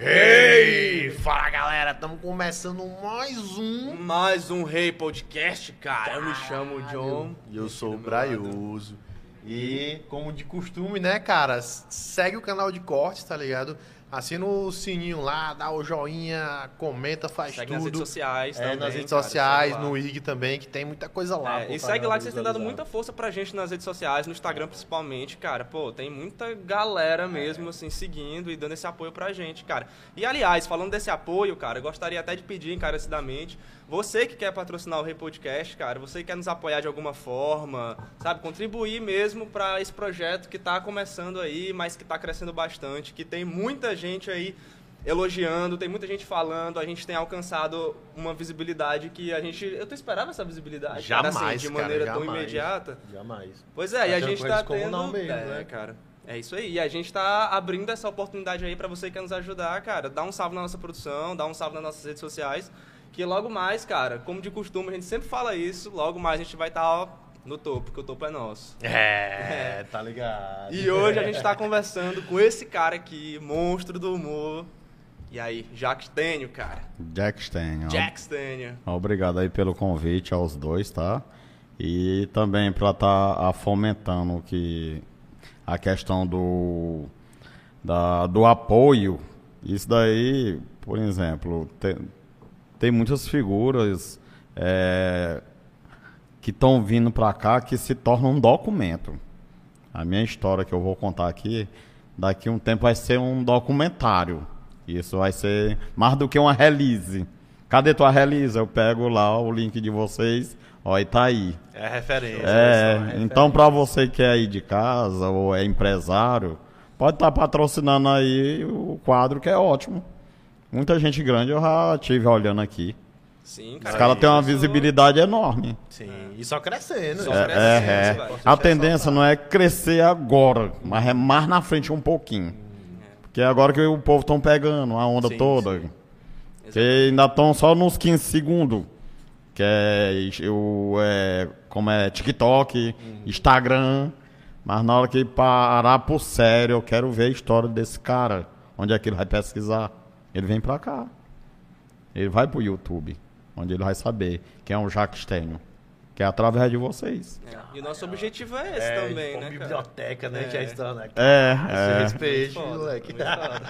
Ei! Fala galera, estamos começando mais um. Mais um Rei Podcast, cara. Eu me chamo John. E eu sou o Braioso. E, como de costume, né, cara? Segue o canal de cortes, tá ligado? Assina o sininho lá, dá o joinha, comenta, faz Segue tudo. nas redes sociais É, também. nas redes cara, sociais, no IG também, que tem muita coisa lá. É, e segue lá que vocês têm dado muita força pra gente nas redes sociais, no Instagram principalmente, cara. Pô, tem muita galera mesmo, assim, seguindo e dando esse apoio pra gente, cara. E aliás, falando desse apoio, cara, eu gostaria até de pedir encarecidamente, você que quer patrocinar o Rei Podcast, cara, você que quer nos apoiar de alguma forma, sabe, contribuir mesmo pra esse projeto que tá começando aí, mas que tá crescendo bastante, que tem muita gente aí elogiando, tem muita gente falando, a gente tem alcançado uma visibilidade que a gente. Eu tô esperava essa visibilidade. cara, assim, Jamais, de cara, maneira tão jamais. imediata. Jamais. Pois é, e a Tá tendo gente tá tendo. mesmo, é, né? cara. É isso aí. E a gente tá abrindo essa oportunidade aí pra você que quer nos ajudar, cara. Dá um salve na nossa produção, dá um salve nas nossas redes sociais. Que logo mais, cara, como de costume, a gente sempre fala isso, logo mais a gente vai estar no topo, porque o topo é nosso. É, tá ligado. E hoje a gente tá conversando com esse cara aqui, monstro do humor. E aí, Jack Stênio, cara. Jack Stênio. Jack Stênio. Obrigado aí pelo convite aos dois, tá? E também para estar fomentando que a questão do, da, do apoio. Isso daí, por exemplo, tem, tem muitas figuras é, que estão vindo para cá que se tornam um documento. A minha história que eu vou contar aqui, daqui a um tempo vai ser um documentário. Isso vai ser mais do que uma release. Cadê tua release? Eu pego lá o link de vocês, ó, e tá aí. É referência. É, então para você que é aí de casa ou é empresário, pode estar patrocinando aí o quadro que é ótimo. Muita gente grande eu já tive olhando aqui. Sim, Os cara. caras têm uma visibilidade enorme. Sim, e só crescendo. Só né? crescendo, É, é. A tendência não é crescer agora, mas é mais na frente um pouquinho. Porque é agora que o povo estão pegando a onda Sim, toda. sim. Que ainda estão só nos 15 segundos. Que é, o, é como é TikTok, Instagram. Mas na hora que parar por sério, eu quero ver a história desse cara. Onde é que ele vai pesquisar? Ele vem pra cá. Ele vai pro YouTube. Onde ele vai saber quem é o Jacques Stênio. Que é através de vocês. É, E o nosso objetivo é esse É, também, né, cara? biblioteca, né? É. Que é isso, né? É, é, respeite, foda, moleque.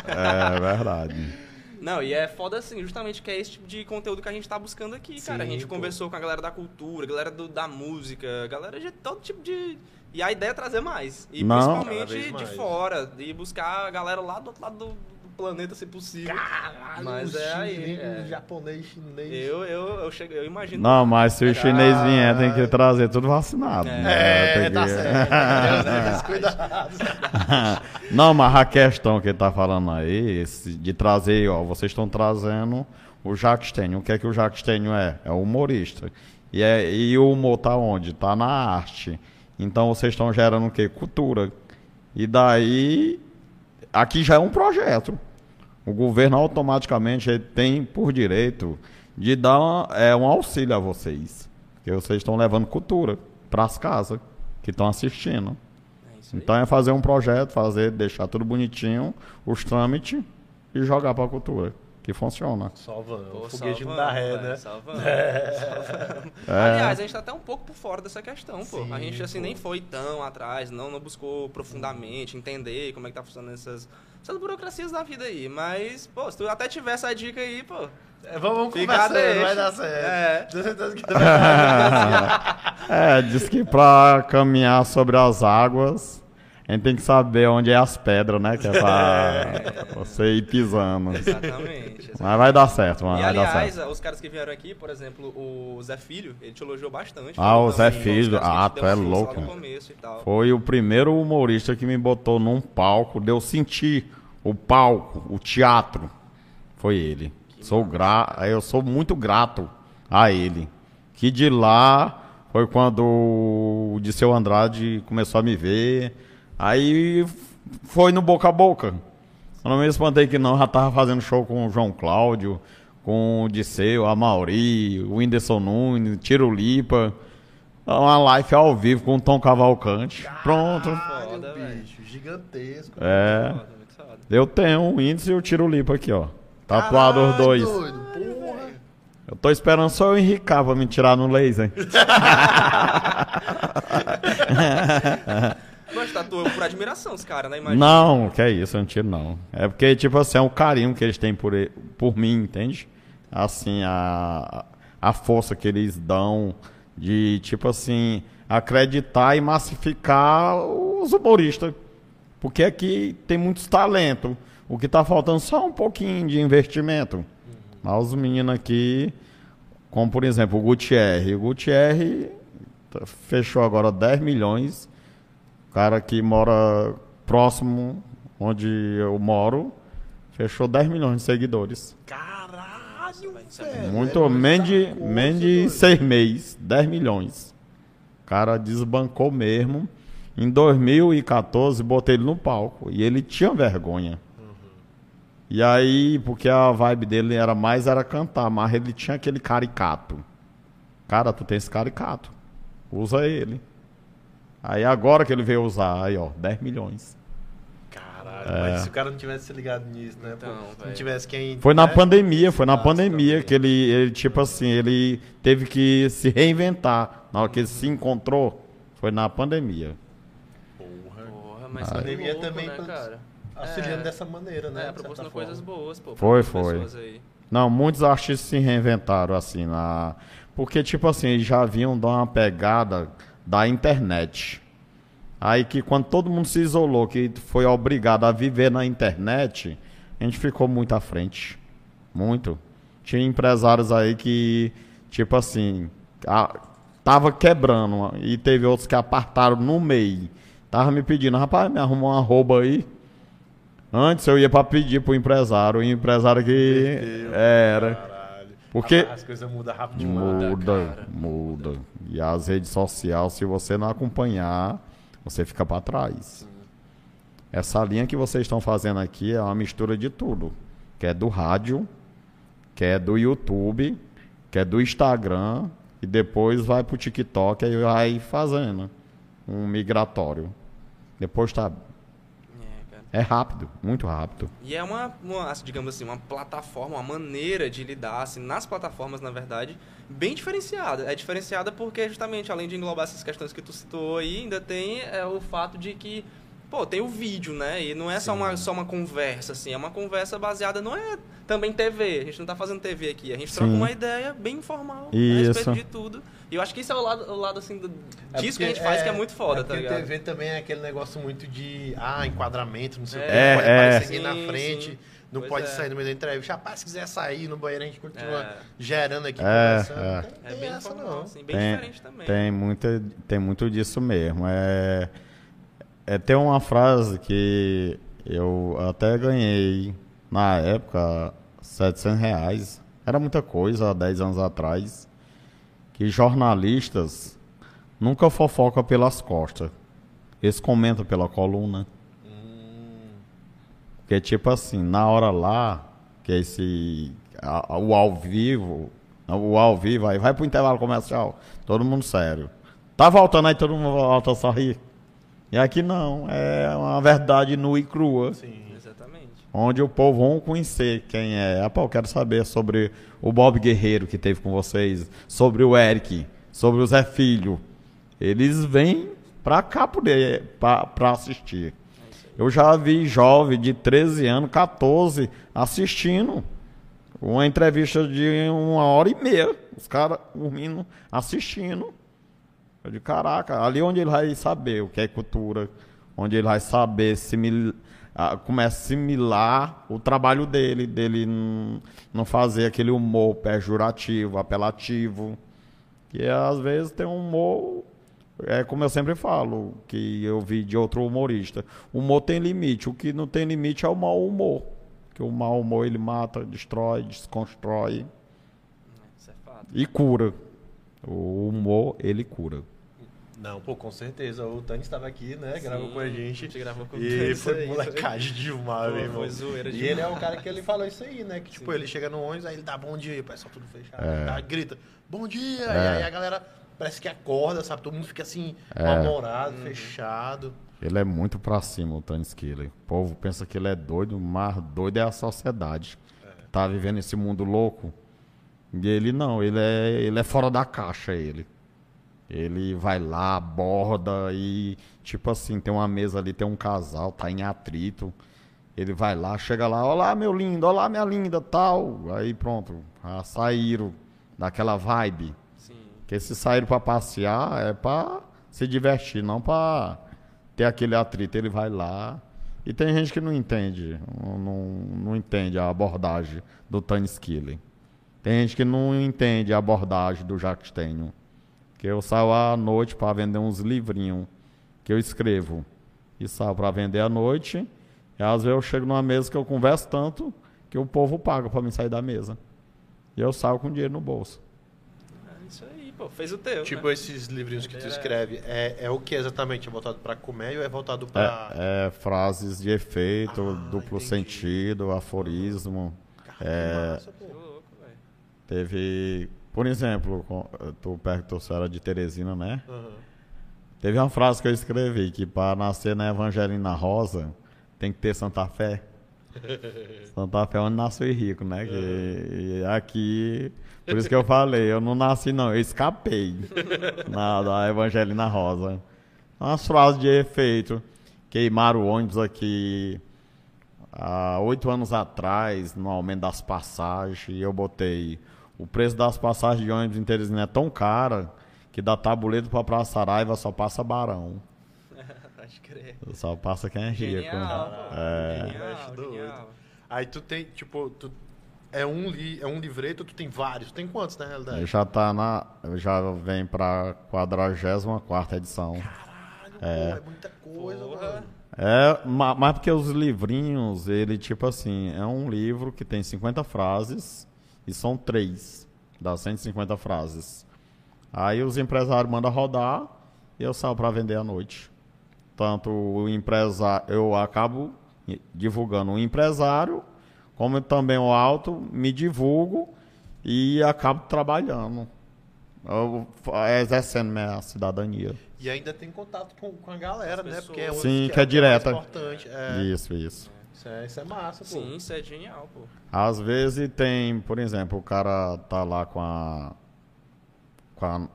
é verdade. Não, e é foda assim, justamente que é esse tipo de conteúdo que a gente tá buscando aqui, cara. A Sim, gente pô. conversou com a galera da cultura, galera do- da música, galera de todo tipo de. E a ideia é trazer mais. E Não. Principalmente vez de mais. fora. E buscar a galera lá do outro lado do, do planeta, se possível. Caralho, Mas é aí, é. japonês, chinês. Eu, eu, eu, chego, eu imagino. Não, mas se o chinês vier, tem que trazer tudo vacinado. É. né? É, Tem tá que- certo. Não, mas a questão que ele tá falando aí, esse de trazer, ó, vocês estão trazendo o Jacques Stênio. O que é que o Jacques Stênio é? É humorista. E, é, e o humor tá onde? Tá na arte. Então vocês estão gerando o quê? Cultura. E daí, aqui já é um projeto. O governo automaticamente tem por direito de dar uma- é, um auxílio a vocês. Porque vocês estão levando cultura para as casas que estão assistindo. É. Então é fazer um projeto, fazer, deixar tudo bonitinho, os trâmites e jogar para a cultura, que funciona. Só vamos. Pô, O não dá vamos, ré, né? só vamos, só vamos. Aliás, a gente tá até um pouco por fora dessa questão, pô. a Sim, gente, assim, pô. nem foi tão atrás, não, não buscou profundamente entender como é que tá funcionando essas, essas burocracias da vida aí. Mas, pô, se tu até tiver essa dica aí, pô, É, vamos vamos Fica conversando, deixa. vai dar certo. É. Tenho certeza que vai dar certo. É, diz que para caminhar sobre as águas, a gente tem que saber onde é as pedras, né? Que é pra você ir pisando. exatamente. Mas vai dar certo, mano. E vai dar aliás, certo. os caras que vieram aqui, por exemplo, o Zé Filho, ele te elogiou bastante. Ah, o Zé Filho. Ah, tu é louco. no começo e tal. Foi o primeiro humorista que me botou num palco, deu sentir o palco, o teatro. Foi ele. Sou gra... Eu sou muito grato a ele. Que de lá foi quando o Disseu Andrade começou a me ver. Aí foi no boca a boca. Eu não me espantei que não, já tava fazendo show com o João Cláudio, com o Disseu, a Mauri, o Whindersson Nunes, Tiro Lipa. Uma live ao vivo com o Tom Cavalcante. Pronto. Foda, bicho, gigantesco. É. Foda, muito foda. Eu tenho o índice e o tiro limpo aqui, ó. Tatuado os Caralho, dois. doido, porra. Eu tô esperando só eu enricar pra me tirar no laser. Mas tatuou por admiração os caras, né? Imagina. Não, que é isso, eu não tiro não. É porque, tipo assim, é o carinho que eles têm por, por mim, entende? Assim, a, a força que eles dão de, tipo assim, acreditar e massificar os humoristas. Porque aqui tem muitos talentos. O que tá faltando só um pouquinho de investimento. Mas os meninos aqui, como por exemplo o Gutierre. O Gutierre tá- fechou agora 10 milhões cara que mora próximo onde eu moro fechou 10 milhões de seguidores. Caralho, é velho. Muito, É menos de, menos de seis meses, 10 milhões. O cara desbancou mesmo. Em 2014, botei ele no palco e ele tinha vergonha. E aí, porque a vibe dele era mais era cantar, mas ele tinha aquele caricato. Cara, tu tem esse caricato. Usa ele. Aí agora que ele veio usar, aí ó, 10 milhões. Caralho, mas se o cara não tivesse se ligado nisso, né? Então, Pô, não tivesse quem. Foi na né? pandemia, foi na pandemia também. que ele, ele, tipo assim, ele teve que se reinventar. Na hora que ele se encontrou, foi na pandemia. Porra. Porra, mas A que pandemia louco, também né, pra- cara? Auxiliando É. dessa maneira, né? É, proporcionou coisas boas, pô. Foi, foi. Não, muitos artistas se reinventaram, assim, na... Porque, tipo assim, eles já vinham dar uma pegada da internet. Aí que quando todo mundo se isolou, que foi obrigado a viver na internet, a gente ficou muito à frente. Muito. Tinha empresários aí que, tipo assim, a- tava quebrando. E teve outros que apartaram no meio. Tava me pedindo, rapaz, me arruma uma arroba aí. Antes eu ia pra pedir pro empresário, o empresário que era. Porque- Rapaz, As coisas mudam rápido demais. Muda, cara. muda. E as redes sociais, se você não acompanhar, você fica pra trás. Essa linha que vocês estão fazendo aqui é uma mistura de tudo. Que é do rádio, que é do YouTube, que é do Instagram, e depois vai pro TikTok e vai fazendo um migratório. Depois tá. É, rápido, muito rápido. E é uma, uma, digamos assim, uma plataforma, uma maneira de lidar, assim, nas plataformas, na verdade, bem diferenciada. É diferenciada porque, justamente, além de englobar essas questões que tu citou aí, ainda tem é, o fato de que, pô, tem o vídeo, né? E não é só uma, só uma conversa, assim, é uma conversa baseada, não é também TV, a gente não tá fazendo TV aqui, a gente troca Sim. uma ideia bem informal a Isso. respeito de tudo. E eu acho que isso é o lado, o lado assim, do, É disso que a gente faz, que é muito foda, é tá ligado? TV também é aquele negócio muito de ah, enquadramento, não sei o que, É, não pode é. aparecer aqui Sim, na frente, sim. não Pois pode é. sair no meio da entrevista. Rapaz, se quiser sair no banheiro, a gente continua É. gerando aqui, É, conversando. é. Tem, É bem essa informal, não. assim, bem tem, diferente também. Tem, muita, tem muito disso mesmo. É, é, tem uma frase que eu até ganhei na época 700 reais. Era muita coisa há 10 anos atrás. Que jornalistas nunca fofocam pelas costas. Eles comentam pela coluna. Porque, tipo assim, na hora lá, que é esse. a- a- o ao vivo. O ao vivo, aí vai pro intervalo comercial. Todo mundo sério. Tá voltando aí, todo mundo volta a sorrir. E aqui não, é uma verdade nua e crua. Sim. Onde o povo vão conhecer quem é. Ah, pô, eu quero saber sobre o Bob Guerreiro que teve com vocês, sobre o Eric, sobre o Zé Filho. Eles vêm pra cá poder, pra assistir. Eu já vi jovem de 13 anos, 14, assistindo uma entrevista de uma hora e meia. Os caras dormindo, assistindo. Eu digo, caraca, ali onde ele vai saber o que é cultura, onde ele vai saber simil... ah, como é assimilar o trabalho dele, dele não, fazer aquele humor pejorativo, apelativo. Que às vezes tem um humor, é como eu sempre falo, que eu vi de outro humorista. O humor tem limite, o que não tem limite é o mau humor. Que o mau humor ele mata, destrói, desconstrói Isso é e cura. O humor ele cura. Não, pô, com certeza. O Tani estava aqui, né? Gravou Sim, com a a gente. gente gravou com o E Tani, foi aí, molecagem demais, Foi, meu irmão. foi zoeira E demais. ele é o cara que ele falou isso aí, né? Que tipo, ele chega no ônibus, aí ele dá bom dia, aí o pessoal tudo fechado. É. Tá, grita, bom dia! É. E aí a galera parece que acorda, sabe? Todo mundo fica assim, mal-humorado, fechado. Ele é muito pra cima, o Tony Skiller. O povo pensa que ele é doido, mas doido é a sociedade. Tá vivendo esse mundo louco. E ele não, ele é, ele é fora da caixa, ele. Ele vai lá, aborda e, tipo assim, tem uma mesa ali, tem um casal, tá em atrito. Ele vai lá, chega lá, olá meu lindo, olá minha linda, tal. Aí pronto, já saíram daquela vibe. Sim. Porque se saíram pra passear é pra se divertir, não pra ter aquele atrito. Ele vai lá. E tem gente que não entende, não, não, entende a abordagem do Tony Skilling. Tem gente que não entende a abordagem do Jacques Stenion. Que eu saio à noite para vender uns livrinhos que eu escrevo. E saio para vender à noite. E às vezes eu chego numa mesa que eu converso tanto que o povo paga para me sair da mesa. E eu saio com dinheiro no bolso. É isso aí, pô. Fez o teu. Tipo né? esses livrinhos que tu É. escreve, é, é o que exatamente? É voltado pra comédia ou é voltado pra. É, é frases de efeito, Ah, duplo entendi. sentido, aforismo. Cara, que é- massa, pô. Que louco, velho. Teve, por exemplo, com- tu perguntou se era de Teresina, né? Aham. Teve uma frase que eu escrevi que para nascer na Evangelina Rosa tem que ter Santa Fé. Santa Fé é onde nasceu rico, né? Que, e aqui, por isso que eu falei, eu não nasci não, eu escapei na da Evangelina Rosa. Umas frases de efeito. Queimaram o ônibus aqui há oito anos atrás, no aumento das passagens, e eu botei o preço das passagens de ônibus em Teresina é tão cara que da Tabuleiro para Praça Saraiva só passa Barão. Pode crer. Só passa quem é rico. Genial, pô. É. Genial, genial. Aí tu tem, tipo, tu, é, um li, é um livreto, tu tem vários. Tem quantos, na Ele realidade? já tá na. Já vem pra 44 edição. Caralho, pô, é muita coisa, Porra. mano. É, ma- mas porque os livrinhos, ele, tipo assim, é um livro que tem 50 frases e são três das 150 frases. Aí os empresários mandam rodar e eu saio para vender à noite. Tanto o empresário, eu acabo divulgando o empresário, como também o alto, me divulgo e acabo trabalhando. Eu, exercendo minha cidadania. E ainda tem contato com, com a galera, As né? pessoas. Porque é Sim, é que é o direta. mais importante. É, Isso, isso. Isso, é, isso é massa, pô. Sim, isso é genial, pô. Às vezes tem, por exemplo, o cara tá lá com a. Com a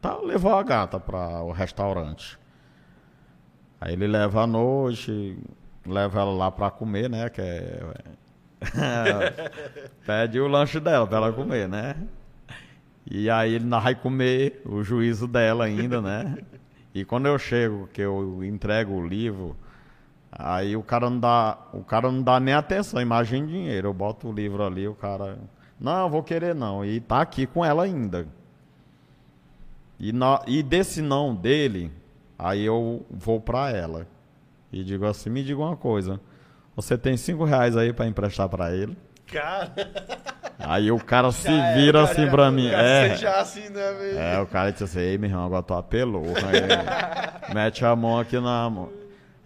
tá, levou a gata para o restaurante. Aí ele leva à noite, leva ela lá para comer, né? Que é. Pede o lanche dela para ela comer, né? E aí ele não vai comer o juízo dela ainda, né? E quando eu chego, que eu entrego o livro, aí o cara não dá, o cara não dá nem atenção, imagina dinheiro. Eu boto o livro ali, o cara, não, vou querer não. E tá aqui com ela ainda. E, na, e desse não dele, aí eu vou pra ela. E digo assim, me diga uma coisa. Você tem cinco reais aí pra emprestar pra ele? Cara, Aí o cara se já é, vira cara, assim já- pra mim. É, já assim, né, velho? é, o cara disse assim, ei, meu irmão, agora tu apelou. Aí, mete a mão aqui na mão.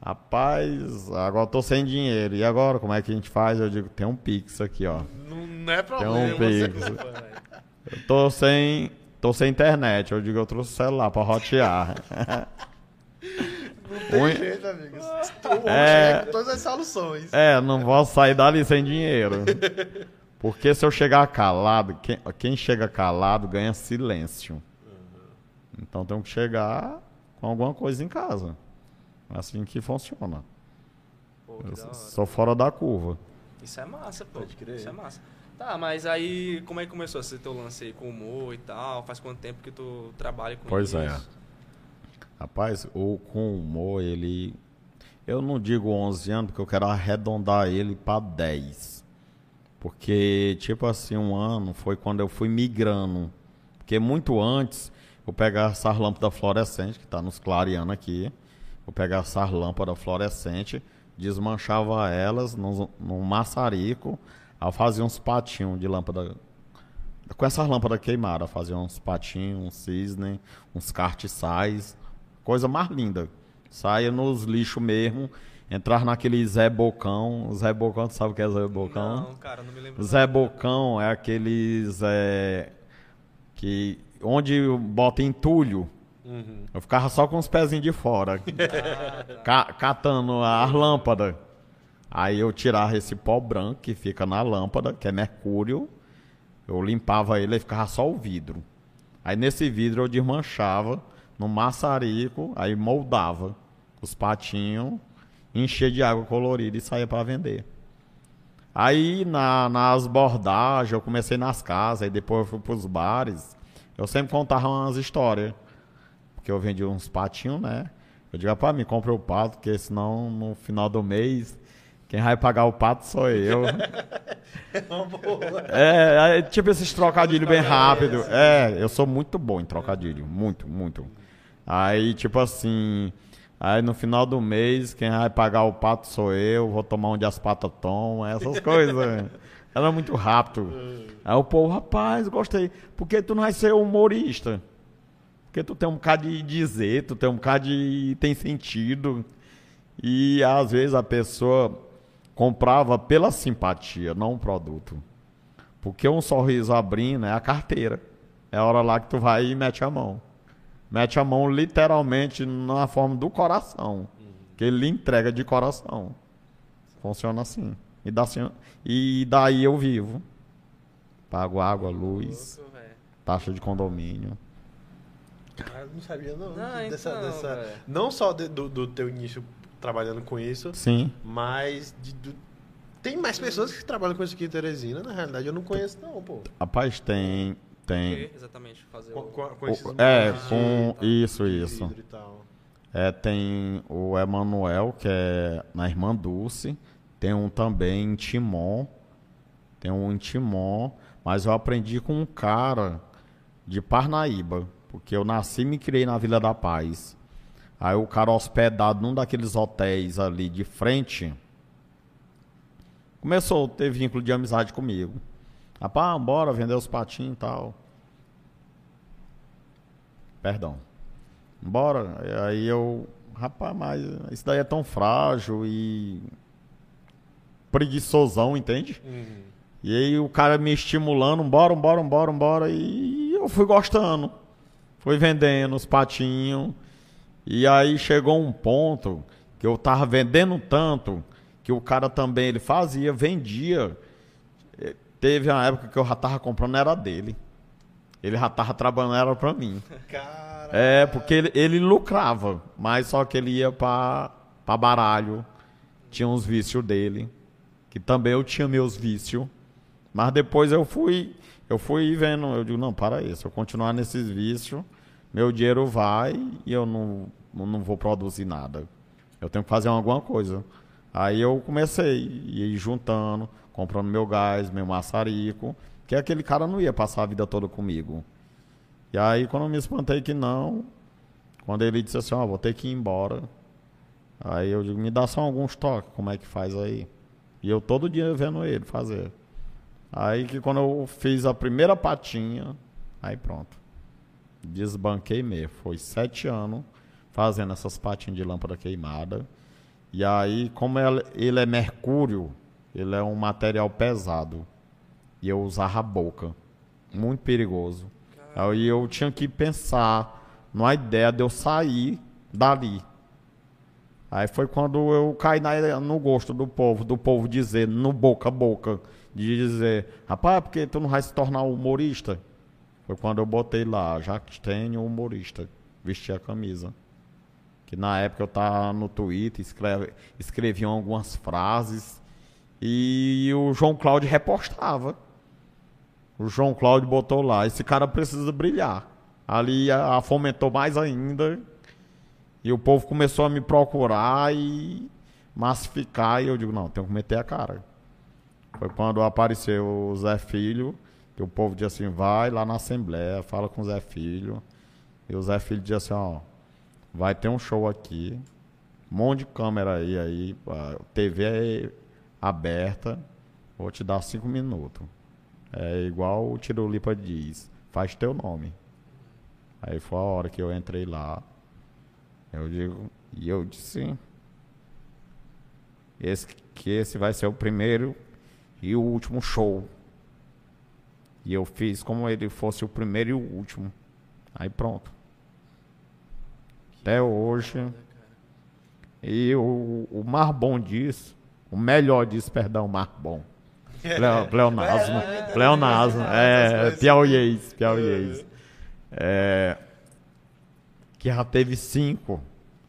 Rapaz, agora eu tô sem dinheiro. E agora, como é que a gente faz? Eu digo, tem um Pix aqui, ó. Não, não é problema. um você Pix. Eu tô sem. tô sem internet. Eu digo, eu trouxe o celular pra rotear. Não tem Um- jeito, É. é com todas as soluções. É, não vou sair dali sem dinheiro. Porque se eu chegar calado, quem, quem chega calado ganha silêncio. Então tem que chegar com alguma coisa em casa. É assim que funciona. Pô, que da sou fora da curva. Isso é massa, pô. Pode crer. Isso é massa. Tá, mas aí como é que começou esse teu lance aí com humor e tal? Faz quanto tempo que tu trabalha com Pois isso? é. Rapaz, o com humor, ele. Eu não digo 11 anos, porque eu quero arredondar ele para 10. Porque, tipo assim, um ano foi quando eu fui migrando. Porque muito antes, eu pegava essas lâmpadas fluorescentes, que tá nos clareando aqui. Eu pegava essas lâmpadas fluorescentes, desmanchava elas num, num maçarico, aí fazia uns patinhos de lâmpada com essas lâmpadas queimadas, fazia uns patinhos, uns cisne, uns cartiçais, coisa mais linda. Saia nos lixos mesmo, entrar naquele Zé Bocão. Zé Bocão, tu sabe o que é Zé Bocão? Não, cara, não me lembro. Zé Bocão é aqueles é, que onde bota entulho Eu ficava só com os pezinhos de fora, ca- catando as lâmpadas. Aí eu tirava esse pó branco que fica na lâmpada, que é mercúrio. Eu limpava ele e ficava só o vidro. Aí nesse vidro eu desmanchava no maçarico, aí moldava os patinhos, enchia de água colorida e saía para vender. Aí na- nas bordagens, eu comecei nas casas, aí depois eu fui pros bares. Eu sempre contava umas histórias. Porque eu vendi uns patinhos, né? Eu digo, rapaz, me compra o pato, porque senão no final do mês, quem vai pagar o pato sou eu. é, é, tipo esses trocadilhos bem rápido. É, eu sou muito bom em trocadilho. Muito, muito. Aí, tipo assim. Aí no final do mês, quem vai pagar o pato sou eu, vou tomar onde as patas tomam, essas coisas. Era muito rápido. Aí o povo, rapaz, gostei. Porque tu não vai ser humorista. Porque tu tem um bocado de dizer, tu tem um bocado de. tem sentido. E às vezes a pessoa comprava pela simpatia, não o produto. Porque um sorriso abrindo é a carteira. É a hora lá que tu vai e mete a mão. Mete a mão literalmente na forma do coração. Que ele lhe entrega de coração. Funciona assim. E, e daí eu vivo. Pago água, luz, taxa de condomínio. Ah, eu não sabia não. Não, dessa, então, dessa- velho. não só de- do, do teu início trabalhando com isso, Sim. mas de- do- tem mais pessoas que trabalham com isso aqui em Teresina. Na realidade, eu não conheço não, pô. Rapaz, tem. O Tem. Exatamente, fazer Com, o... com, com esses É, moldes de- com. Isso, de isso. e tal. É, tem o Emanuel, que é na Irmã Dulce. Tem um também em Timon. Tem um em Timon. Mas eu aprendi com um cara de Parnaíba. Porque eu nasci e me criei na Vila da Paz. Aí o cara hospedado num daqueles hotéis ali de frente. Começou a ter vínculo de amizade comigo. Rapaz, bora vender os patinhos e tal. Perdão. Bora. Aí eu. Rapaz, mas isso daí é tão frágil e. preguiçosão, entende? E aí o cara me estimulando, bora, bora, bora, bora. E eu fui gostando. Fui vendendo os patinhos. E aí chegou um ponto que eu tava vendendo tanto que o cara também ele fazia, vendia. Teve uma época que eu já tava comprando, era dele. Ele já tava trabalhando, era pra mim. Cara, É, porque ele, ele lucrava, mas só que ele ia pra, pra baralho. Tinha uns vícios dele, que também eu tinha meus vícios. Mas depois eu fui, eu fui vendo, eu digo, não, para se eu continuar nesses vícios, meu dinheiro vai e eu não, não vou produzir nada. Eu tenho que fazer alguma coisa. Aí eu comecei ir juntando, comprando meu gás, meu maçarico, que aquele cara não ia passar a vida toda comigo. E aí, quando eu me espantei que não, quando ele disse assim, ó, vou ter que ir embora. Aí eu digo, me dá só alguns toques, como é que faz aí? E eu todo dia vendo ele fazer. Aí que quando eu fiz a primeira patinha, aí pronto. Desbanquei mesmo. Foi sete anos fazendo essas patinhas de lâmpada queimada. E aí, como ele é mercúrio, ele é um material pesado. E eu usava a boca. Muito perigoso. Aí eu tinha que pensar numa ideia de eu sair dali. Aí foi quando eu caí na- no gosto do povo, do povo dizer, no boca a boca, de dizer, rapaz, por que tu não vai se tornar humorista? Foi quando eu botei lá, Jacques Tenho humorista, vesti a camisa. Que na época eu tava no Twitter, escreve, escreviam algumas frases e o João Cláudio repostava. O João Cláudio botou lá, esse cara precisa brilhar. Ali a, a fomentou mais ainda. E o povo começou a me procurar e massificar. E eu digo, não, tenho que meter a cara. Foi quando apareceu o Zé Filho, que o povo disse assim, vai lá na Assembleia, fala com o Zé Filho. E o Zé Filho disse assim, ó, vai ter um show aqui, um monte de câmera aí, aí, TV é aberta, vou te dar cinco minutos. É igual o Tirulipa diz, faz teu nome. Aí foi a hora que eu entrei lá. Eu digo, e eu disse, esse, que esse vai ser o primeiro e o último show. E eu fiz como ele fosse o primeiro e o último. Aí pronto. Até hoje. E o, o mais bom disso, o melhor disso, perdão, o mais bom. Pleo- Pleonasmo. Pleonasmo. É, piauiês, piauiês. É, que já teve cinco.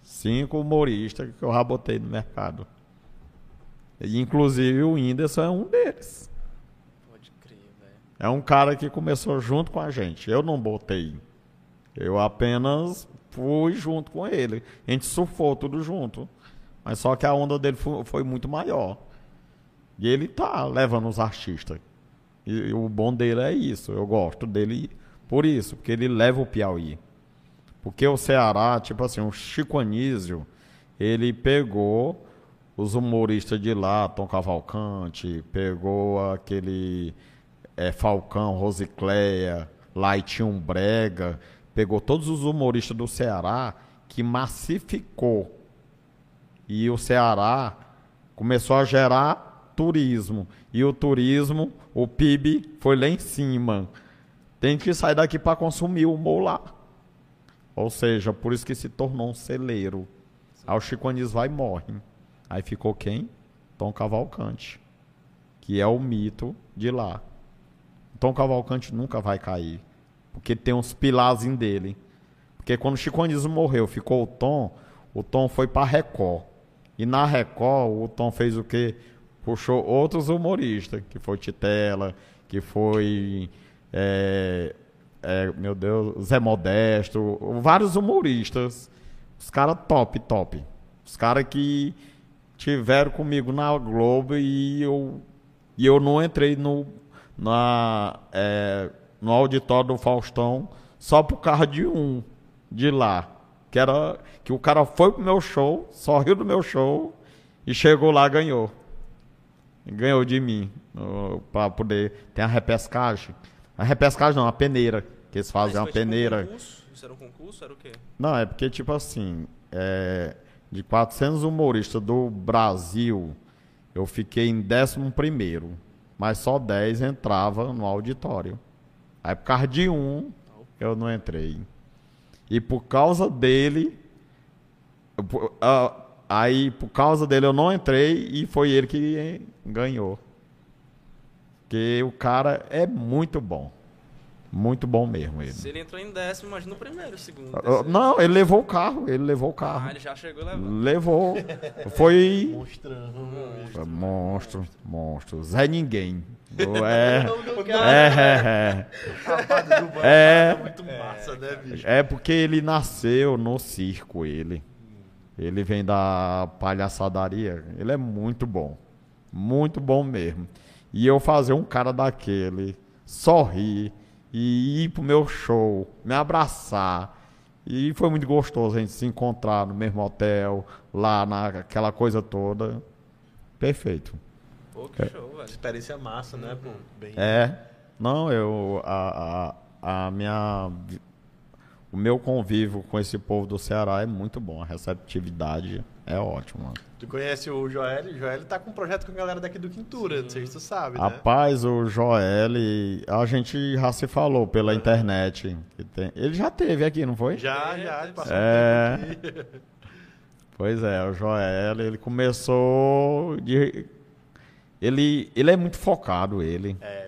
Cinco humoristas que eu já botei no mercado. E, inclusive o Whindersson é um deles. É um cara que começou junto com a gente. Eu não botei. Eu apenas fui junto com ele. A gente surfou tudo junto. Mas só que a onda dele fo- foi, muito maior. E ele tá levando os artistas. E, e o bom dele é isso. Eu gosto dele por isso, porque ele leva o Piauí. Porque o Ceará, tipo assim, o Chico Anísio, ele pegou os humoristas de lá, Tom Cavalcante, pegou aquele é, Falcão, Rosicléia, Laitinho Brega, pegou todos os humoristas do Ceará que massificou. E o Ceará começou a gerar turismo. E o turismo, o PIB foi lá em cima. Tem que sair daqui para consumir o humor lá. Ou seja, por isso que se tornou um celeiro. Aí o Chico Anísio vai e morre. Aí ficou quem? Tom Cavalcante. Que é o mito de lá. Tom Cavalcante nunca vai cair. Porque tem uns pilares dele. Porque quando o Chico Anísio morreu, ficou o Tom, o Tom foi pra Record. E na Record, o Tom fez o quê? Puxou outros humoristas, que foi Titela, que foi. é, é, meu Deus, Zé Modesto, vários humoristas. Os caras top, top. Os caras que tiveram comigo na Globo e eu, e eu não entrei no, na, é, no auditório do Faustão só por causa de um de lá. Que era que o cara foi pro meu show, só riu do meu show e chegou lá e ganhou. Ganhou de mim. Pra poder. Tem a repescagem. A repescagem não, a peneira. Que eles fazem uma foi tipo um peneira. concurso? Isso era um concurso? Era o quê? Não, é porque, tipo assim, é, de 400 humoristas do Brasil, eu fiquei em 11 mas só 10 entrava no auditório. Aí, por causa de um, eu não entrei. E por causa dele, ah, aí, por causa dele, eu não entrei e foi ele que ganhou. Porque o cara é muito bom. Muito bom mesmo ele. Se ele entrou em décimo, imagina o primeiro, o segundo. Ah, terceiro. Não, ele levou o carro, ele levou o Ah, carro. ele já chegou levando. Levou. Foi Monstrão. Foi monstro, monstro. Zé Ninguém. O- É, é, Rapaz, do Bambam É. é muito massa, né, bicho? é, é porque ele nasceu no circo, ele. Ele vem da palhaçadaria. Ele é muito bom. Muito bom mesmo. E eu fazer um cara daquele sorrir e ir pro meu show, me abraçar. E foi muito gostoso a gente se encontrar no mesmo hotel, lá naquela coisa toda. Perfeito. Pô, que show, velho. Experiência massa, né, pô? Bem... É. Não, eu. A, a, a minha. O meu convívio com esse povo do Ceará é muito bom. A receptividade é ótima. Tu conhece o Joel? O Joel tá com um projeto com a galera daqui do Quintura, não sei se tu sabe, né? Rapaz, o Joel, a gente já se falou pela internet. Ele já teve aqui, não foi? Já, já, ele passou É. um tempo aqui. Pois é, o Joel, ele começou de. Ele, ele é muito focado, ele. É.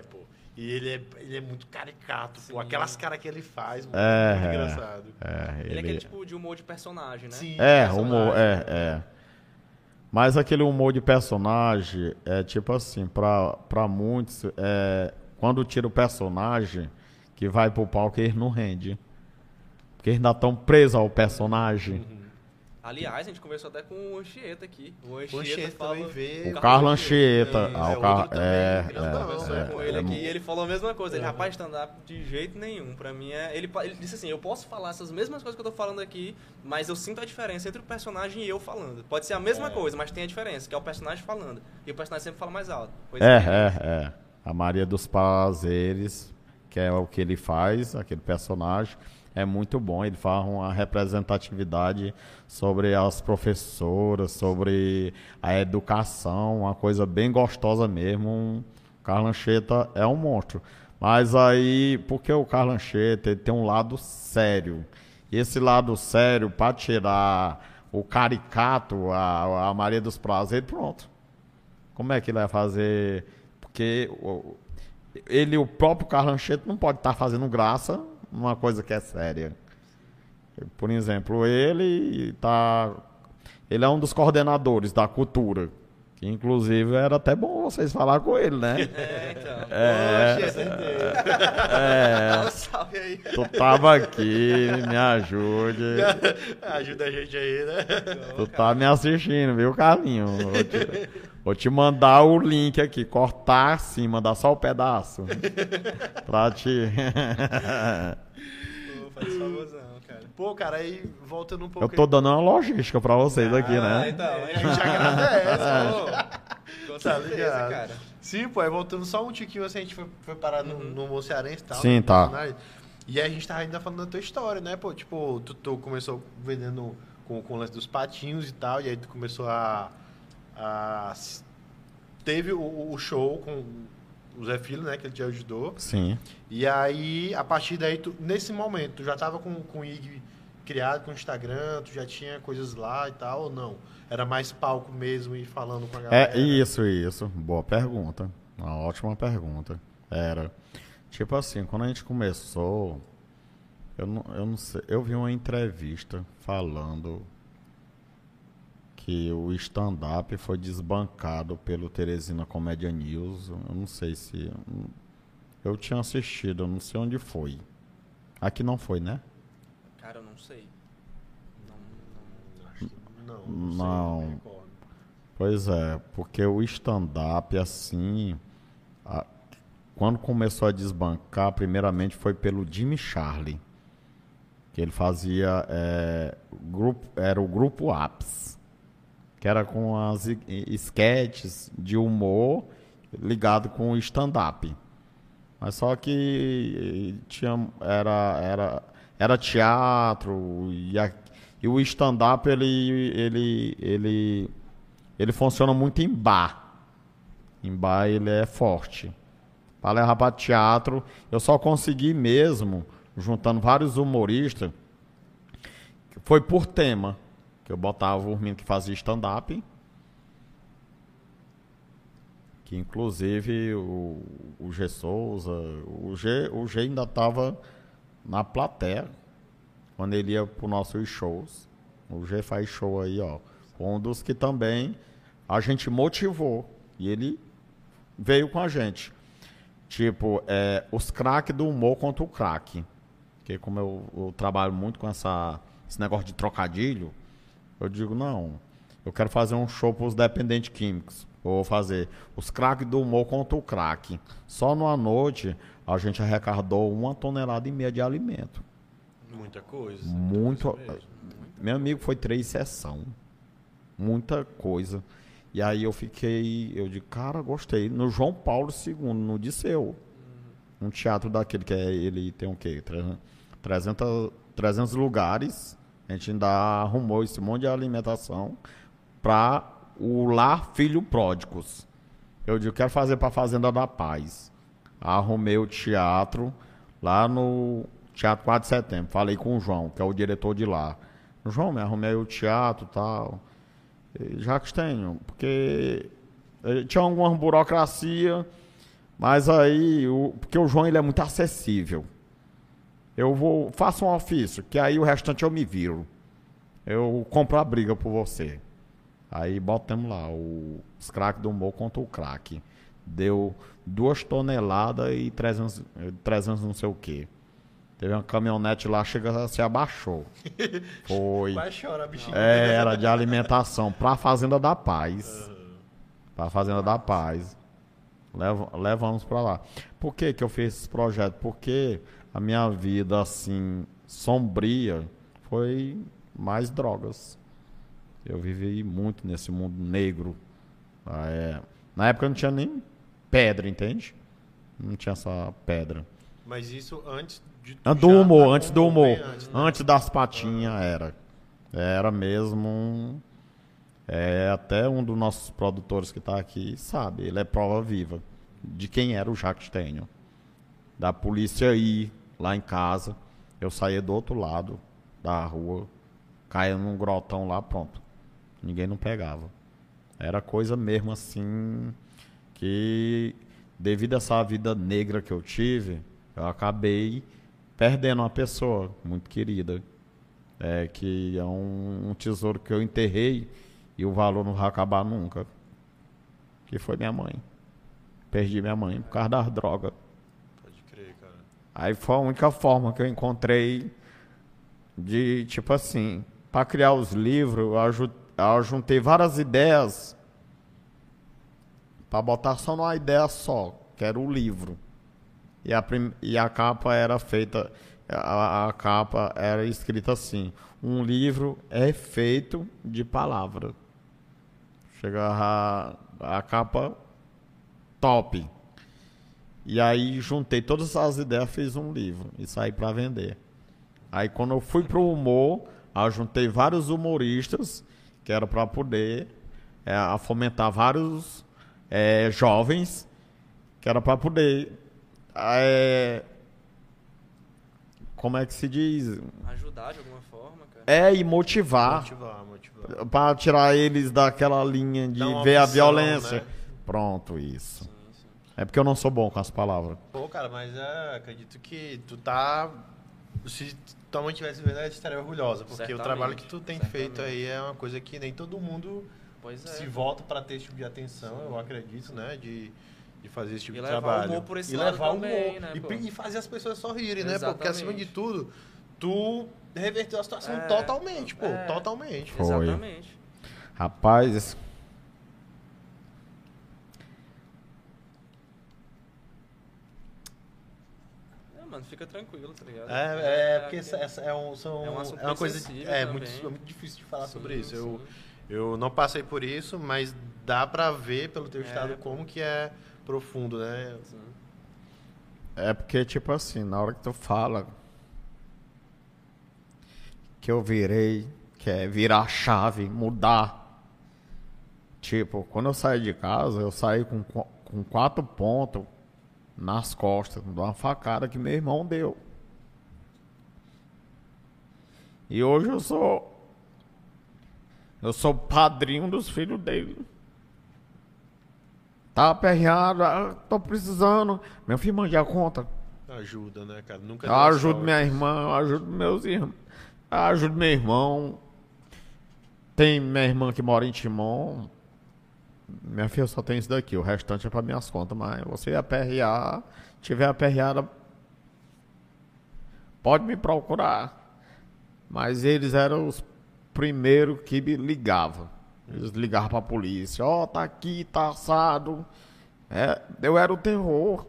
E ele é, ele é muito caricato, pô. Aquelas caras que ele faz, mano, É, muito é. engraçado. É, Ele é aquele tipo de humor de personagem, né? Sim, É, personagem. humor, é, é. Mas aquele humor de personagem é tipo assim, pra, pra muitos, é, quando tira o personagem que vai pro palco, eles não rende. Porque eles ainda estão presos ao personagem. Aliás, a gente conversou até com o Anchieta aqui. O O Anchieta fala... veio. O Carlos Anchieta. É, ah, é o Car... outro também, é, grandão, Conversou é, com é, ele é aqui e ele falou a mesma coisa. Ele, rapaz, stand-up de jeito nenhum. Pra mim é. Ele, ele disse assim: eu posso falar essas mesmas coisas que eu tô falando aqui, mas eu sinto a diferença entre o personagem e eu falando. Pode ser a mesma coisa, mas tem a diferença, que é o personagem falando. E o personagem sempre fala mais alto. Pois É, é, é. A Maria dos Prazeres, que é o que ele faz, aquele personagem, é muito bom. Ele faz uma representatividade sobre as professoras, sobre a educação, uma coisa bem gostosa mesmo. Carlos Anchieta é um monstro. Mas aí, porque o ele tem um lado sério. esse lado sério para tirar o caricato, a, a Maria dos Prazeres, pronto. Como é que ele vai fazer? Porque o- ele, o próprio Carlancheto, não pode estar fazendo graça numa coisa que é séria. Por exemplo, ele tá. Ele é um dos coordenadores da cultura. Que inclusive era até bom vocês falar com ele, né? É, então. É, essa ideia. é, Dá um salve aí. tu tava aqui, me ajude. Ajuda a gente aí, né? Tu tá me assistindo, viu, Carlinho? Vou te, mandar o link aqui, cortar assim, mandar só o pedaço. pra te. Pô, faz favorzão, cara. Pô, cara, aí voltando um pouco. Eu tô dando uma logística pra vocês aqui, Ah, né? então, A gente agradece. Pô, com Tá certeza, ligado? cara. Sim, pô, aí voltando só um tiquinho assim, a gente foi, foi parar no, Uhum. no Cearense e tal. Sim, no tá. personagem. E aí a gente tava ainda falando da tua história, né, pô? Tipo, tu, tu começou vendendo com, com o lance dos patinhos e tal, e aí tu começou a. a s- teve o, o show com o Zé Filho, né, que ele te ajudou. Sim. E aí, a partir daí, tu, nesse momento, tu já tava com, com o IG criado com o Instagram, tu já tinha coisas lá e tal, ou não? Era mais palco mesmo e falando com a galera? É isso, isso. Boa pergunta. Uma ótima pergunta. Era. Tipo assim, quando a gente começou, eu não, eu não sei. Eu vi uma entrevista falando que o stand-up foi desbancado pelo Teresina Comédia News. Eu não sei se. Eu tinha assistido, eu não sei onde foi. Aqui não foi, né? Cara, eu não sei. Não, não. Não, Não. não. sei, me recordo. Pois é, porque o stand-up, assim, a- quando começou a desbancar, primeiramente foi pelo Jimmy Charlie, que ele fazia, é, grupo, era o grupo Apps, que era com as sketches de humor ligado com o stand-up. Mas só que tinha, era, era, era teatro e, a- e o stand-up ele, ele, ele, ele funciona muito em bar. Em bar ele é forte. Para levar para teatro, eu só consegui mesmo, juntando vários humoristas, foi por tema. Que eu botava o menino que fazia stand-up. Que inclusive o, o G Souza, o G, o G ainda estava na plateia quando ele ia para os nossos shows. O G faz show aí, ó. Um dos que também a gente motivou. E ele veio com a gente. Tipo, é, os craques do humor contra o craque. Porque como eu, eu trabalho muito com essa, esse negócio de trocadilho, eu digo, não, eu quero fazer um show para os dependentes químicos. Eu vou fazer os craques do humor contra o craque. Só numa noite a gente arrecadou uma tonelada e meia de alimento. Muita coisa. Muito. coisa. Meu amigo foi três sessão. Muita coisa. E aí eu fiquei, eu digo, cara, gostei. No João Paulo II, no Disseu. Um teatro daquele que é, ele tem o quê? 300, 300 lugares. A gente ainda arrumou esse monte de alimentação para o Lar Filho Pródigos. Eu digo, quero fazer para Fazenda da Paz. Arrumei o teatro lá no Teatro 4 de Setembro. Falei com o João, que é o diretor de lá. João, me arrumei o teatro e tal. E Já que tenho, porque eh, tinha alguma burocracia, mas aí, o, porque o João ele é muito acessível. Eu vou, faço um ofício, que aí o restante eu me viro. Eu compro a briga por você. Aí botamos lá o, os craques do humor contra o craque. Deu duas toneladas e 300, eh, 300 não sei o quê. Teve uma caminhonete lá, chega, se abaixou. Foi. Vai chorar, bichinho. É, era de alimentação para a Fazenda da Paz. Para a Fazenda da Paz. Leva- levamos para lá. Por que, que eu fiz esse projeto? Porque a minha vida, assim, sombria, foi mais drogas. Eu vivi muito nesse mundo negro. Ah, é. Na época não tinha nem pedra, entende? Não tinha essa pedra. Mas isso antes de. Ah, Do humor, antes do humor. antes, né? Antes das patinhas era. Era mesmo. um- É, até um dos nossos produtores que está aqui sabe. Ele é prova viva de quem era o Jacques Tenho. Da polícia ir lá em casa. Eu saía do outro lado. da rua, caía num grotão lá, pronto. Ninguém não pegava. Era coisa mesmo assim que devido a essa vida negra que eu tive, eu acabei perdendo uma pessoa muito querida. É, que é um, um tesouro que eu enterrei e o valor não vai acabar nunca. Que foi minha mãe. Perdi minha mãe por causa das drogas. Aí foi a única forma que eu encontrei de, tipo assim, para criar os livros, eu, juntei várias ideias para botar só numa ideia só, que era o livro. E a, e a capa era feita, a, a capa era escrita assim: um livro é feito de palavra. Chega a, a capa top. E aí juntei todas as ideias, fiz um livro e saí para vender. Aí quando eu fui pro humor, eu juntei vários humoristas, que era para poder é, a fomentar vários é, jovens, que era para poder é, como é que se diz? Ajudar de alguma forma, cara. É e motivar Motivar, motivar. para tirar eles daquela linha de ver a opção, violência. né? Pronto, isso. Sim, sim. É porque eu não sou bom com as palavras. Pô, cara, mas é, acredito que tu tá. Se tua mãe tivesse vendo, ela estaria orgulhosa. Porque o Certamente, trabalho que tu tem certamente. feito aí é uma coisa que nem todo mundo Pois é. se volta pra ter esse tipo de atenção, eu acredito, né? De, de fazer esse tipo E de levar o trabalho. humor por esse e lado levar também, o humor. né, e, e fazer as pessoas sorrirem, né? Pô? Porque acima de Exatamente. tudo, tu reverteu a situação É, totalmente, pô. é. Totalmente. Foi. Exatamente. Rapaz, esse- mano, fica tranquilo, tá ligado? É, é, porque essa, essa é, um, são, É um é uma coisa. É muito, é muito difícil de falar Sim, sobre isso. Eu, sim. eu não passei por isso, mas dá pra ver pelo teu É, estado como que é profundo, né? Sim. é porque, tipo assim, na hora que tu fala que eu virei, que é virar a chave, mudar. Tipo, quando eu saí de casa, eu saí com, com quatro pontos nas costas, de uma facada que meu irmão deu. E hoje eu sou. Eu sou padrinho dos filhos dele. Tá aperreado, ah, tô precisando. Meu filho mande a conta. Ajuda, né, cara? Nunca Eu ajudo sorte. minha irmã, eu ajudo meus irmãos. Ajudo meu irmão. Tem minha irmã que mora em Timon. Minha filha só tem isso daqui, o restante é para minhas contas, mas você aperrear, tiver aperreada, pode me procurar. Mas eles eram os primeiros que me ligavam. Eles ligavam pra polícia, ó, tá aqui, tá assado. É, eu era o terror.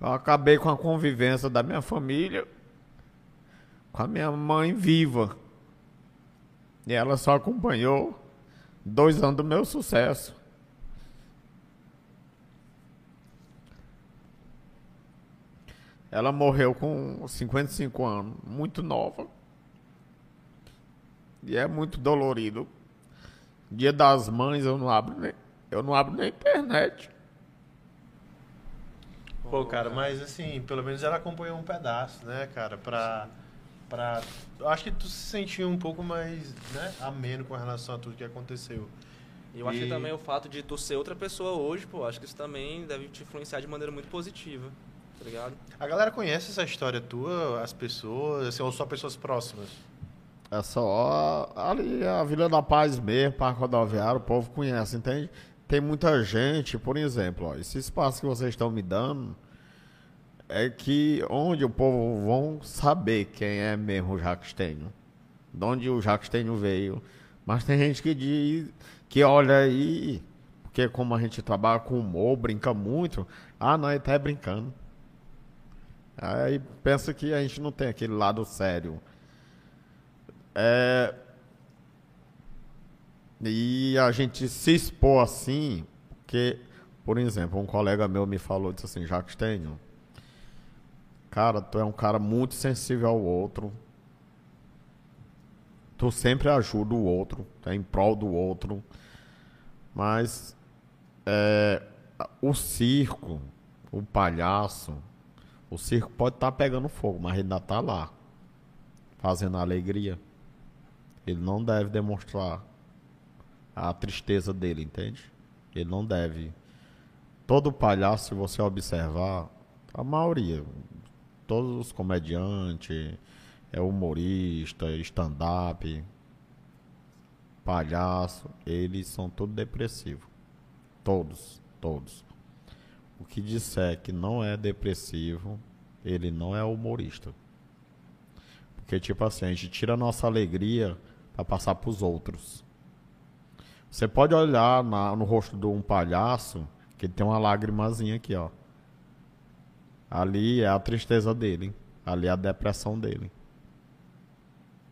Eu acabei com a convivência da minha família com a minha mãe viva. E ela só acompanhou dois anos do meu sucesso. Ela morreu com 55 anos, muito nova. E é muito dolorido. Dia das mães eu não abro nem, eu não abro nem internet. Pô, cara, mas assim, pelo menos ela acompanhou um pedaço, né, cara? Pra. Pra eu acho que tu se sentiu um pouco mais, né, ameno com relação a tudo que aconteceu. E eu acho E- que também o fato de tu ser outra pessoa hoje, pô, acho que isso também deve te influenciar de maneira muito positiva, tá ligado? A galera conhece essa história tua, as pessoas, assim, ou só pessoas próximas? É só ali a Vila da Paz mesmo, Parque Rodoviário, o povo conhece, entende? Tem muita gente, por exemplo, ó, esse espaço que vocês estão me dando é que onde o povo vão saber quem é mesmo o Jaquestenho. De onde o Jaquestenho veio. Mas tem gente que diz, que olha aí, porque como a gente trabalha com humor, brinca muito, ah, não, ele tá brincando. Aí pensa que a gente não tem aquele lado sério. É, e a gente se expor assim, porque, por exemplo, um colega meu me falou, disse assim, Jacques Tenho, cara, tu é um cara muito sensível ao outro, tu sempre ajuda o outro, tá em prol do outro, mas é, o circo, o palhaço, o circo pode estar pegando fogo, mas ainda tá lá. fazendo alegria. Ele não deve demonstrar a tristeza dele, entende? Ele não deve. Todo palhaço, se você observar, a maioria, todos os comediantes, é humorista, stand-up, palhaço, eles são todos depressivos. Todos, todos. O que disser que não é depressivo, ele não é humorista. Porque, tipo assim, a gente tira a nossa alegria para passar para os outros. Você pode olhar na- no rosto de um palhaço que tem uma lágrimazinha aqui, ó. Ali é a tristeza dele. Ali é a depressão dele.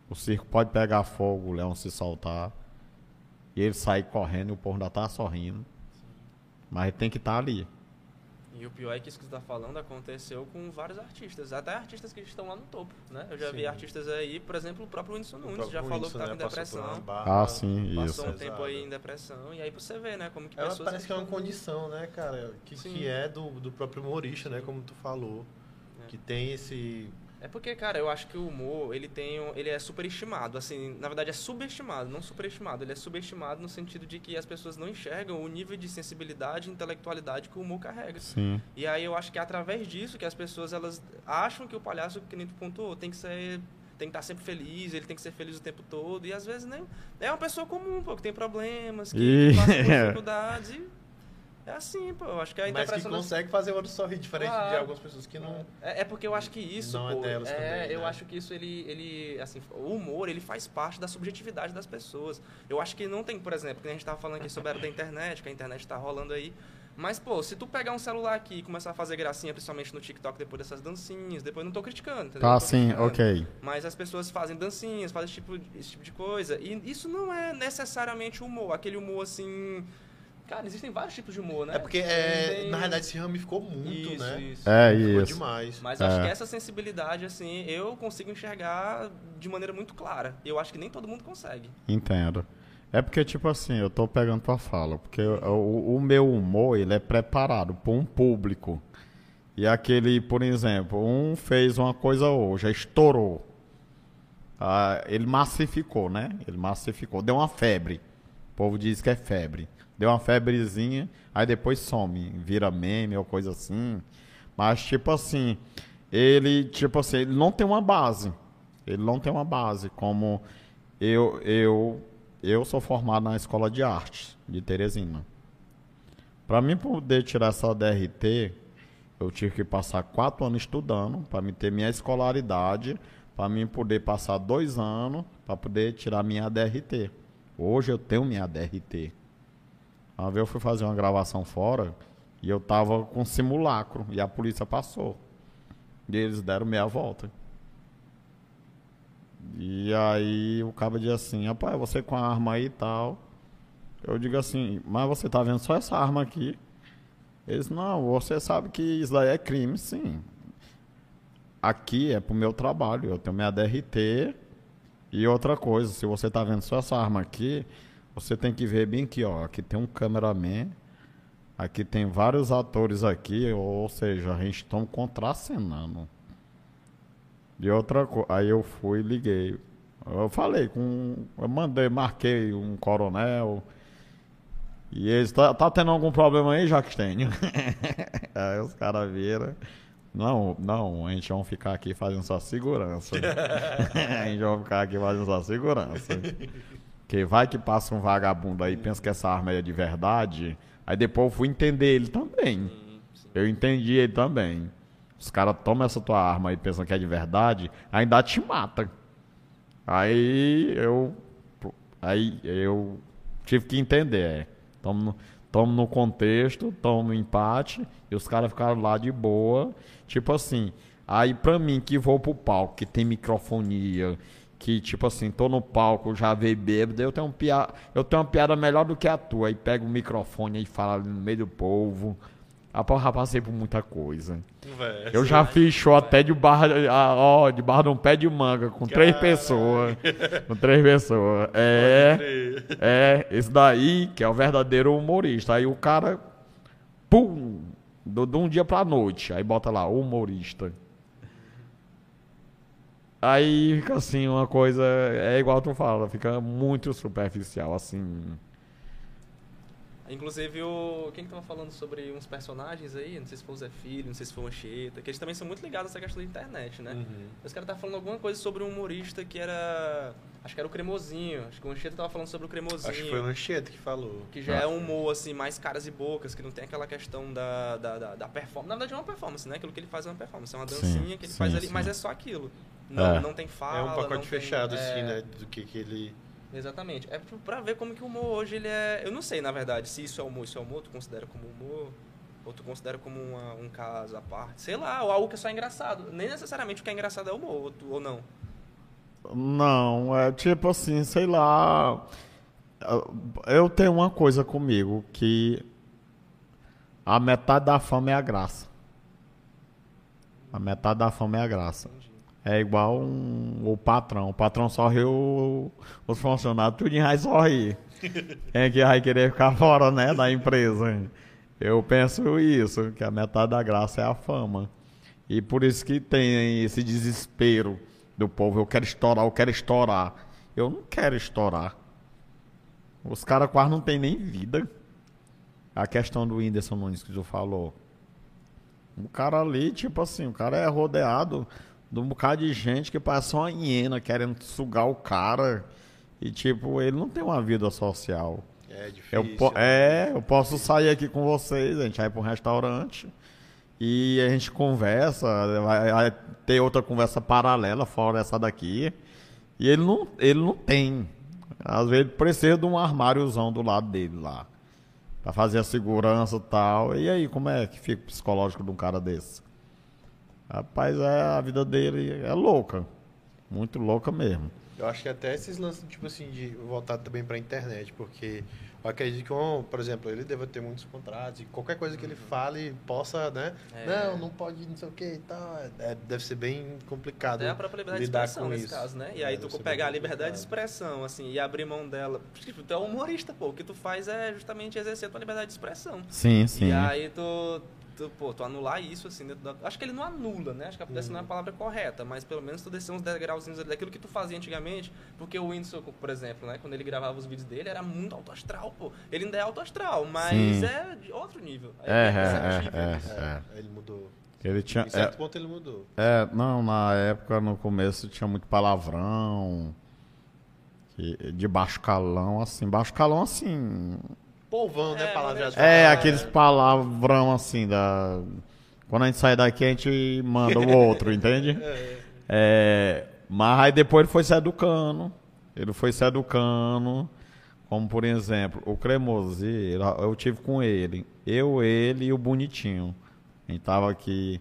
O circo pode pegar fogo, o leão se soltar. E ele sair correndo e o povo ainda tá sorrindo. Mas ele tem que estar ali. E o pior é que isso que você está falando aconteceu com vários artistas, até artistas que estão lá no topo, né? Eu já vi Sim. artistas aí, por exemplo, o próprio Whindersson Nunes próprio já falou que Whindersson, estava né, em passou depressão. barra Ah, sim, isso. Passou um tempo aí em depressão, e aí você vê, né, como que Ela pessoas... parece que é uma condição, né, cara? Que, Sim. que é do, do próprio humorista, né? Como tu falou. É. Que tem esse. É porque, cara, eu acho que o humor, ele tem um- ele é superestimado, assim, na verdade é subestimado, não superestimado, ele é subestimado no sentido de que as pessoas não enxergam o nível de sensibilidade e intelectualidade que o humor carrega. Sim. E aí eu acho que é através disso que as pessoas elas acham que o palhaço, que nem tu pontuou, tem que ser tem que estar sempre feliz, ele tem que ser feliz o tempo todo, e às vezes nem é uma pessoa comum, pô, que tem problemas, que, E- que passa por dificuldades e é assim, pô, eu acho que a Mas que interpretação consegue fazer o outro sorrir, diferente de Claro. algumas pessoas que não. É, é porque eu acho que isso, Não é pô, delas é, também, eu né? acho que isso ele, ele, assim, o humor ele faz parte da subjetividade das pessoas. Eu acho que não tem, por exemplo, que a gente tava falando aqui sobre a era da internet, que a internet tá rolando aí. Mas, pô, se tu pegar um celular aqui e começar a fazer gracinha, principalmente no TikTok, depois dessas dancinhas, depois não tô criticando, entendeu? Tá sim, ok. Mas as pessoas fazem dancinhas, fazem esse tipo, esse tipo de coisa. E isso não é necessariamente humor. Aquele humor assim. Cara, existem vários tipos de humor, né? É porque, é, Tem- na realidade, se ramificou muito, isso, né? Isso. É Ficou isso. demais. Mas eu acho É. que essa sensibilidade, assim, eu consigo enxergar de maneira muito clara. Eu acho que nem todo mundo consegue. Entendo. É porque, tipo assim, eu tô pegando tua fala, porque o, o meu humor, ele é preparado por um público. E aquele, por exemplo, um fez uma coisa hoje, estourou. Ah, ele massificou, né? Ele massificou. Deu uma febre. O povo diz que é febre. Deu uma febrezinha, aí depois some, vira meme ou coisa assim. Mas, tipo assim, ele, tipo assim, ele não tem uma base. Ele não tem uma base. Como eu, eu, eu sou formado na Escola de Artes de Teresina. Para mim poder tirar essa DRT, eu tive que passar quatro anos estudando para me ter minha escolaridade, para mim poder passar dois anos para poder tirar minha DRT. Hoje eu tenho minha DRT. Uma vez eu fui fazer uma gravação fora e eu tava com simulacro e a polícia passou. E eles deram meia volta. E aí o cara diz assim, rapaz, você com a arma aí e tal. Eu digo assim, mas você tá vendo só essa arma aqui? Eles, não, você sabe que isso daí é crime, sim. Aqui é pro meu trabalho, eu tenho minha DRT. E outra coisa, se você tá vendo só essa arma aqui, você tem que ver bem aqui, ó. Aqui tem um cameraman, aqui tem vários atores aqui, ou seja, a gente está contracenando. E outra coisa, aí eu fui e liguei. Eu falei com. Eu mandei, marquei um coronel. E eles, tá, tá tendo algum problema aí, Jaquestenho? aí os caras viram. Não, não, a gente vai ficar aqui fazendo só segurança. a gente vai ficar aqui fazendo só segurança. Que vai que passa um vagabundo aí pensa que essa arma é de verdade. Aí depois eu fui entender ele também. Eu entendi ele também. Os caras tomam essa tua arma e pensam que é de verdade, ainda te mata. Aí eu. Aí eu tive que entender. É. Tamo no, tamo no contexto, tamo no empate, e os caras ficaram lá de boa. Tipo assim, aí pra mim que vou pro palco, que tem microfonia, que tipo assim, tô no palco, já veio bêbado, eu tenho, um pia... eu tenho uma piada melhor do que a tua. Aí pega o microfone e fala ali no meio do povo. Eu já passei por muita coisa. Eu já fiz show até de barra, ó, de barra de um pé de manga, com três Caralho. pessoas. Com três pessoas. É, é, esse daí que é o verdadeiro humorista. Aí o cara, pum, do, de um dia pra noite. Aí bota lá, humorista. Aí fica assim, uma coisa. É igual tu fala, fica muito superficial, assim. Inclusive, o... quem que tava falando sobre uns personagens aí? Não sei se foi o Zé Filho, não sei se foi o Anchieta, que eles também são muito ligados a essa questão da internet, né? Uhum. Os caras estavam falando alguma coisa sobre um humorista que era. Acho que era o Cremosinho. Acho que o Anchieta tava falando sobre o Cremosinho. Acho que foi o Lanchete que falou. Que já é um humor, assim, mais caras e bocas, que não tem aquela questão da, da, da, da performance. Na verdade, é uma performance, né? Aquilo que ele faz é uma performance. É uma Sim, dancinha que ele sim, faz ali, sim. mas é só aquilo. Não, É. não tem fala. é um pacote tem- fechado, é, assim, né? Do que, que ele. Exatamente. É pra- pra ver como que o humor hoje ele é. Eu não sei, na verdade, se isso é humor, isso é humor, tu considera como humor, ou tu considera como uma- um caso à parte. Sei lá, ou algo que é só engraçado. Nem necessariamente o que é engraçado é humor, ou, tu- ou não. Não, é tipo assim, sei lá. Eu tenho uma coisa comigo que a metade da fama é a graça. A metade da fama é a graça. É igual um, o patrão. O patrão sorriu, os funcionários tudo vai sorrir. Quem é que vai querer ficar fora, né, da empresa? Eu penso isso, que a metade da graça é a fama. E por isso que tem esse desespero do povo. Eu quero estourar, eu quero estourar. Eu não quero estourar. Os caras quase não tem nem vida. A questão do Whindersson Nunes que tu falou. O cara ali, tipo assim, o cara é rodeado de um bocado de gente que parece uma hiena querendo sugar o cara. E, tipo, ele não tem uma vida social. É difícil. Eu po- é, eu posso sair aqui com vocês, a gente vai para um restaurante e a gente conversa, vai, vai ter outra conversa paralela fora essa daqui. E ele não, ele não tem. Às vezes ele precisa de um armáriozão do lado dele lá. Pra fazer a segurança e tal. E aí, como é que fica o psicológico de um cara desse? Rapaz, é, a vida dele é louca. Muito louca mesmo. Eu acho que até esses lances, tipo assim, de voltar também pra internet, porque eu acredito que, um, por exemplo, ele deva ter muitos contratos e qualquer coisa que ele fale possa, né? É. Não, não pode não sei o que e tal. É, deve ser bem complicado. Até a própria liberdade de lidar expressão com nesse isso. caso, né? E É, aí deve tu pegar a liberdade de complicado. expressão, assim, e abrir mão dela. Tipo, tu é humorista, pô. O que tu faz é justamente exercer a tua liberdade de expressão. Sim, sim. E aí tu, tu, pô, tu anular isso, assim, dentro da... Acho que ele não anula, né? Acho que essa Uhum. não é a palavra correta, mas pelo menos tu descer uns degrauzinhos ali daquilo que tu fazia antigamente, porque o Whindersson, por exemplo, né? Quando ele gravava os vídeos dele, era muito alto astral, pô. Ele ainda é alto astral, mas Sim. é de outro nível. É, perceptível é, isso. é. É, ele mudou. Ele tinha. Em certo ponto ele mudou. É, não, na época, no começo, tinha muito palavrão. de baixo calão, assim. Baixo calão, assim. Polvão, né? É, Palavras É, falar, aqueles né? palavrão, assim, da. Quando a gente sai daqui, a gente manda o outro, entende? É, mas aí depois ele foi se educando. Ele foi se educando. Como, por exemplo, o Cremosi, eu tive com ele. Eu, ele e o Bonitinho. A gente tava aqui.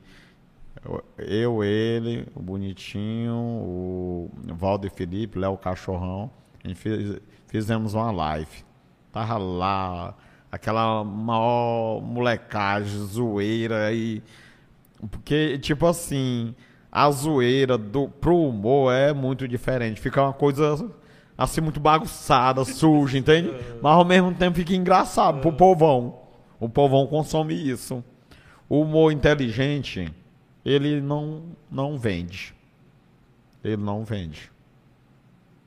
eu- Eu, ele, o Bonitinho, o Valdo e Felipe, Léo Cachorrão. A gente fez, fizemos uma live. Tava lá, aquela maior molecagem, zoeira e. Porque, tipo assim, a zoeira do, pro humor é muito diferente. Fica uma coisa assim muito bagunçada, suja, entende? Mas ao mesmo tempo fica engraçado pro povão. O povão consome isso. O humor inteligente, ele não, não vende. Ele não vende.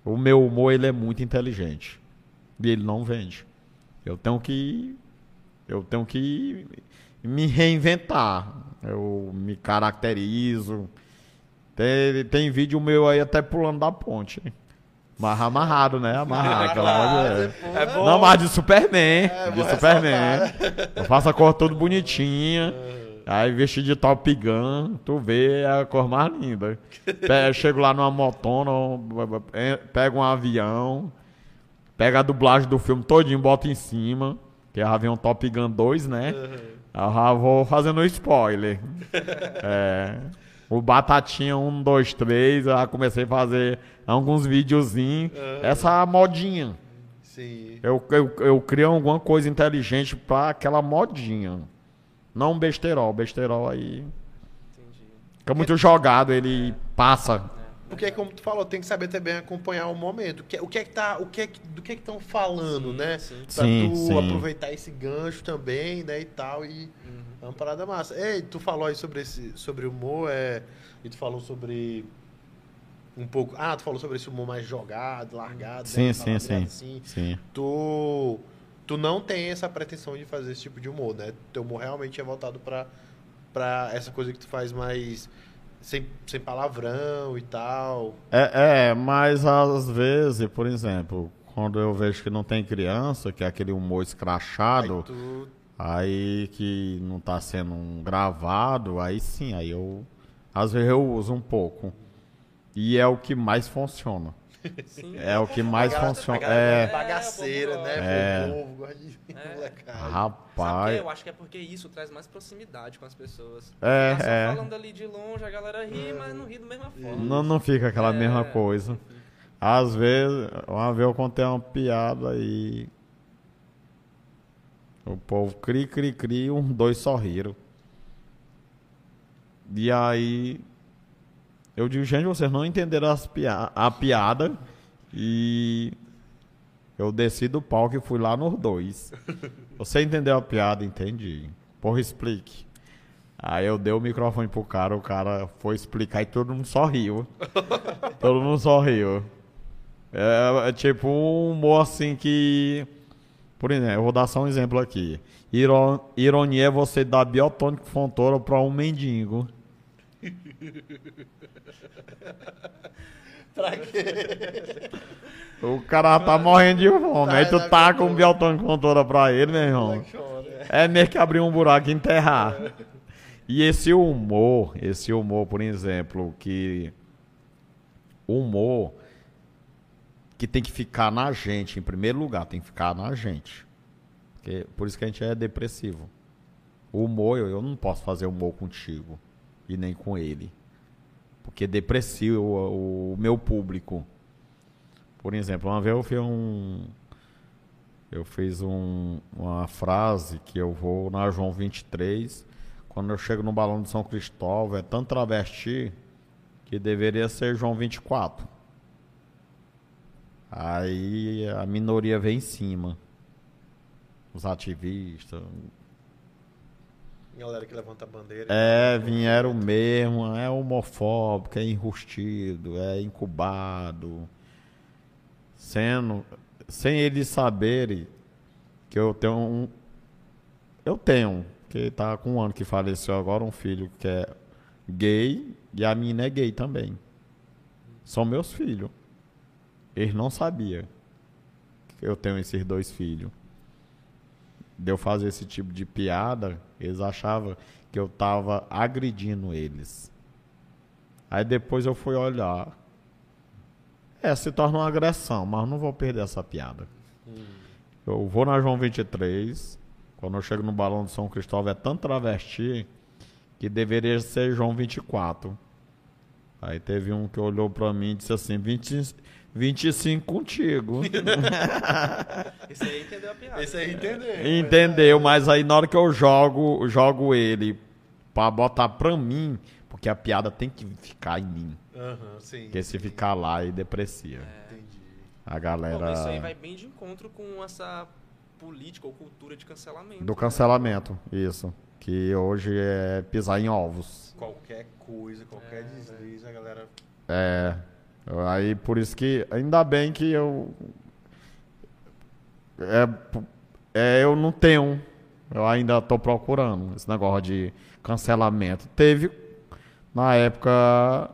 O meu humor, ele é muito inteligente. E ele não vende. Eu tenho que. Eu tenho que me reinventar. Eu me caracterizo. Tem, tem vídeo meu aí até pulando da ponte. Mas amarrado, né? Amarrado. pelo amor de Deus. É bom. Não, mas de Superman. de vou Superman. Eu faço a cor toda bonitinha. Aí vestido de Top Gun, tu vê a cor mais linda. Chego lá numa motona, eh, pego um avião, pego a dublagem do filme todinho, boto em cima. Que já vem um Top Gun 2, né? Eu já vou fazendo spoiler. É. O Batatinha 1, 2, 3, eu já comecei a fazer alguns videozinhos. Essa modinha. Sim. Eu, eu, eu crio alguma coisa inteligente pra aquela modinha. Não um besterol. Besterol aí Entendi. fica muito jogado, ele passa. Porque, como tu falou, tem que saber também acompanhar o momento. O que, o que é que tá. O que é que, do que é que estão falando, Sim, né? sim. Pra Sim, tu sim. aproveitar esse gancho também, né? E tal. E é uma parada massa. Ei, tu falou aí sobre esse. Sobre humor, é. E tu falou sobre. um pouco. Ah, tu falou sobre esse humor mais jogado, largado. Sim, né? sim, sim. assim. Sim. Tu, tu não tem essa pretensão de fazer esse tipo de humor, né? Teu humor realmente é voltado pra, pra essa coisa que tu faz mais sem, sem palavrão e tal. É, é, mas às vezes, por exemplo, quando eu vejo que não tem criança, que é aquele humor Aí escrachado, tu, aí que não tá sendo um gravado, aí sim, aí eu às vezes eu uso um pouco. E é o que mais funciona. Sim. É o que mais funciona. galera É, bagaceira, É, né? O povo gosta de É. rapaz. Eu acho que é porque isso traz mais proximidade com as pessoas. É, só é. falando ali de longe, a galera ri, mas não ri da mesma forma. Não, não fica aquela É. mesma coisa. Às vezes, uma vez eu contei uma piada e. O povo cri, cri, cri, um, dois só riram. E aí. Eu digo, gente, vocês não entenderam pia a piada. E. Eu desci do palco e fui lá nos dois. Você entendeu a piada? Entendi. Porra, explique. Aí eu dei o microfone pro cara, o cara foi explicar e todo mundo só riu. todo mundo só riu. É, é tipo um humor assim que. Por exemplo, eu vou dar só um exemplo aqui. Iro- Ironia é você dar biotônico fontora pra um mendigo. Pra quê? O cara tá morrendo de fome. Tá, aí tu tá tá com fome. biotônico fontora pra ele, meu irmão. É mesmo que abrir um buraco e enterrar. E esse humor, esse humor, por exemplo, que. Humor que tem que ficar na gente, em primeiro lugar, tem que ficar na gente. Porque, por isso que a gente é depressivo. O humor, eu, eu não posso fazer humor contigo e nem com ele. Porque deprecia o, o meu público. Por exemplo, uma vez eu fiz um. Eu fiz um- uma frase que eu vou na João 23. Quando eu chego no Balão de São Cristóvão, é tanto travesti que deveria ser João 24. Aí a minoria vem em cima. Os ativistas. Galera que levanta a bandeira. É, vieram mesmo, é homofóbico, é enrustido, é incubado. Sendo, sem eles saberem que eu tenho um. Eu tenho, que tá com um ano que faleceu agora, um filho que é gay e a menina é gay também. São meus filhos. Eles não sabiam que eu tenho esses dois filhos. De eu fazer esse tipo de piada, eles achavam que eu tava agredindo eles. Aí depois eu fui olhar. É, se torna uma agressão, mas não vou perder essa piada. Eu vou na João 23, quando eu chego no Balão de São Cristóvão é tanto travesti que deveria ser João 24. Aí teve um que olhou pra mim e disse assim, 20, 25 contigo. Esse aí entendeu a piada. Esse aí entendeu. Entendeu, mas aí na hora que eu jogo, jogo ele pra botar pra mim, porque a piada tem que ficar em mim. Aham, sim. Porque se ficar lá aí deprecia. Entendi. A galera mas isso aí vai bem de encontro com essa política ou cultura de cancelamento. do né? cancelamento, isso. Que hoje é pisar em ovos. Qualquer coisa, qualquer deslize, a galera. É. Aí por isso que ainda bem que eu é, é eu não tenho. Eu ainda tô procurando esse negócio de cancelamento. Teve na época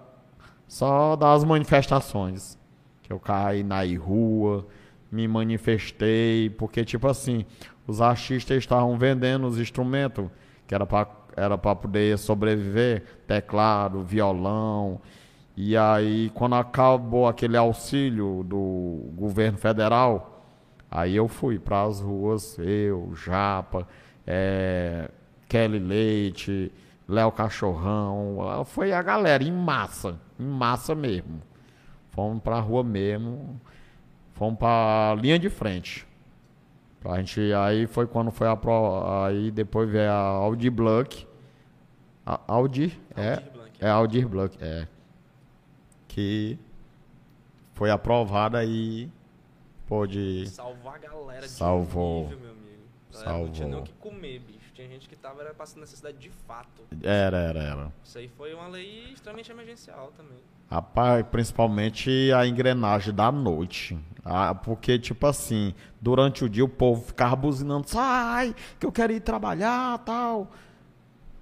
só das manifestações que eu caí na rua, me manifestei, porque tipo assim, os artistas estavam vendendo os instrumentos que era para era para poder sobreviver, teclado, violão. E aí quando acabou aquele auxílio do governo federal, aí eu fui para as ruas, eu, Japa, eh, Kelly Leite, Léo Cachorrão, foi a galera em massa, em massa mesmo. Fomos pra rua mesmo. Fomos pra linha de frente. Pra gente, aí foi quando foi a pro, aí depois veio a Audi Blanc. A, Audi, é, Blanc. é Aldir Blanc, é. Que foi aprovada e pôde Salvar a galera de Salvou. nível, meu amigo. Galera Não tinha nem o Salvou. que comer, bicho. Tinha gente que tava era passando necessidade de fato. era, era, era. Isso aí foi uma lei extremamente emergencial também. Rapaz, principalmente a engrenagem da noite. Ah, porque, tipo assim, durante o dia o povo ficava buzinando, sai, que eu quero ir trabalhar tal.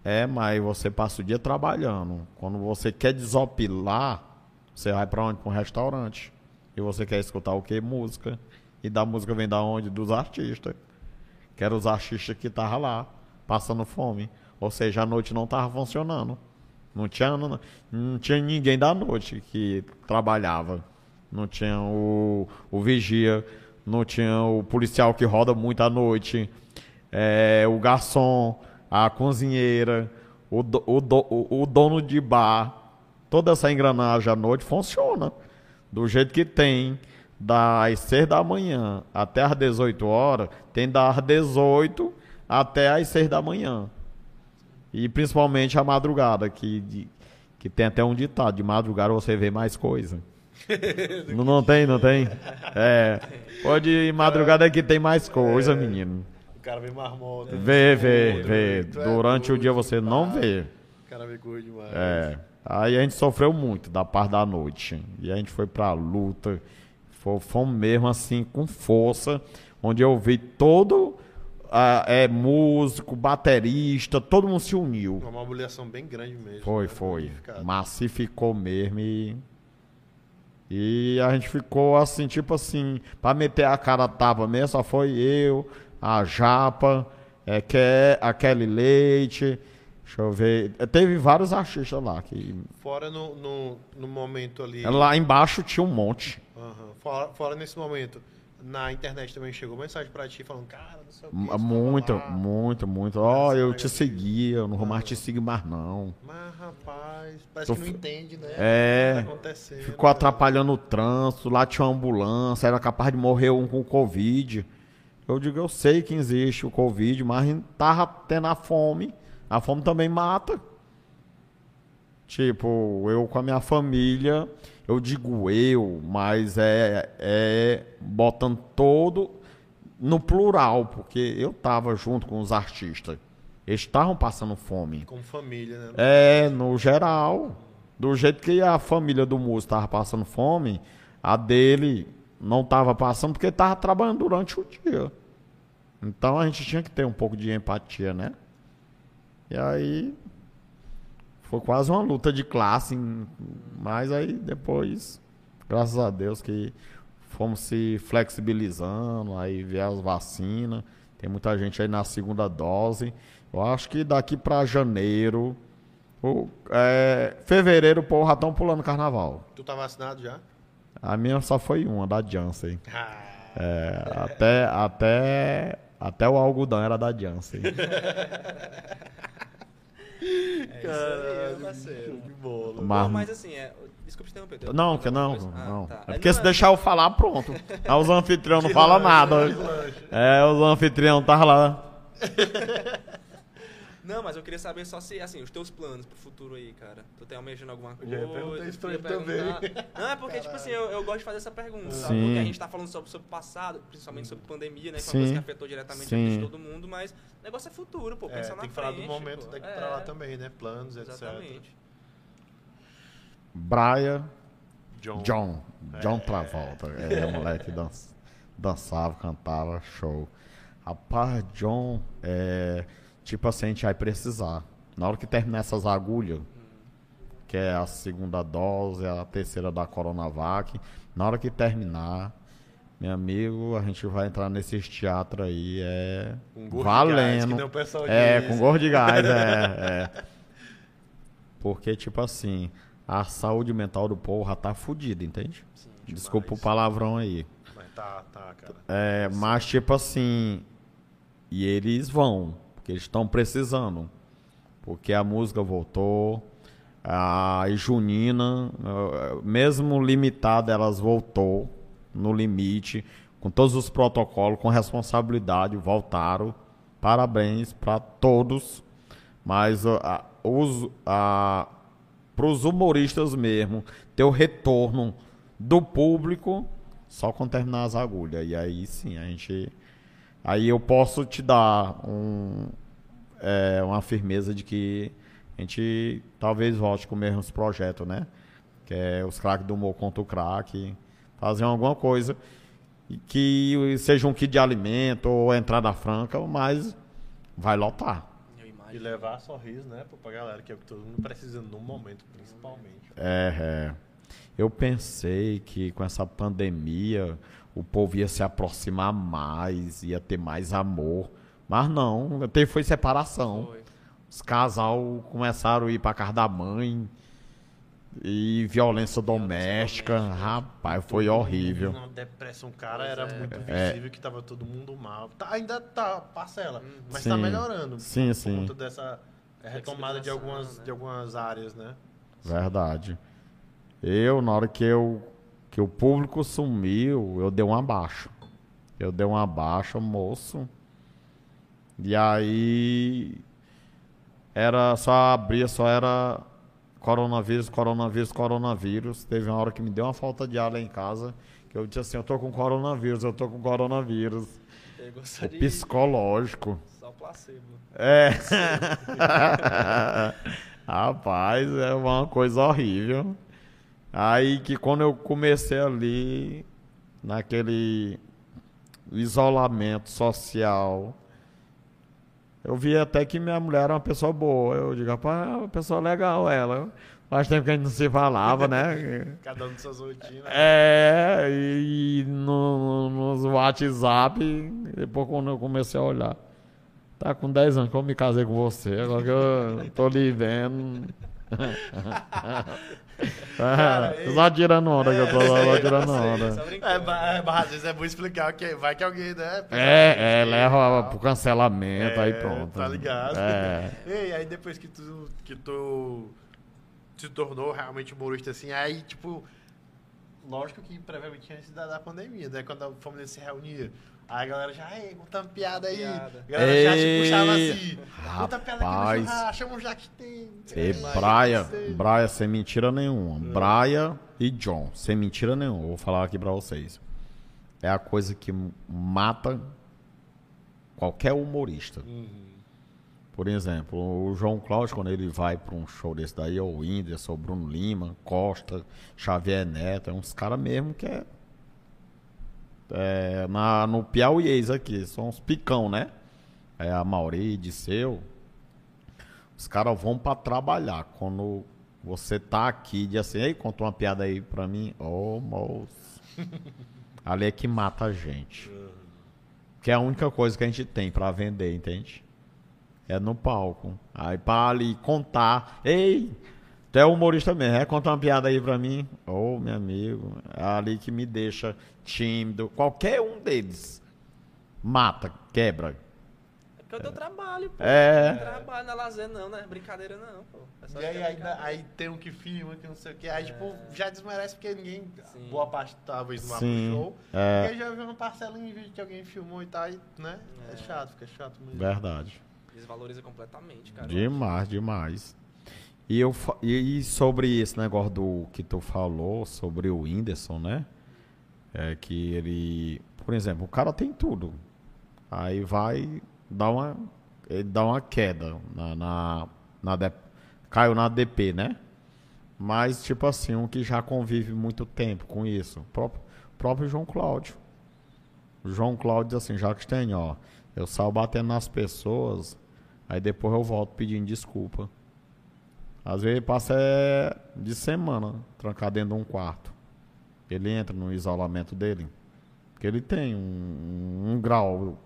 É, mas você passa o dia trabalhando. Quando você quer desopilar, você vai pra onde? Pra um restaurante. E você quer escutar o quê? Música. E da música vem da onde? Dos artistas. Que eram os artistas que estavam lá, passando fome. Ou seja, a noite não estava funcionando. Não tinha, não, não tinha ninguém da noite que trabalhava. Não tinha o, o vigia, não tinha o policial que roda muito à noite, é, o garçom, a cozinheira, o, do- o, do- o, o dono de bar. Toda essa engrenagem à noite funciona. Do jeito que tem, das 6 da manhã até às 18 horas, tem das 18 até às 6 da manhã. E principalmente a madrugada, que, de- que tem até um ditado, de madrugada você vê mais coisa. não, não tem, não tem? É. Pode madrugada é que tem mais coisa, menino. O cara vê marmota. Vê, vê, vê. É Durante o doido, dia você não pá. vê. O cara vê coisa demais. É. Aí a gente sofreu muito da parte da noite. E a gente foi pra luta. Foi, fomos mesmo assim, com força. Onde eu vi todo ah, é, músico, baterista, todo mundo se uniu. Uma mobilização bem grande mesmo. Foi, né? foi. Massificou mesmo e. E a gente ficou assim, tipo assim, pra meter a cara a tapa mesmo, só foi eu, a Japa, é, que, a Kelly Leite. Deixa eu ver. Teve vários artistas lá. Que... Fora no, no, no momento ali. Lá embaixo tinha um monte. Aham. Fora, fora nesse momento. Na internet também chegou mensagem pra ti falando, cara, não sei o que. M- Muito, muito, muito. Ó, eu te seguia, eu não vou mais te seguir mais não. Mas, rapaz, parece Tu que não entende, né? É. O que tá. Ficou atrapalhando o trânsito, lá tinha uma ambulância, era capaz de morrer um com Covid. Eu digo, eu sei que existe o Covid, mas tava tendo a fome. A fome também mata. Tipo, eu com a minha família, eu digo eu, mas é, é botando todo no plural, porque eu tava junto com os artistas. Eles estavam passando fome. Como família, né? É, no geral. Do jeito que a família do músico tava passando fome, a dele não tava passando porque tava trabalhando durante o dia. Então a gente tinha que ter um pouco de empatia, né? E aí foi quase uma luta de classe, mas aí depois, graças a Deus que fomos se flexibilizando, aí veio as vacinas, tem muita gente aí na segunda dose. Eu acho que daqui para janeiro, o, é, fevereiro, o povo já estão pulando carnaval. Tu tá vacinado já? A minha só foi uma, da Janssen. Ah, É, até, até, até o algodão era da Janssen. caralho, parceiro. que bola. Mas- assim, é... desculpa te interromper. Não, que não, Ah, não. tá. É porque se Não, deixar eu falar, pronto. Aí os anfitrião não falam nada. É, os anfitrião tá lá. Não, mas eu queria saber só se, assim, os teus planos pro futuro aí, cara. Tu tem almejando alguma coisa? já ia perguntar isso pra ele também. Não, é porque, tipo assim, eu, eu gosto de fazer essa pergunta, sabe? Sim. Porque a gente tá falando sobre, sobre o passado, principalmente sobre pandemia, né? Que é Sim. uma coisa que afetou diretamente a Sim. vida de todo mundo, mas o negócio é futuro, pô. É, Pensa na tem que frente. falar do momento pô. daqui É, pra lá também, né? Planos, etc. Exatamente. Brian John. John. John Travolta. É, o moleque dan- dançava, cantava, show. Rapaz, John, é, tipo assim, a gente vai precisar. Na hora que terminar essas agulhas, que é a segunda dose, a terceira da Coronavac, na hora que terminar, meu amigo, a gente vai entrar nesses teatros aí, é Com gordo de gás, valendo. que é, diz. com gordo de gás, é, é. Porque, tipo assim, a saúde mental do povo já tá fudida, entende? Sim, Desculpa o palavrão aí. Mas tá, tá, cara. É, mas tipo assim, e eles vão, porque eles estão precisando. Porque a música voltou, a Junina, eh, mesmo limitada, elas voltou no limite, com todos os protocolos, com responsabilidade, voltaram. Parabéns para todos. Mas a, os, a, para os humoristas mesmo, ter o retorno do público só quando terminar as agulhas. E aí sim, a gente. Aí eu posso te dar um, é, uma firmeza de que a gente talvez volte com os mesmos projetos, né? que é os craques do humor contra o craque. Faziam alguma coisa e que seja um kit de alimento ou entrada franca, mas vai lotar. E levar sorriso, né, pra galera, que é o que todo mundo precisa no momento, principalmente. É, é. Eu pensei que com essa pandemia o povo ia se aproximar mais, ia ter mais amor. Mas não, teve foi separação. Foi. Os casal começaram a ir pra casa da mãe. E violência doméstica, rapaz, foi horrível. Uma depressão, cara, Pois era é. muito É. visível que tava todo mundo mal. Tá, ainda tá, parcela, mas Sim. tá melhorando. Sim, por sim. conta dessa retomada de algumas, né? de algumas áreas, né? Verdade. Eu, na hora que eu que o público sumiu, eu dei um abaixo. Eu dei um abaixo, moço. E aí era só abria, só era coronavírus, coronavírus, coronavírus. Teve uma hora que me deu uma falta de ar lá em casa, que eu disse assim, eu tô com coronavírus, eu tô com coronavírus. O psicológico. só placebo. É. Rapaz, é uma coisa horrível. Aí que quando eu comecei ali, naquele isolamento social, eu vi até que minha mulher era uma pessoa boa. Eu digo, rapaz, é uma pessoa legal ela. Faz tempo que a gente não se falava, né? Cada um de suas rotinas. É, e no, nos WhatsApp, depois quando eu comecei a olhar. Tá com 10 anos que eu me casei com você, agora que eu tô lhe vendo. Cara, é, só tirando onda que eu tô só tirando Só onda. É, é, mas às vezes é bom explicar que vai que alguém, né? É, é, leva pro cancelamento, aí É, pronto. Tá ligado? É. Ei, aí depois que tu, que tu se tornou realmente humorista assim, aí, tipo, lógico que previamente antes da, da pandemia, né? Quando a família se reunia. Aí a galera já, ei, conta uma piada aí. Piada. A galera já te Ei, puxava assim. Conta piada aqui no churrasco, chama um já que tem. E Ei, Braia. Braia sem mentira nenhuma. Braia e John, sem mentira nenhuma. Vou falar aqui pra vocês. É a coisa que mata qualquer humorista. Por exemplo, o João Cláudio, quando ele vai pra um show desse daí, ou o Whindersson, ou o Bruno Lima, Costa, Xavier Neto, é uns caras mesmo que é. É na, no Piauiês aqui, são uns picão, né? É a Mauri, Disseu. Os caras vão pra trabalhar. Quando você tá aqui e diz assim, ei, conta uma piada aí pra mim. Ô, moço. Ali é que mata a gente. Que é a única coisa que a gente tem pra vender, entende? É no palco. Aí pra ali contar. Ei, tu é humorista mesmo, é contar uma piada aí pra mim? Ô, meu amigo. É ali que me deixa tímido. Qualquer um deles. Mata, quebra. É porque eu dou trabalho, pô. É. Não é trabalho, não é lazer, não, não é brincadeira, não, pô. É só E aí, é brincadeira. aí tem um que filma, que não sei o que. Aí, tipo, já desmerece porque ninguém. Sim. Boa parte talvez não vá Sim, pro show. é. Porque já viu uma parcela em vídeo que alguém filmou e tal, e, né? É, chato, fica chato mesmo. Verdade. Desvaloriza completamente, cara. Demais, demais. E, eu, e, sobre esse negócio do que tu falou, sobre o Whindersson, né? É que ele. Por exemplo, o cara tem tudo. Aí vai dar uma. Ele dá uma queda na. na, na D- caiu na DP, né? Mas, tipo assim, um que já convive muito tempo com isso. O próprio, próprio João Cláudio. O João Cláudio diz assim, Jacques tem, ó. Eu saio batendo nas pessoas, aí depois eu volto pedindo desculpa. Às vezes passa é, de semana trancado dentro de um quarto. Ele entra no isolamento dele. Porque ele tem um, um grau.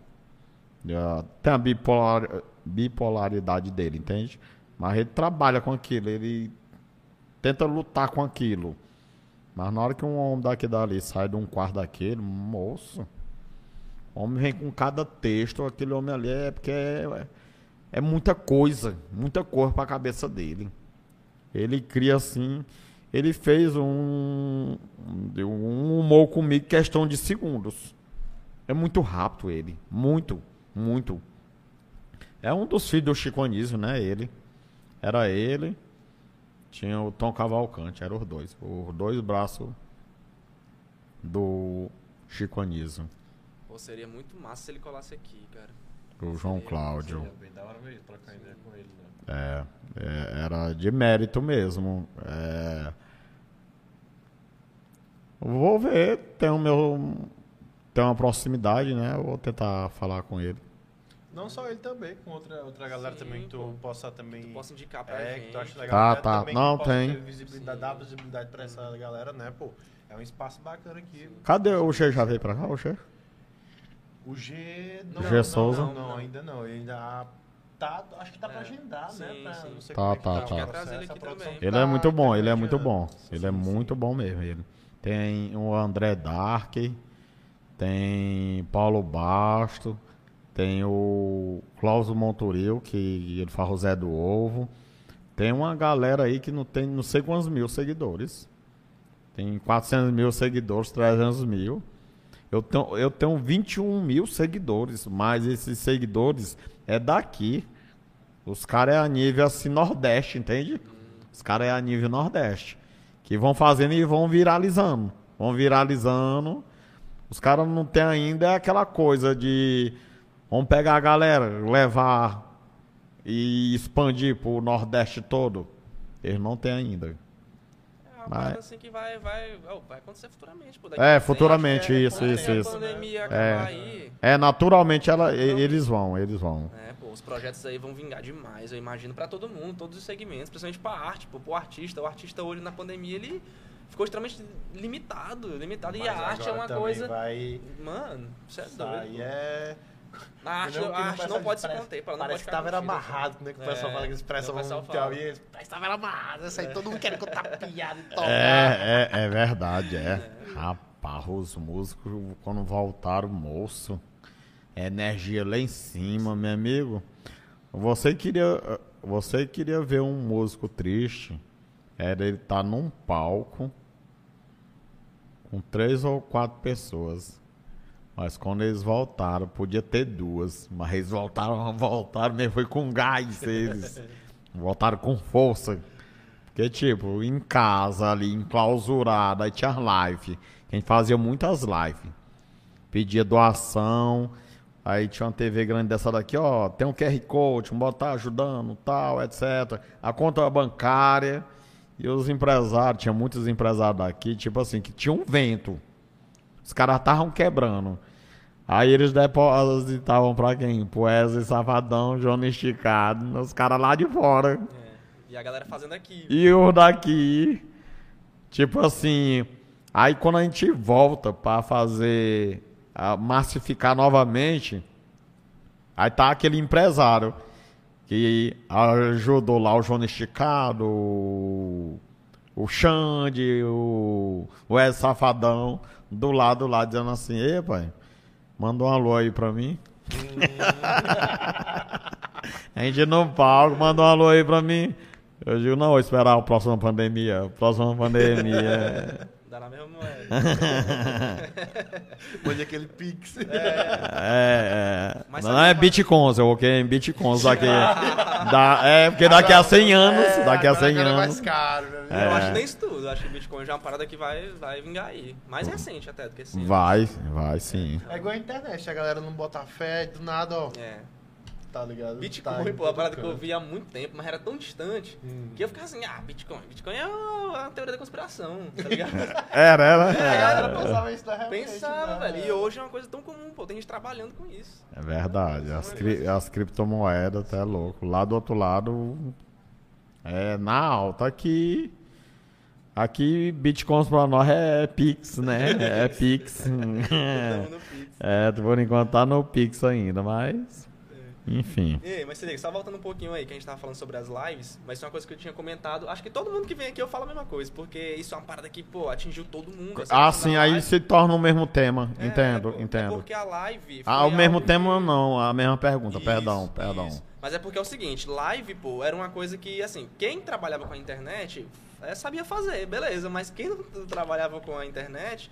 eh, tem a bipolar, bipolaridade dele, entende? Mas ele trabalha com aquilo, ele tenta lutar com aquilo. Mas na hora que um homem daqui dali sai de um quarto daquele, moço. O homem vem com cada texto, aquele homem ali é porque é, é muita coisa, muita coisa para a cabeça dele. Ele cria assim, ele fez um, um humor comigo questão de segundos. É muito rápido ele, muito, muito. É um dos filhos do Chico Anísio, né? Ele. Era ele, tinha o Tom Cavalcante, eram os dois. Os dois braços do Chico Anísio. Pô, seria muito massa se ele colasse aqui, cara. O João Cláudio. É bem da hora mesmo trocar ideia com ele, né? É, é, era de mérito mesmo. É, Vou ver, tem o meu. Tem uma proximidade, né? Eu Vou tentar falar com ele. Não só ele também, com outra, outra galera Sim, também que tu pô. possa também. Tu possa indicar pra é, gente. que tu acha Tá, legal. né, tá. também Não, tem. ter Visibilidade, dar visibilidade pra essa galera, né, pô? É um espaço bacana aqui. Cadê o Che? Já veio pra cá, o Che? O G. Não, G não, Souza? Não, não, ainda não. Ele ainda tá. Acho que tá pra É, agendar, né? sim, Pra, sim. não sei Tá, como é tá, o tá. Trazer ele. Ele é tá- muito bom, tá ele é muito bom. Ele é muito bom mesmo, ele. Tem o André Dark, tem Paulo Basto, tem o Cláudio Monturil, que ele faz o Zé do Ovo. Tem uma galera aí que não tem não sei quantos mil seguidores. Tem 400 mil seguidores, 300 mil. Eu tenho, eu tenho 21 mil seguidores, mas esses seguidores é daqui. Os caras é a nível assim Nordeste, entende? Os caras é a nível Nordeste. Que vão fazendo e vão viralizando. Vão viralizando. Os caras não tem ainda aquela coisa de. Vamos pegar a galera, levar e expandir pro Nordeste todo. Eles não tem ainda. É parada assim que vai, vai, oh, vai acontecer futuramente. Pô, daqui É, futuramente, é, isso, isso, a isso. pandemia É. aí, É, naturalmente ela, e- eles vão, eles vão. é, pô, os projetos aí vão vingar demais, eu imagino, pra todo mundo, todos os segmentos, principalmente pra arte, pô, pro artista. O artista hoje na pandemia, ele ficou extremamente limitado, limitado. e Mas a arte é uma coisa... Vai... Mano, isso é Isso doido. aí pô. é. A arte, a arte não pode se conter, Parece que tava era amarrado, né? Que o pessoal É, fala que essa expressão o pessoal que fala. alguém- Parece que tava era amarrado. Isso aí todo mundo querendo contar piada e tal. É, é, é verdade, é. Rapaz, os músicos, quando voltaram, moço, energia lá em cima, meu amigo. Você queria, você queria ver um músico triste, era ele estar num palco com três ou quatro pessoas. Mas quando eles voltaram, podia ter duas. Mas eles voltaram, voltaram mesmo, foi com gás eles. voltaram com força. Porque, tipo, em casa ali, enclausurado, aí tinha live. A gente fazia muitas lives. Pedia doação. Aí tinha uma TV grande dessa daqui, ó. Tem um QR Code, vamos botar ajudando, tal, etc. A conta bancária. E os empresários, tinha muitos empresários daqui, tipo assim, que tinha um vento. Os caras estavam quebrando. Aí eles depositavam pra quem? Wesley Safadão, Johnny Esticado, os caras lá de fora. É. E a galera fazendo aqui. E o daqui, tipo assim, aí quando a gente volta pra fazer, massificar novamente, aí tá aquele empresário que ajudou lá o João Esticado, o, o Xande, o, o Safadão, do lado lá, dizendo assim, ei pai, manda um alô aí pra mim. A gente no palco, manda um alô aí pra mim. Eu digo, não, vou esperar a próxima pandemia. A próxima pandemia. Dá na mesma moeda. Mande aquele pix. é, é. Mas não é uma- bitcoins, eu coloquei em bitcoins daqui. da, é, porque daqui a 100 anos, daqui a 100 Agora é mais anos. caro? É. Eu acho que nem isso tudo. Eu acho que Bitcoin já é uma parada que vai, vai vingar aí. Mais recente até do que esse. Vai, vai sim. É igual a internet, a galera não bota fé, do nada, ó. É. Tá ligado? Bitcoin, Tá pô, a parada que eu vi há muito tempo, mas era tão distante Hum. que eu ficava assim, ah, Bitcoin. Bitcoin é uma teoria da conspiração, tá ligado? Era. A galera É, pensava isso da realmente. Pensava, né? velho. E hoje é uma coisa tão comum, pô. Tem gente trabalhando com isso. é verdade. As, cri- as criptomoedas, até louco. Lá do outro lado, é na alta aqui. Aqui, bitcoins pra nós é Pix, né? É Pix. Tamo no Pix. É, por enquanto tá no Pix ainda, mas. Enfim. Ei, mas você liga, só voltando um pouquinho aí, que a gente tava falando sobre as lives, mas isso é uma coisa que eu tinha comentado. Acho que todo mundo que vem aqui eu falo a mesma coisa, porque isso é uma parada que, pô, atingiu todo mundo. essa Ah, sim, aí live. se torna o mesmo tema. É, entendo, É entendo. porque a live. Ah, o mesmo tema que- não, a mesma pergunta. Isso, perdão, perdão. isso. Mas é porque é o seguinte, live, pô, era uma coisa que, assim, quem trabalhava com a internet é, sabia fazer, beleza, mas quem não trabalhava com a internet,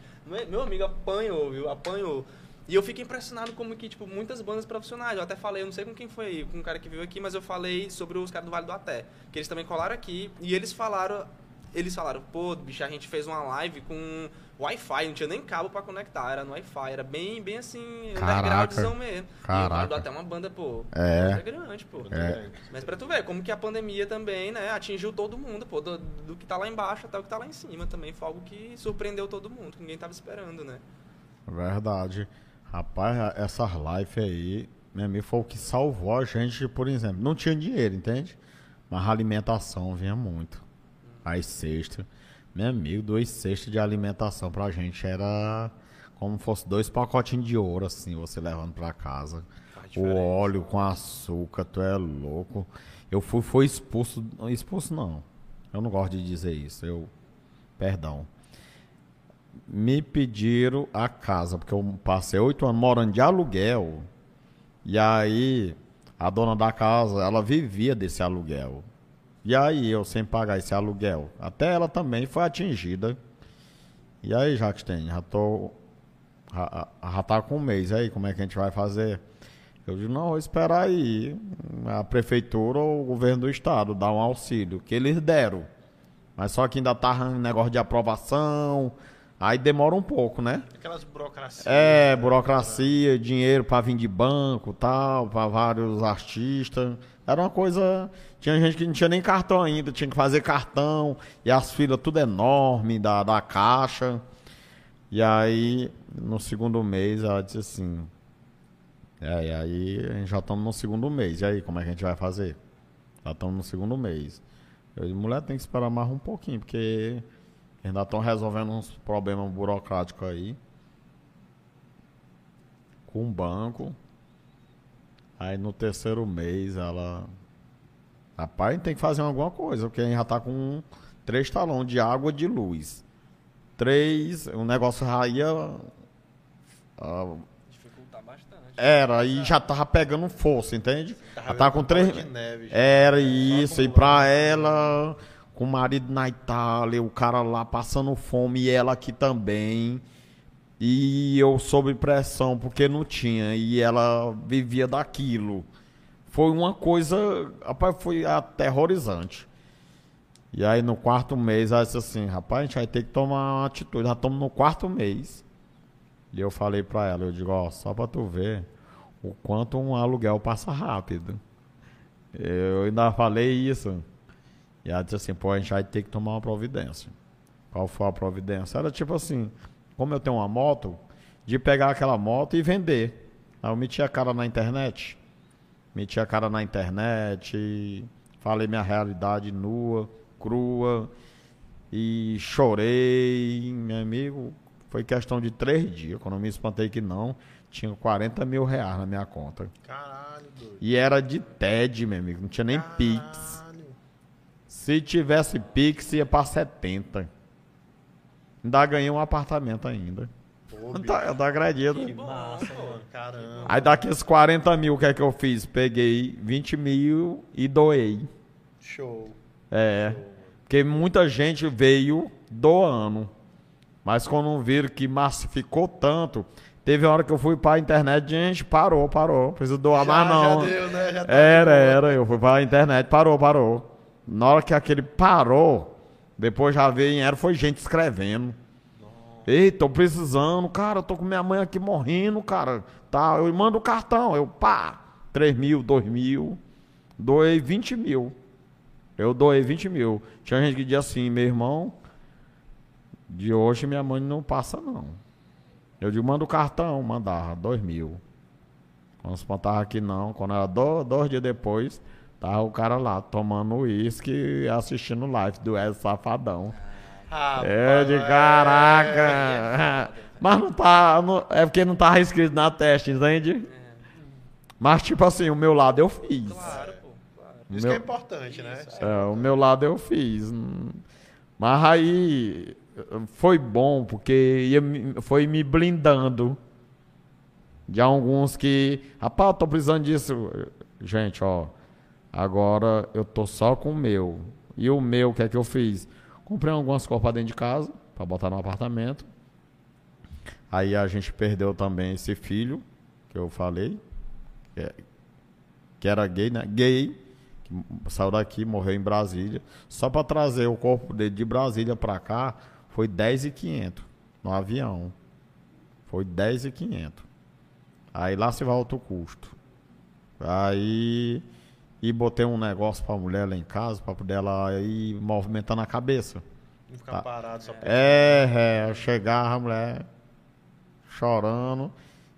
meu amigo apanhou, viu? Apanhou. E eu fico impressionado como que, tipo, muitas bandas profissionais, eu até falei, eu não sei com quem foi, com um cara que veio aqui, mas eu falei sobre os caras do Vale do Até, que eles também colaram aqui, e eles falaram eles falaram, pô, bicho, a gente fez uma live com Wi-Fi, não tinha nem cabo pra conectar, era no Wi-Fi, era bem, bem assim, undergroundzão mesmo. E Caraca. mandou até uma banda, pô, É. grande, pô. É. Mas pra tu ver, como que a pandemia também, né, atingiu todo mundo, pô, do, do que tá lá embaixo até o que tá lá em cima também, foi algo que surpreendeu todo mundo, que ninguém tava esperando, né. Verdade. Rapaz, essas lives aí, meu amigo, foi o que salvou a gente, por exemplo. Não tinha dinheiro, entende? Mas a alimentação vinha muito. As cestas. Meu amigo, dois cestas de alimentação pra gente era como fosse dois pacotinhos de ouro, assim, você levando pra casa. O óleo com açúcar, tu é louco. Eu fui, foi expulso. Expulso não. Eu não gosto de dizer isso. Eu. Perdão. Me pediram a casa, porque eu passei oito anos morando de aluguel. E aí, a dona da casa, ela vivia desse aluguel. E aí, eu sem pagar esse aluguel. Até ela também foi atingida. E aí, Jacques já tô. Já, já tá com um mês. Aí, como é que a gente vai fazer? Eu digo, não, vou esperar aí. A prefeitura ou o governo do estado dar um auxílio, que eles deram. Mas só que ainda tá negócio de aprovação. Aí demora um pouco, né? Aquelas burocracias. É, né? burocracia, dinheiro para vir de banco, tal, para vários artistas. Era uma coisa. Tinha gente que não tinha nem cartão ainda, tinha que fazer cartão, e as filas tudo enorme da, da caixa. E aí, no segundo mês, ela disse assim. É, e aí a gente já estamos no segundo mês. E aí, como é que a gente vai fazer? Já estamos no segundo mês. Eu disse, mulher tem que esperar mais um pouquinho, porque ainda estão resolvendo uns problemas burocráticos aí com o banco. Aí no terceiro mês ela. Rapaz, tem que fazer alguma coisa, porque a gente já tá com três talões de água e de luz. Três, o negócio já ia. ah, Dificultar bastante. era, e já tava pegando força, entende? Tava Já tava com três. neve. Era isso, e pra ela, com o marido na Itália, o cara lá passando fome e ela aqui também. E eu sob pressão porque não tinha, e ela vivia daquilo. Foi uma coisa, rapaz, foi aterrorizante. E aí no quarto mês ela disse assim, rapaz, a gente vai ter que tomar uma atitude. Já estamos no quarto mês. E eu falei pra ela, eu digo, ó, só pra tu ver o quanto um aluguel passa rápido. Eu ainda falei isso. E ela disse assim, pô, a gente vai ter que tomar uma providência. Qual foi a providência? Era tipo assim, como eu tenho uma moto, de pegar aquela moto e vender. Aí eu meti a cara na internet. Meti a cara na internet, falei minha realidade nua, crua. E chorei, meu amigo. Foi questão de três dias. Quando eu me espantei que não, tinha 40 mil reais na minha conta. Caralho, doido. E era de TED, meu amigo. Não tinha nem Pix. Se tivesse Pix, ia pra 70. Ainda ganhei um apartamento ainda. Pô, Eu tá, eu tô agredido. Que massa, mano. Caramba. Aí daqueles 40 mil, o que é que eu fiz? Peguei 20 mil e doei. Show. É. Show. Porque muita gente veio doando. Mas quando viram que massificou tanto, teve hora que eu fui pra internet, gente, parou, parou. Preciso doar Já- mais não. Já deu, né? Já tá Era, era. Eu fui pra internet, parou, parou. Na hora que aquele parou, depois já veio, era, foi gente escrevendo. Ei, tô precisando, cara, eu tô com minha mãe aqui morrendo, cara. Tá, eu mando o cartão, eu pá, 3 mil, 2 mil, doei 20 mil. Eu doei 20 mil. Tinha gente que dizia assim, meu irmão, de hoje minha mãe não passa não. Eu digo, manda o cartão, mandava, 2 mil. Quando se tava aqui não, quando era do- dois dias depois, tava o cara lá tomando uísque e assistindo live do Ed Safadão. Rapaz, É de é. caraca. Mas não tá. não- é porque não tava escrito na teste, entende? Mas tipo assim, o meu lado eu fiz. Claro, pô, claro. O Isso meu, que é importante, né? é, o meu lado eu fiz. Mas aí foi bom, porque ia foi me blindando de alguns que. Rapaz, tô precisando disso. Gente, ó. Agora eu tô só com o meu. E o meu, o que é que eu fiz? Comprei algumas pra dentro de casa, pra botar no apartamento. Aí a gente perdeu também esse filho, que eu falei, que, é- que era gay, né? Gay, que saiu daqui, morreu em Brasília. Só para trazer o corpo dele de Brasília para cá foi 10,500 no avião. Foi 10,500. Aí lá se vai outro custo. Aí e botei um negócio pra mulher lá em casa para poder ela ir movimentando a cabeça. Não ficar Tá. parado só pra... É, é, eu chegava a mulher chorando.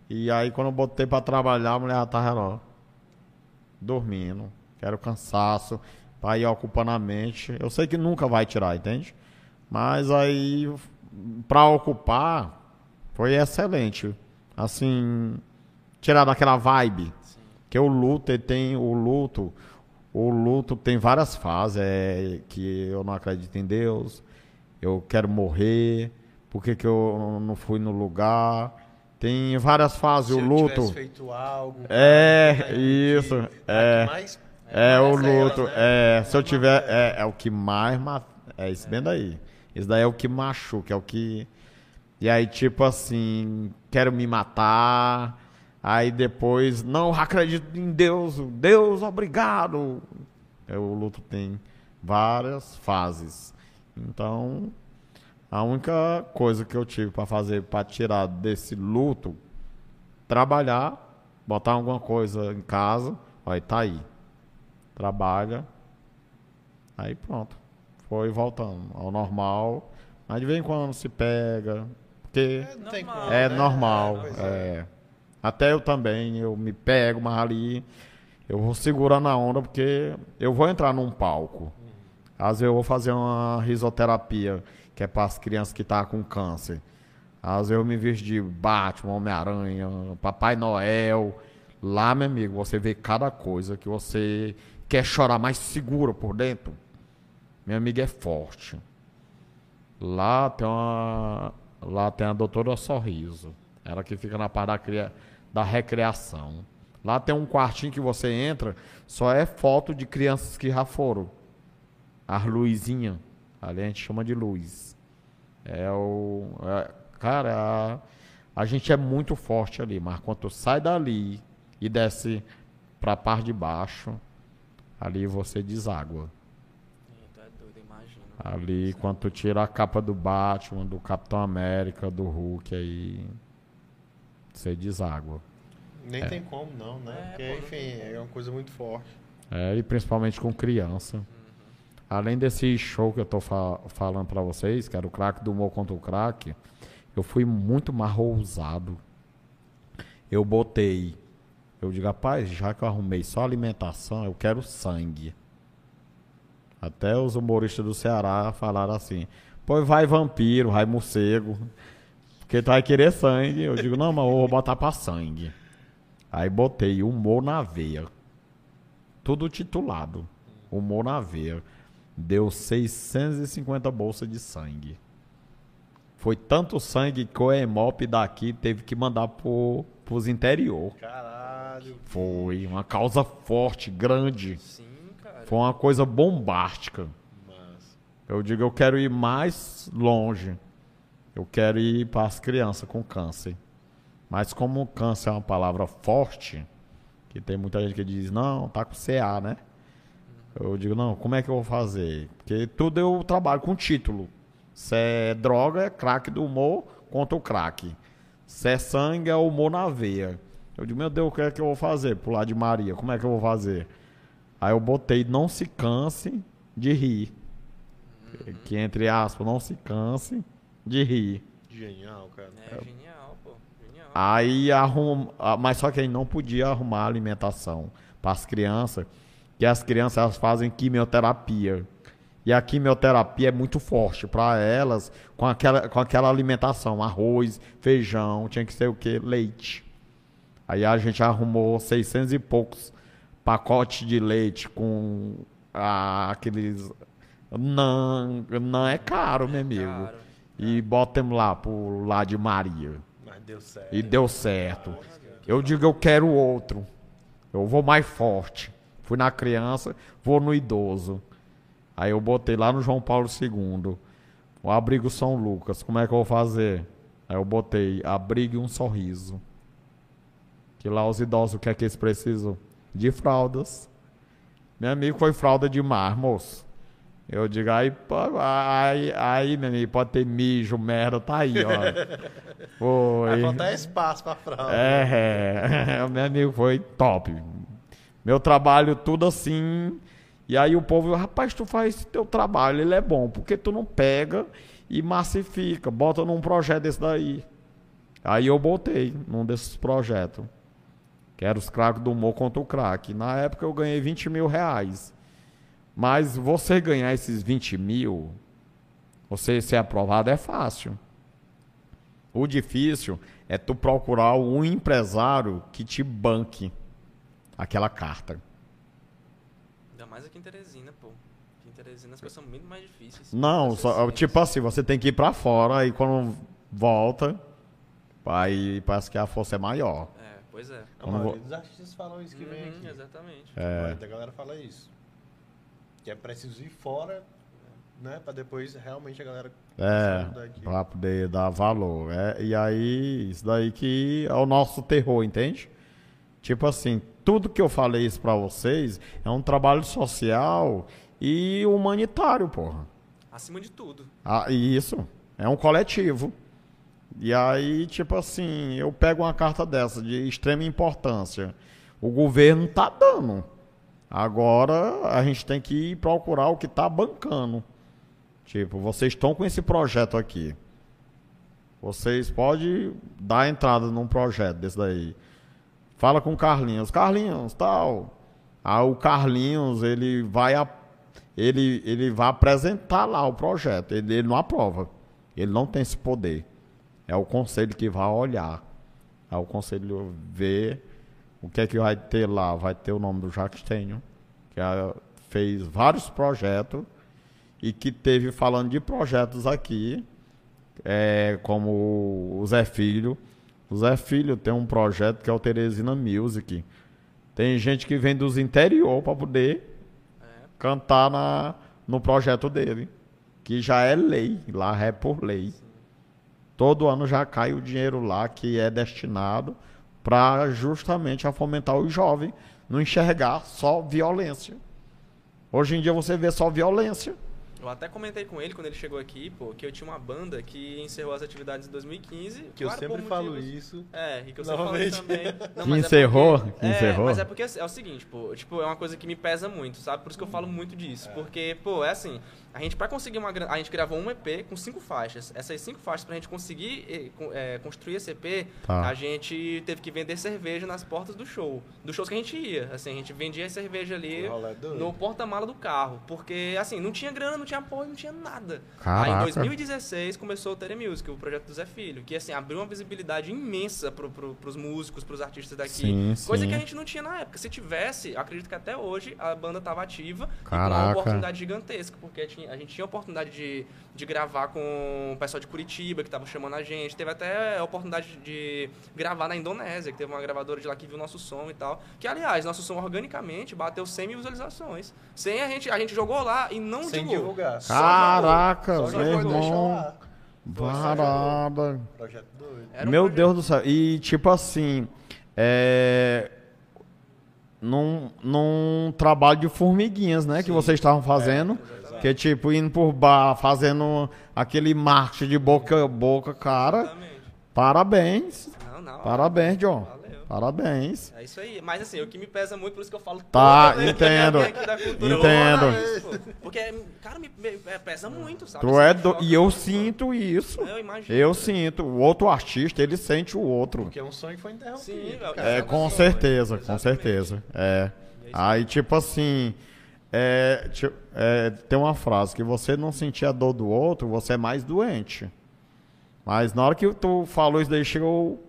E aí quando eu botei pra trabalhar, a mulher já tava lá, dormindo. Quero cansaço, pra ir ocupando a mente. Eu sei que nunca vai tirar, entende? Mas aí, pra ocupar, foi excelente. Assim, tirar daquela vibe. Que o luto, ele tem o luto. O luto tem várias fases. É que eu não acredito em Deus. Eu quero morrer. Por que, que eu não fui no lugar? Tem várias fases. Se o eu luto. tivesse feito algo... É, isso, é. que mais É, o é ela, luto. né? É, se eu tiver. É, é o que mais. ma- É isso bem daí. Isso daí é o que machuca, é o que. E aí, tipo assim, quero me matar. Aí depois, não acredito em Deus. Deus, obrigado. O luto tem várias fases. Então, a única coisa que eu tive pra fazer pra tirar desse luto, trabalhar, botar alguma coisa em casa, aí tá aí. Trabalha, aí pronto. Foi voltando ao normal. Mas de vez em quando se pega, porque É, Normal, é né? normal. pois é. Até eu também, eu me pego, mas ali eu vou segurando a onda porque eu vou entrar num palco. Às vezes eu vou fazer uma risoterapia, que é para as crianças que estão com câncer. Às vezes eu me visto de Batman, Homem-Aranha, Papai Noel. Lá, meu amigo, você vê cada coisa que você quer chorar mais seguro por dentro. Meu amigo é forte. Lá tem uma. Lá tem a doutora Sorriso. Ela que fica na parte da, cria- da recreação. Lá tem um quartinho que você entra, só é foto de crianças que já foram. As luzinhas. Ali a gente chama de luz. É o. é- cara, a, a gente é muito forte ali, mas quando tu sai dali e desce pra parte de baixo, ali você deságua. É doido, imagina. Ali, quando tu tira a capa do Batman, do Capitão América, do Hulk, aí você deságua. Nem tem como, não, né? É, Porque, pô, enfim, é uma coisa muito forte. É, e principalmente com criança. Além desse show que eu tô fa- falando pra vocês, que era o craque do humor contra o craque, eu fui muito mais ousado. Eu botei. Eu digo, rapaz, já que eu arrumei só alimentação, eu quero sangue. Até os humoristas do Ceará falaram assim: pois vai vampiro, vai morcego. Porque tu vai querer sangue. Eu digo, não, mas eu vou botar pra sangue. Aí botei humor na veia. Tudo titulado. Humor na veia. Deu 650 bolsas de sangue. Foi tanto sangue que o Emop daqui teve que mandar pro, pros interior. Caralho. Foi uma causa forte, grande. Sim, cara. Foi uma coisa bombástica. Mas... Eu digo, eu quero ir mais longe. Eu quero ir para as crianças com câncer. Mas como câncer é uma palavra forte, que tem muita gente que diz, não, tá com CA, né? Eu digo, não, como é que eu vou fazer? Porque tudo eu trabalho com título. Se é droga, é crack do humor contra o crack. Se é sangue, é humor na veia. Eu digo, meu Deus, o que é que eu vou fazer? Pular de Maria, como é que eu vou fazer? Aí eu botei, não se canse de rir. Que entre aspas, não se canse de rir. Genial, cara. É genial, pô. Genial. Aí arruma, ah, mas só que aí não podia arrumar alimentação para as crianças, que as crianças elas fazem quimioterapia. E a quimioterapia é muito forte para elas com aquela, com aquela alimentação, arroz, feijão, tinha que ser o que? Leite. Aí a gente arrumou 600 e poucos pacotes de leite com ah, aqueles não, não é caro, meu amigo. Caro. E botamos lá pro lado de Maria. Mas deu certo. E deu certo. Eu digo, eu quero outro. Eu vou mais forte. Fui na criança, vou no idoso. Aí eu botei lá no João Paulo II. O abrigo São Lucas. Como é que eu vou fazer? Aí eu botei abrigo um sorriso. Que lá os idosos, o que é que eles precisam? De fraldas. Meu amigo foi fralda de mar, moço. Eu digo, aí, aí, aí, meu amigo, pode ter mijo, merda, tá aí, ó. Vai Foi. faltar espaço pra fralda. É, é, o meu amigo foi top. Meu trabalho tudo assim. E aí o povo, rapaz, tu faz esse teu trabalho, ele é bom, porque tu não pega e massifica, bota num projeto desse daí. Aí eu botei num desses projetos. Que era os craques do humor contra o craque. Na época eu ganhei 20 mil reais. Mas você ganhar esses 20 mil, você ser aprovado é fácil. O difícil é tu procurar um empresário que te banque aquela carta. Ainda mais aqui em Teresina, pô. Aqui em Teresina as coisas são muito mais difíceis. Não, só- tipo assim, você tem que ir pra fora e quando volta, aí parece que a força é maior. É, pois é. A maioria vou- dos artistas falam isso que vem Uhum, aqui. exatamente. A maioria da galera fala isso. Que é preciso ir fora, né? Pra depois realmente a galera É, pra poder dar valor. É, e aí, isso daí que é o nosso terror, entende? Tipo assim, tudo que eu falei isso pra vocês é um trabalho social e humanitário, porra. Acima de tudo. Ah, e isso, é um coletivo. E aí, tipo assim, eu pego uma carta dessa de extrema importância. O governo tá dando. Agora a gente tem que ir procurar o que tá bancando. Tipo, vocês estão com esse projeto aqui. Vocês podem dar entrada num projeto desse daí. Fala com o Carlinhos. Carlinhos, tal. Aí o Carlinhos, ele vai ele, ele vai apresentar lá o projeto. Ele, ele não aprova. Ele não tem esse poder. É o conselho que vai olhar. É o conselho ver o que é que vai ter lá. Vai ter o nome do Jacques Tenho, que ah, fez vários projetos e que teve falando de projetos aqui, é, como o Zé Filho. O Zé Filho tem um projeto que é o Teresina Music. Tem gente que vem dos interior para poder cantar na, no projeto dele, que já é lei, lá é por lei. Todo ano já cai o dinheiro lá que é destinado para justamente a fomentar o jovem, não enxergar só violência. Hoje em dia você vê só violência. Eu até comentei com ele quando ele chegou aqui, pô, que eu tinha uma banda que encerrou as atividades em 2015. Que eu claro, sempre por falo isso. É, e que eu sempre falo também. Não, Que mas é encerrou? porque- Que é, encerrou? mas é porque é o seguinte, pô, tipo, é uma coisa que me pesa muito, sabe? Por isso que eu falo muito disso. Porque, pô, é assim, a gente, pra conseguir uma grana, a gente gravou um EP com cinco faixas. Essas cinco faixas, pra gente conseguir con- eh, construir esse EP, Tá. a gente teve que vender cerveja nas portas do show. Dos shows que a gente ia. Assim, a gente vendia a cerveja ali no porta-mala do carro. Porque, assim, não tinha grana, não tinha apoio, não tinha nada. Caraca. Aí em 2016 começou o Tere Music, o projeto do Zé Filho, que assim, abriu uma visibilidade imensa pro, pro, pros músicos, pros artistas daqui. Sim, Coisa sim. que a gente não tinha na época. Se tivesse, acredito que até hoje a banda tava ativa e com uma Caraca. oportunidade gigantesca, porque tinha- a gente tinha a oportunidade de, de gravar com o pessoal de Curitiba, que tava chamando a gente. Teve até a oportunidade de gravar na Indonésia, que teve uma gravadora de lá que viu nosso som e tal. Que, aliás, nosso som organicamente bateu 100 mil visualizações. Sem a gente, a gente jogou lá e não Sem divulgou. divulgar. Só Caraca, Só meu jogou e deixou irmão. Projeto doido. Um Meu projeto- Deus do céu. E tipo assim, é. Num, num trabalho de formiguinhas, né? Que vocês estavam fazendo. Que é tipo, indo por bar, fazendo aquele marketing de boca a boca, cara. Exatamente. Parabéns. Não, não. Parabéns, John. Valeu. Parabéns. É isso aí. Mas assim, o que me pesa muito, por isso que eu falo Tá, entendo. Entendo. isso. Porque, cara, me, me- é, pesa muito, sabe? Tu é Assim, do... choca E eu muito. sinto isso. Eu imagino. Eu sinto. O outro artista, ele sente o outro. Porque é um sonho que foi interrompido. Sim, cara. velho. É, com certeza, com certeza. É. É Aí, tipo assim, é, é, tem uma frase que você não sentir a dor do outro, você é mais doente. Mas na hora que tu falou isso daí, chegou.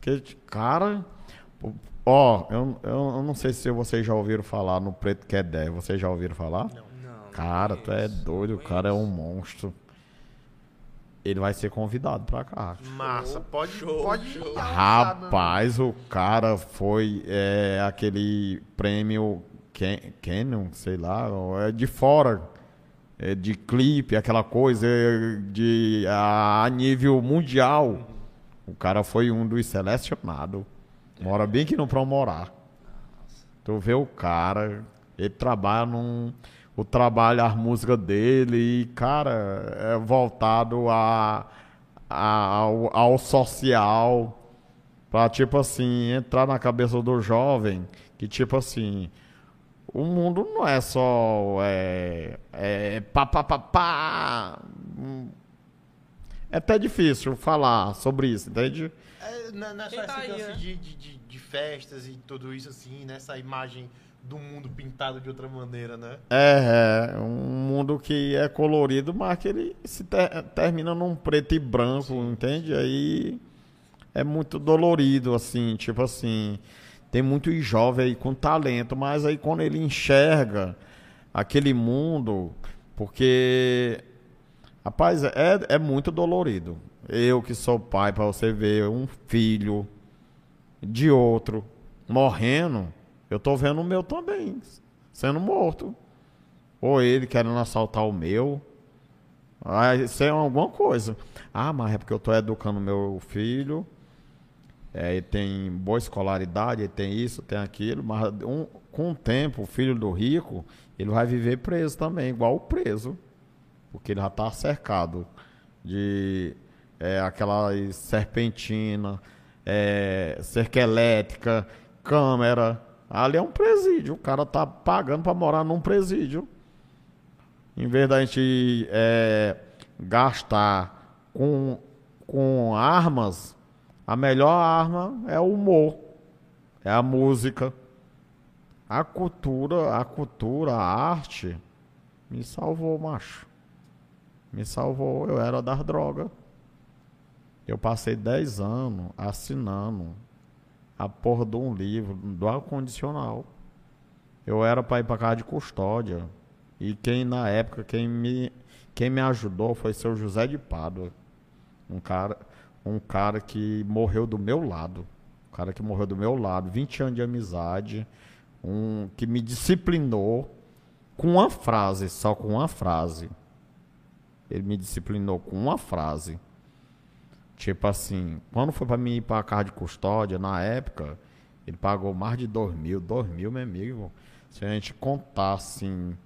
Que, cara. Ó, eu, eu, eu não sei se vocês já ouviram falar no Preto que é 10. Vocês já ouviram falar? Não, Cara, não tu é doido, o não cara é um monstro. Ele vai ser convidado pra cá. Massa, pode, Show, pode show. Rapaz, o cara foi é, aquele prêmio Canon, sei lá, é de fora, é de clipe, aquela coisa é, de a, nível mundial. O cara foi um dos selecionados. Mora bem que não pra morar. Tu vê o cara, Ele trabalha num. O trabalho, as músicas dele, e, cara, é voltado a, a- ao, ao social. Pra, tipo assim, entrar na cabeça do jovem que, tipo assim, o mundo não é só. É, é pá, pá, pá, pá. É até difícil falar sobre isso, entende? É, na- nessa Quem tá aí, né? de, de, de, de festas e tudo isso assim, nessa imagem do mundo pintado de outra maneira, né? É, é um mundo que é colorido, mas que ele se ter- termina num preto e branco, entende? Aí é muito dolorido, assim, tipo assim. Tem muito jovem aí com talento, mas aí quando ele enxerga aquele mundo, porque, rapaz, é, é muito dolorido. Eu que sou pai, para você ver um filho de outro morrendo, eu tô vendo o meu também sendo morto. Ou ele querendo assaltar o meu. Ah, isso é alguma coisa. Ah, mas é porque eu tô educando meu filho. É, ele tem boa escolaridade, ele tem isso, tem aquilo, mas um- com o tempo, o filho do rico, ele vai viver preso também, igual o preso. Porque ele já está cercado de é, aquela serpentina, é, cerca elétrica, câmera. Ali é um presídio, o cara tá pagando para morar num presídio. Em vez da gente é, gastar com, com armas, a melhor arma é o humor, é a música. A cultura, a cultura, a arte me salvou, macho. Me salvou. Eu era das drogas. Eu passei 10 anos assinando a porra de um livro do ar-condicional. Eu era para ir para casa de custódia. E quem na época, quem me, quem me ajudou foi seu José de Pádua. Um cara, um cara que morreu do meu lado. Um cara que morreu do meu lado, 20 anos de amizade. Um que me disciplinou com uma frase, só com uma frase. Ele me disciplinou com uma frase. Tipo assim, quando foi pra mim ir pra casa de custódia, na época, ele pagou mais de dois mil, dois mil, meu amigo. Se a gente contar assim,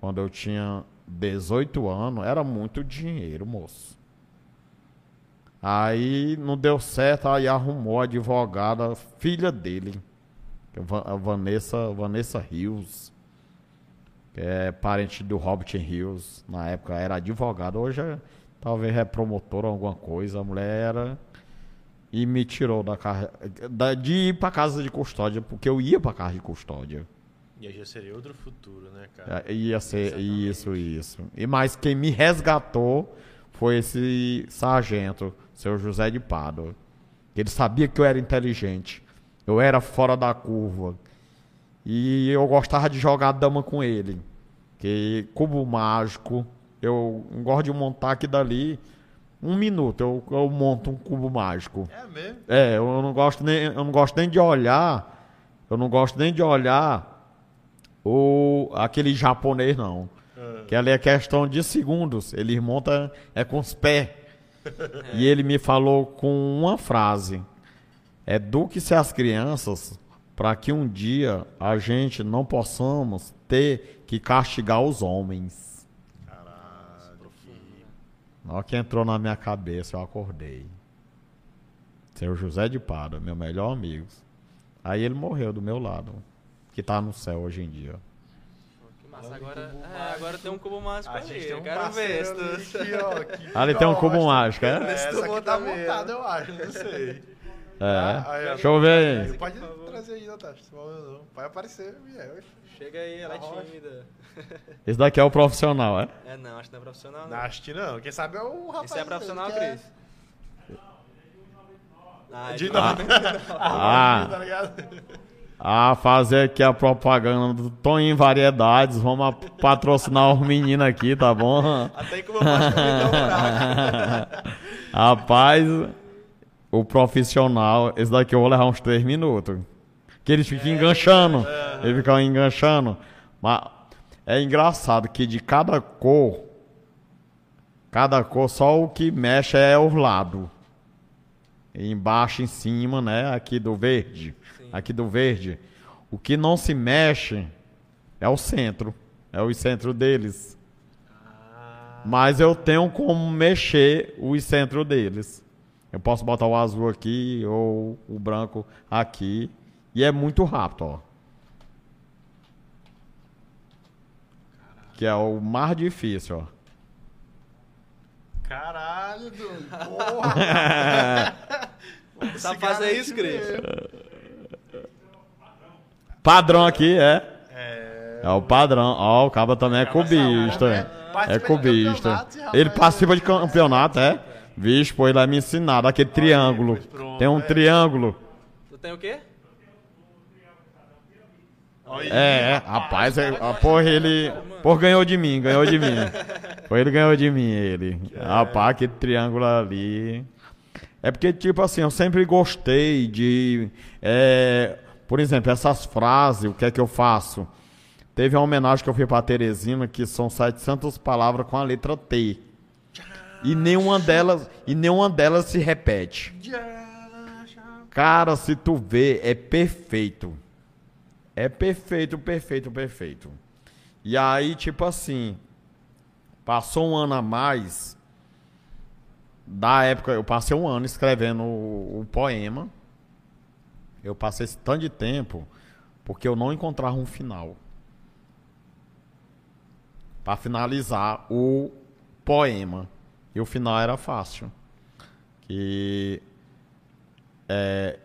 quando eu tinha 18 anos, era muito dinheiro, moço. Aí não deu certo, aí arrumou a advogada, filha dele, é a Vanessa, Vanessa Rios, que é parente do Robert Rios, na época era advogada, hoje é, talvez é promotora alguma coisa, a mulher era e me tirou da, casa, da de ir para casa de custódia, porque eu ia para casa de custódia. E aí já seria outro futuro, né, cara? É, Ia ser Exatamente. isso, isso. E mais quem me resgatou foi esse sargento, seu José de Pádua. Ele sabia que eu era inteligente. Eu era fora da curva. E eu gostava de jogar dama com ele. Que cubo mágico, eu gosto de montar aqui dali. Um minuto eu, eu monto um cubo mágico. É mesmo? É, eu não gosto nem, eu não gosto nem de olhar. Eu não gosto nem de olhar o aquele japonês não. Que ali é questão de segundos. Ele monta é com os pés. E ele me falou com uma frase: Eduque-se as crianças para que um dia a gente não possamos ter que castigar os homens. Caralho. que- Na hora que entrou na minha cabeça, eu acordei. Seu José de Pada, meu melhor amigo. Aí ele morreu do meu lado, que tá no céu hoje em dia. Que massa. Agora, é, agora tem um cubo mágico A ali. gente tem um Quero ver ali tu... que, ó, que Ali tem um cubo mágico, é? É, Vê se tu Essa aqui bota tá mesmo. montada, eu acho, não sei. É. Ah, aí. Deixa eu ver aí. Pode trazer aí, Natasha. Vai aparecer, Miel. Chega aí, ela é Tá tímida. Esse daqui é o profissional, é? É, não, acho que não é profissional, não. Naste não. Quem sabe é o rapaz. Esse é profissional, que é- Cris? Ah, De de novo. Ah. Tá ligado? Ah, fazer aqui a propaganda do Toninho Variedades. Vamos a- patrocinar os meninos aqui, tá bom? Até que um fraco. Rapaz, o profissional, esse daqui eu vou levar uns 3 minutos. Que eles ficam enganchando. Eles ficam enganchando. Mas é engraçado que de cada cor, cada cor, só o que mexe é o lado. Embaixo, em cima, né? Aqui do verde. Aqui do verde. O que não se mexe É o centro. É o centro deles. Mas eu tenho como mexer o centro deles. Eu posso botar o azul aqui ou o branco aqui. E é muito rápido, ó. Que é o mais difícil, ó. Caralho, doido. Porra. Sabe fazer isso, Cris? Padrão aqui, é. É. É o padrão. Ó, o Caba também é cubista. né? É de cubista. Ele participa de campeonato, é? Vixe, pô, ele vai me ensinar. Aquele triângulo. Tem um é. triângulo. Tu tem o quê? É, é, rapaz, é, ah, porra, ele. Porra, ganhou de mim, ganhou de mim. Foi ele ganhou de mim, ele. Rapaz, aquele triângulo ali. É porque, tipo assim, eu sempre gostei de. é, por exemplo, essas frases, o que é que eu faço? Teve uma homenagem que eu fiz pra Teresina, que são 700 palavras com a letra T. E nenhuma delas, e nenhuma delas se repete. Cara, se tu vê, é perfeito. É perfeito, perfeito, perfeito. E aí, tipo assim, passou um ano a mais. Da época, eu passei um ano escrevendo o, o poema. Eu passei esse tanto de tempo porque eu não encontrava um final. Para finalizar o poema. E o final era fácil. Que é,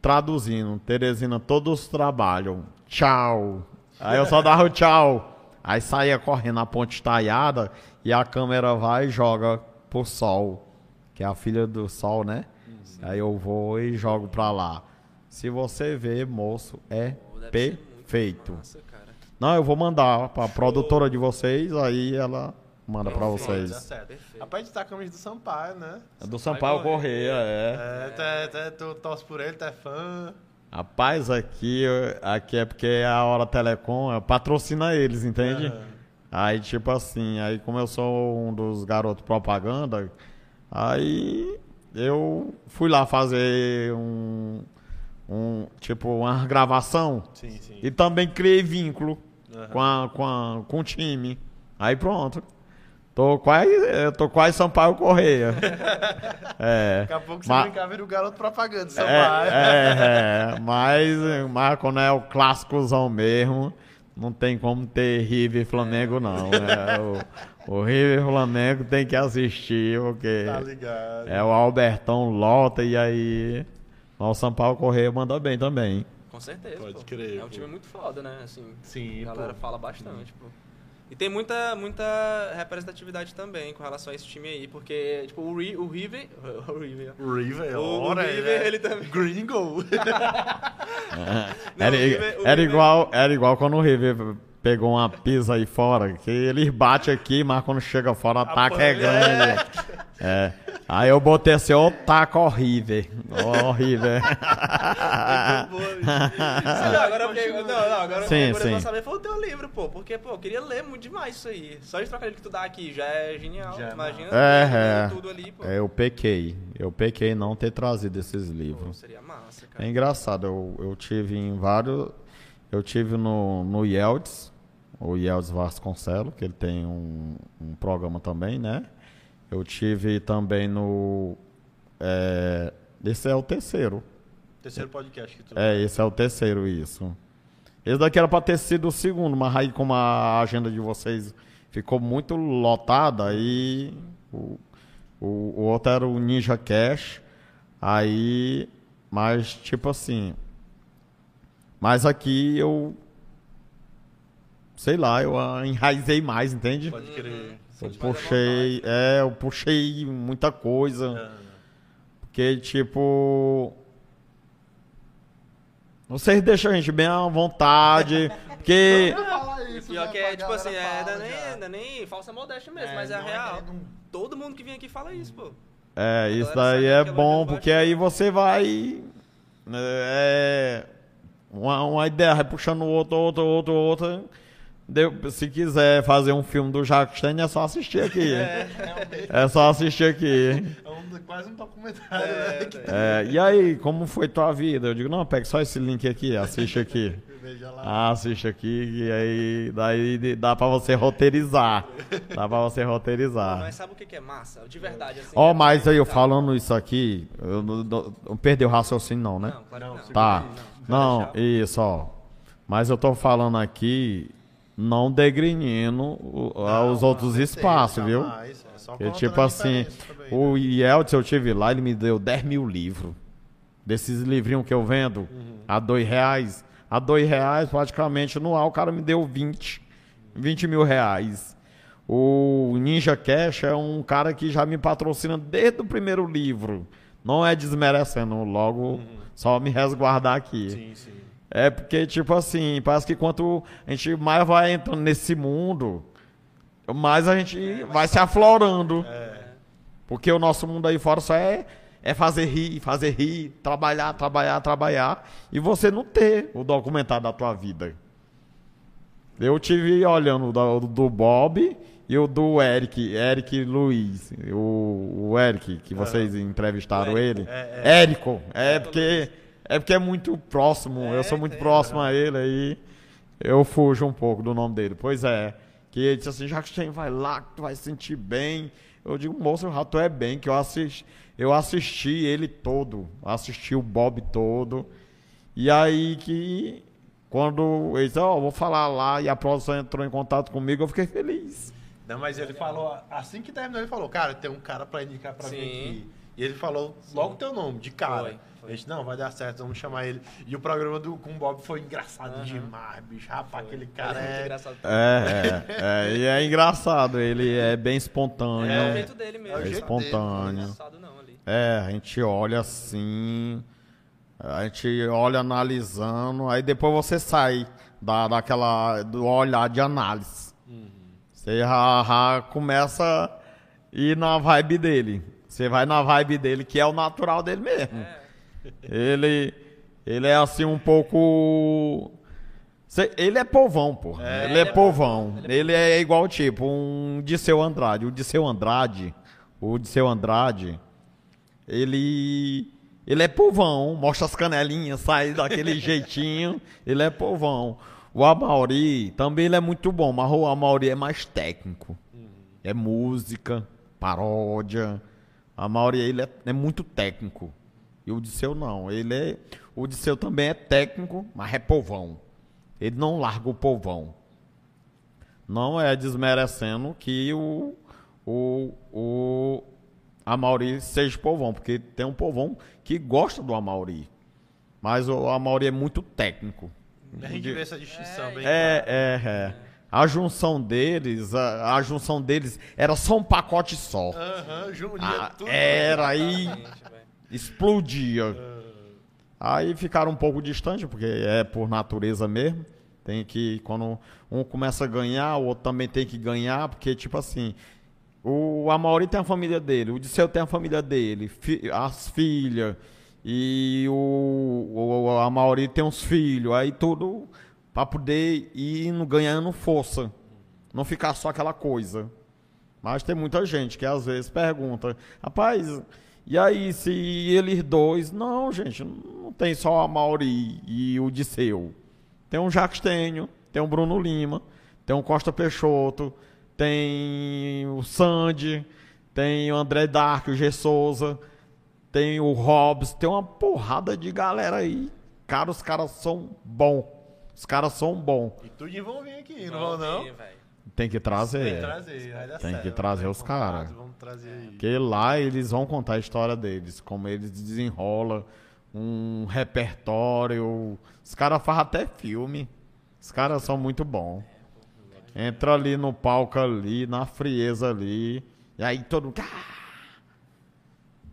traduzindo, Teresina, todos trabalham. Tchau. Aí eu só dava o tchau. Aí saía correndo a ponte estaiada e a câmera vai e joga pro sol, que é a filha do sol, né? Aí eu vou e jogo pra lá. Se você ver, moço, é deve perfeito. Massa, cara. Não, eu vou mandar pra produtora de vocês, aí ela manda pra Pronto, vocês. Perfeito. Rapaz, tu tá com a camisa do Sampaio, né? É do Sampaio Correia, é. É, tu, é- tu, é- tu torce por ele, tu é fã. Rapaz, aqui, aqui é porque é a Hora Telecom, é, patrocina eles, entende? Aham. Aí, tipo assim, aí como eu sou um dos garotos propaganda, aí eu fui lá fazer um, um tipo, uma gravação Sim, sim. e também criei vínculo Aham. com, a, com, a, com o time. Aí pronto. Tô quase, eu tô quase Sampaio Correia. é. Daqui a pouco você Ma- brincar, vira o garoto propaganda do Sampaio. É, é, mas, mas quando é o clássicozão mesmo, não tem como ter River e Flamengo, não. É, o, o River e Flamengo tem que assistir, porque Tá ligado. é o Albertão lota e aí o São Paulo Correia manda bem também. Com certeza. Pode pô. crer, É um pô. time muito foda, né? Assim, Sim, a galera pô. fala bastante, pô. E tem muita, muita representatividade também com relação a esse time aí, porque, tipo, o, Ri, o River. O River. O River, O- o River, é ele também. Gringo. Não, era, o River- o era River- igual, era igual quando o River pegou uma pisa aí fora, que ele bate aqui, mas quando chega fora, o ataque é grande. É. Aí eu botei assim, ô taco horrível. Horrível. Não, agora eu fiquei, não, não, agora Sim, eu queria sim. saber foi o teu livro, pô. Porque, pô, eu queria ler muito demais isso aí. Só de trocadilho que tu dá aqui já é genial. Já é Imagina É, ler é. tudo ali, pô. É, eu pequei. Eu pequei não ter trazido esses Pô, livros. seria massa, cara. É engraçado, eu, eu tive em vários. Eu tive no, no Yelds, o Yelds Vasconcelos, que ele tem um, um programa também, né? Eu tive também no. é, esse é o terceiro. Terceiro podcast que tu. É, esse é o terceiro, isso. Esse daqui era pra ter sido o segundo, mas aí como a agenda de vocês ficou muito lotada, aí o, o, o outro era o Ninja Cash, aí, mas tipo assim, mas aqui eu, sei lá, eu enraizei mais, entende? Pode crer. Eu puxei, é, eu puxei muita coisa. Ah, Porque, tipo. Vocês deixam a gente bem à vontade. Porque. Fala isso, pior né, que é, tipo galera assim, é, não, é nem, é nem falsa modéstia mesmo, É, mas é é real. querendo um- Todo mundo que vem aqui fala isso, pô. É, isso daí é bom, porque aí né? você vai. É. Uma, uma ideia vai puxando outro, outro, outro, outro. Deu- se quiser fazer um filme do Jacques Stein, é só assistir aqui. É, realmente. É só assistir aqui. É um quase um documentário, né? Que É, e aí, como foi tua vida? Eu digo, não, pega só esse link aqui, assiste aqui. Veja lá. Ah, assiste aqui, e aí daí dá pra você roteirizar. Dá pra você roteirizar. Mas sabe o que é massa? De verdade, assim. Ó, é mas aí eu falando isso aqui, eu não, não- não perdeu o raciocínio não, né? Não, claro Não, não. Tá. Não, Não, isso, ó. Mas eu tô falando aqui, não degrinhando os outros não, espaços, viu? jamais, é só tipo assim, também, o né? Yeltsin eu tive lá, ele me deu 10 mil livros. Desses livrinhos que eu vendo Uhum. a dois reais. A dois reais, praticamente, no ar, o cara me deu 20. 20 mil reais. O Ninja Cash é um cara que já me patrocina desde o primeiro livro. Não é desmerecendo, logo só me resguardar aqui. Uhum. Sim, sim. É porque, tipo assim, parece que quanto a gente mais vai entrando nesse mundo, mais a gente vai se aflorando. Porque o nosso mundo aí fora só é, é fazer rir, fazer rir, trabalhar, trabalhar, trabalhar. E você não ter o documentário da tua vida. Eu tive olhando o do, do Bob e o do Eric, Eric Luiz. O, o Eric, que vocês entrevistaram ele. É, Érico. É porque, é porque é muito próximo. É, eu sou muito tem, próximo a ele aí. Eu fujo um pouco do nome dele. Pois é. Que ele disse assim, já que você vai lá, que tu vai se sentir bem. Eu digo, moço, o rato é bem, que eu assisti, eu assisti ele todo. Assisti o Bob todo. E aí que quando ele disse, ó, vou falar lá e a produção entrou em contato comigo, eu fiquei feliz. Não, mas ele falou, assim que terminou, ele falou, cara, tem um cara pra indicar pra Sim. mim aqui. E ele falou logo teu nome, de cara. Foi, foi. A gente, não, vai dar certo, vamos chamar ele. E o programa do, com o Bob foi engraçado demais, bicho. Rapaz, aquele cara Ele é é... engraçado. É, é, é, e é engraçado, ele é bem espontâneo. É o jeito dele mesmo. É jeito espontâneo. Não é engraçado não ali. É, a gente olha assim, a gente olha analisando, aí depois você sai da, daquela, do olhar de análise. Você já, já começa a ir na vibe dele. Você vai na vibe dele, que é o natural dele mesmo. Ele, ele é assim um pouco... Ele é povão, pô. ele é povão. Ele é igual tipo um Disseu Andrade. O Disseu Andrade, o Disseu Andrade, ele ele é povão, mostra as canelinhas, sai daquele jeitinho, ele é povão. O Amauri também ele é muito bom, mas o Amauri é mais técnico. É música, paródia. A Amauri ele é, é muito técnico. E o Disseu não, ele é o Disseu também é técnico, mas é povão. Ele não larga o povão. Não é desmerecendo que o, o, o Amauri seja povão, porque tem um povão que gosta do Amauri. Mas o Amauri é muito técnico. A gente vê essa distinção bem É, é, é. A junção deles, a, a junção deles era só um pacote só. Aham, junia Ah, tudo. era aí. Explodia. Aí ficaram um pouco distantes, porque é por natureza mesmo. Tem que, quando um começa a ganhar, o outro também tem que ganhar, porque, tipo assim, o Amauri tem a família dele, o Disseu tem a família dele, fi- as filhas, e o, o, Amauri tem uns filhos, aí tudo pra poder ir ganhando força. Não ficar só aquela coisa. Mas tem muita gente que às vezes pergunta, rapaz, e aí se eles dois. Não, gente, não tem só a Mauri e o Disseu. Tem um Jacques Tenho, tem um Bruno Lima, tem um Costa Peixoto, tem o Sandy, tem o André Dark, o G Souza, tem o Hobbs, tem uma porrada de galera aí. Cara, os caras são bom. Os caras são bom. E tudinho vão vir aqui, não vão não? vir. Tem que trazer. Tem que trazer, vai dar Tem certo. que trazer Vamos os caras. Vamos trazer aí. Porque lá eles vão contar a história deles, como eles desenrolam um repertório. Os caras fazem até filme. Os caras são muito bons. Entra ali no palco ali, na frieza ali. E aí todo mundo. "Ah!"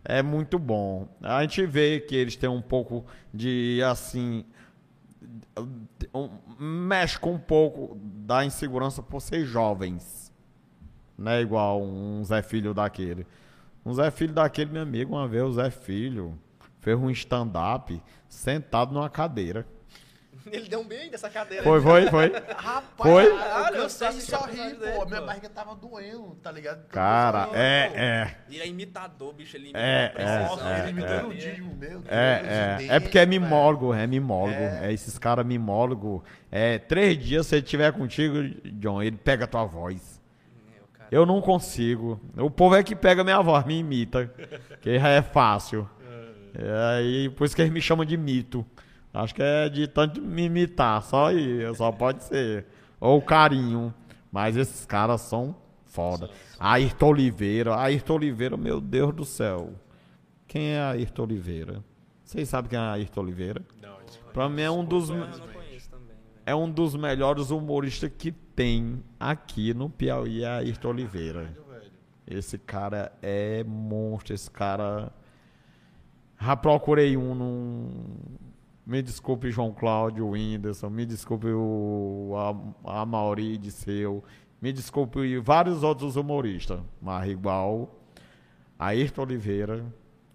É muito bom. A gente vê que eles têm um pouco de assim. Um- mexe com um pouco da insegurança por ser jovens. Não é igual um Zé Filho daquele. Um Zé Filho daquele, meu amigo, uma vez o Zé Filho fez um stand-up sentado numa cadeira. Ele deu um bem dessa cadeira. Foi, foi, foi. Rapaz, Foi? eu Caralho, eu cansei de sorrir, personagem pô. dele, Minha pô. barriga tava doendo, tá ligado? Cara, é, é. Ele é imitador, bicho. Ele imita É, com precisão. Nossa, é, ele imitando é. o Digimon, meu Deus. É, de é, é porque é mimólogo, é mimólogo. É. É, esses caras mimólogo. É, três dias, se ele tiver contigo, John, ele pega a tua voz. Meu. Eu não consigo. O povo é que pega minha voz, me imita. Que já é fácil. É, aí, por isso que eles me chamam de mito. Acho que é de tanto me imitar, só isso, só pode ser. Ou carinho. Mas esses caras são foda. Ayrton Oliveira, Ayrton Oliveira, meu Deus do céu. Quem é Ayrton Oliveira? Vocês sabem quem é Ayrton Oliveira? Não. Pra mim é um dos, Eu não conheço também. velho. é um dos melhores humoristas que tem aqui no Piauí, é Ayrton Oliveira. Esse cara é monstro, esse cara. Já procurei um num. Me desculpe, João Cláudio Whindersson, me desculpe o a, a Mauri de seu, me desculpe vários outros humoristas, mas igual Ayrton Oliveira